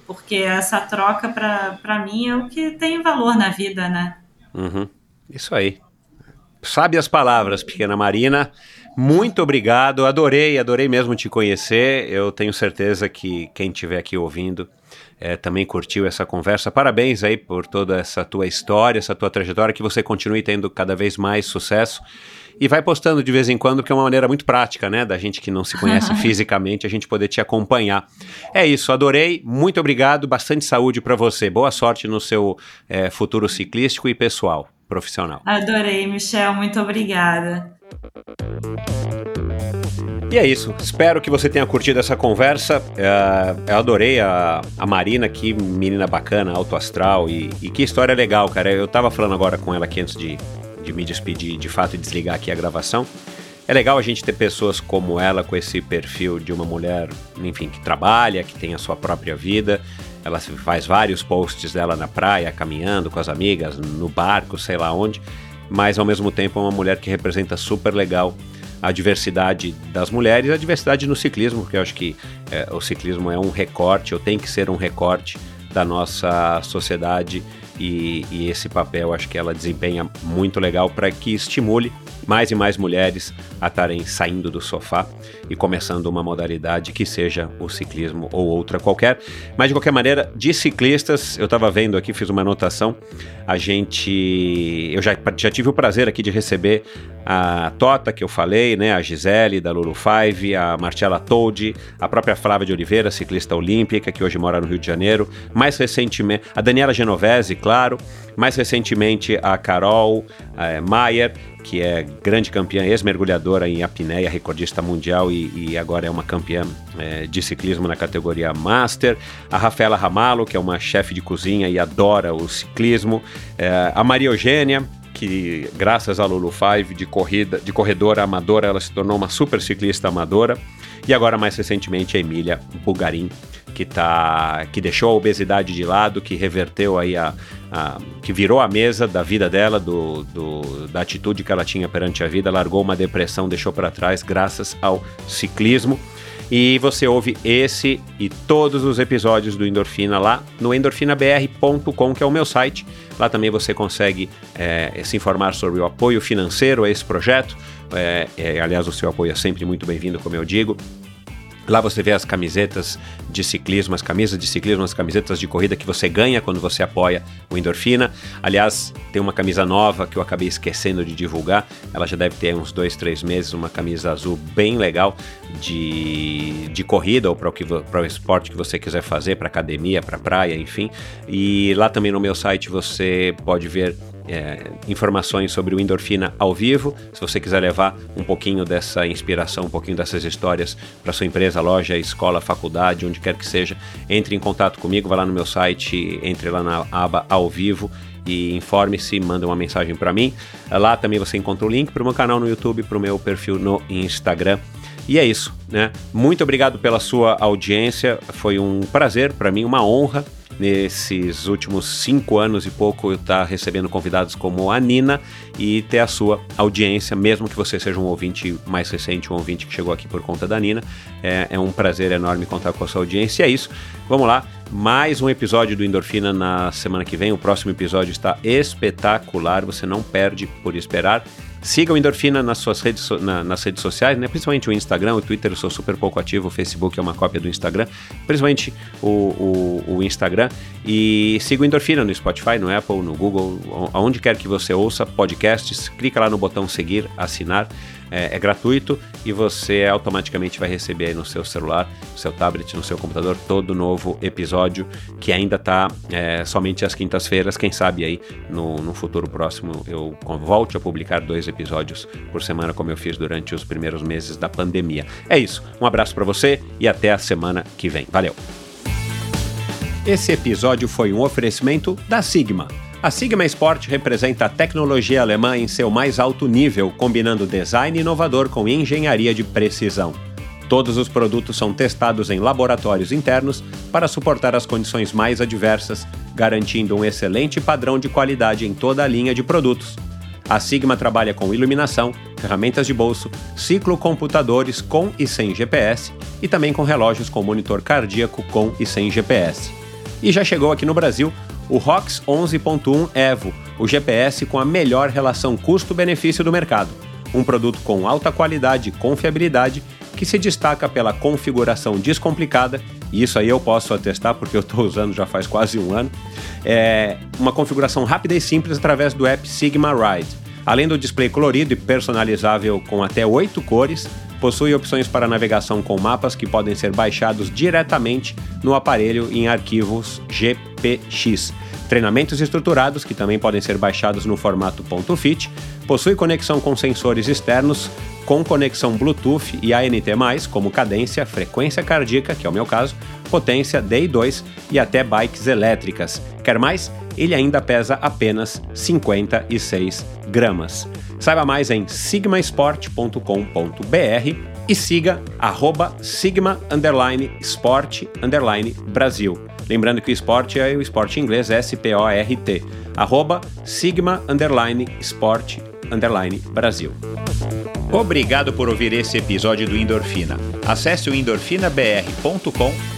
Porque essa troca, para mim, é o que tem valor na vida, né? Uhum. Isso aí. Sabe as palavras, pequena Marina. Muito obrigado, adorei, adorei mesmo te conhecer. Eu tenho certeza que quem estiver aqui ouvindo é, também curtiu essa conversa. Parabéns aí por toda essa tua história, essa tua trajetória, que você continue tendo cada vez mais sucesso. E vai postando de vez em quando, que é uma maneira muito prática, né? Da gente que não se conhece fisicamente, a gente poder te acompanhar. É isso, adorei, muito obrigado, bastante saúde para você. Boa sorte no seu é, futuro ciclístico e pessoal profissional. Adorei, Michel, muito obrigada. E é isso. Espero que você tenha curtido essa conversa. Uh, eu adorei a, a Marina, que menina bacana, alto astral e, e, que história legal, cara. Eu tava falando agora com ela aqui antes de, de me despedir, de fato, e desligar aqui a gravação. É legal a gente ter pessoas como ela, com esse perfil de uma mulher, enfim, que trabalha, que tem a sua própria vida, ela faz vários posts dela na praia, caminhando com as amigas, no barco, sei lá onde, mas ao mesmo tempo é uma mulher que representa super legal a diversidade das mulheres, a diversidade no ciclismo, porque eu acho que é, o ciclismo é um recorte, ou tem que ser um recorte da nossa sociedade. E, e esse papel acho que ela desempenha muito legal para que estimule mais e mais mulheres a estarem saindo do sofá e começando uma modalidade que seja o ciclismo ou outra qualquer. Mas de qualquer maneira, de ciclistas, eu estava vendo aqui, fiz uma anotação, a gente. Eu já, já tive o prazer aqui de receber a Tota, que eu falei, né? A Gisele, da Lulu Five, a Marcela Toldi, a própria Flávia de Oliveira, ciclista olímpica, que hoje mora no Rio de Janeiro. Mais recentemente, a Daniela Genovese, claro. Mais recentemente, a Carol a Maier, que é grande campeã, ex-mergulhadora em apneia, recordista mundial e, e agora é uma campeã é, de ciclismo na categoria Master. A Rafaela Ramalo, que é uma chefe de cozinha e adora o ciclismo. É, a Maria Eugênia, que graças à Lulu Five de corrida, de corredora amadora, ela se tornou uma super ciclista amadora. E agora mais recentemente a Emília Bugarin, que tá que deixou a obesidade de lado, que reverteu aí a, a, que virou a mesa da vida dela, do, do, da atitude que ela tinha perante a vida, largou uma depressão, deixou para trás graças ao ciclismo. E você ouve esse e todos os episódios do Endorfina lá no endorfinabr.com, que é o meu site. Lá também você consegue é, se informar sobre o apoio financeiro a esse projeto. É, é, aliás, o seu apoio é sempre muito bem-vindo, como eu digo. Lá você vê as camisetas de ciclismo, as camisas de ciclismo, as camisetas de corrida que você ganha quando você apoia o Endorfina. Aliás, tem uma camisa nova que eu acabei esquecendo de divulgar. Ela já deve ter uns dois, três meses, uma camisa azul bem legal de, de corrida ou para o, o esporte que você quiser fazer, para academia, para praia, enfim. E lá também no meu site você pode ver é, informações sobre o Endorfina ao vivo. Se você quiser levar um pouquinho dessa inspiração, um pouquinho dessas histórias para sua empresa, loja, escola, faculdade, onde quer que seja, entre em contato comigo, vá lá no meu site, entre lá na aba ao vivo e informe-se, manda uma mensagem para mim. Lá também você encontra o link para o meu canal no YouTube, para o meu perfil no Instagram. E é isso, né? Muito obrigado pela sua audiência. Foi um prazer para mim, uma honra nesses últimos cinco anos e pouco estar tá recebendo convidados como a Nina e ter a sua audiência, mesmo que você seja um ouvinte mais recente, um ouvinte que chegou aqui por conta da Nina. É, é um prazer enorme contar com a sua audiência. E é isso. Vamos lá. Mais um episódio do Endorfina na semana que vem. O próximo episódio está espetacular. Você não perde por esperar. Siga o Endorfina nas suas redes, na, nas redes sociais, né? principalmente o Instagram, o Twitter eu sou super pouco ativo, o Facebook é uma cópia do Instagram, principalmente o, o, o Instagram. E siga o Endorfina no Spotify, no Apple, no Google, aonde quer que você ouça podcasts, clica lá no botão seguir, assinar é, é, gratuito e você automaticamente vai receber aí no seu celular, no seu tablet, no seu computador todo novo episódio que ainda está é, somente às quintas-feiras. Quem sabe aí no, no futuro próximo eu volte a publicar dois episódios por semana, como eu fiz durante os primeiros meses da pandemia. É isso. Um abraço para você e até a semana que vem. Valeu! Esse episódio foi um oferecimento da Sigma. A Sigma Sport representa a tecnologia alemã em seu mais alto nível, combinando design inovador com engenharia de precisão. Todos os produtos são testados em laboratórios internos para suportar as condições mais adversas, garantindo um excelente padrão de qualidade em toda a linha de produtos. A Sigma trabalha com iluminação, ferramentas de bolso, ciclocomputadores com e sem GPS e também com relógios com monitor cardíaco com e sem GPS. E já chegou aqui no Brasil o ROX 11.1 Evo, o GPS com a melhor relação custo-benefício do mercado. Um produto com alta qualidade e confiabilidade que se destaca pela configuração descomplicada, e isso aí eu posso atestar porque eu estou usando já faz quase um ano. É uma configuração rápida e simples através do app Sigma Ride. Além do display colorido e personalizável com até oito cores, possui opções para navegação com mapas que podem ser baixados diretamente no aparelho em arquivos GPX. Treinamentos estruturados, que também podem ser baixados no formato .fit, possui conexão com sensores externos, com conexão Bluetooth e ANT+, como cadência, frequência cardíaca, que é o meu caso, potência DI2 e até bikes elétricas. Quer mais? Ele ainda pesa apenas 56 gramas. Saiba mais em sigmasport.com.br e siga arroba sigma underline sport underline Brasil. Lembrando que o esporte é o esporte em inglês S-P-O-R-T. Arroba sigma underline sport underline Brasil. Obrigado por ouvir esse episódio do Endorfina. Acesse o endorfinabr.com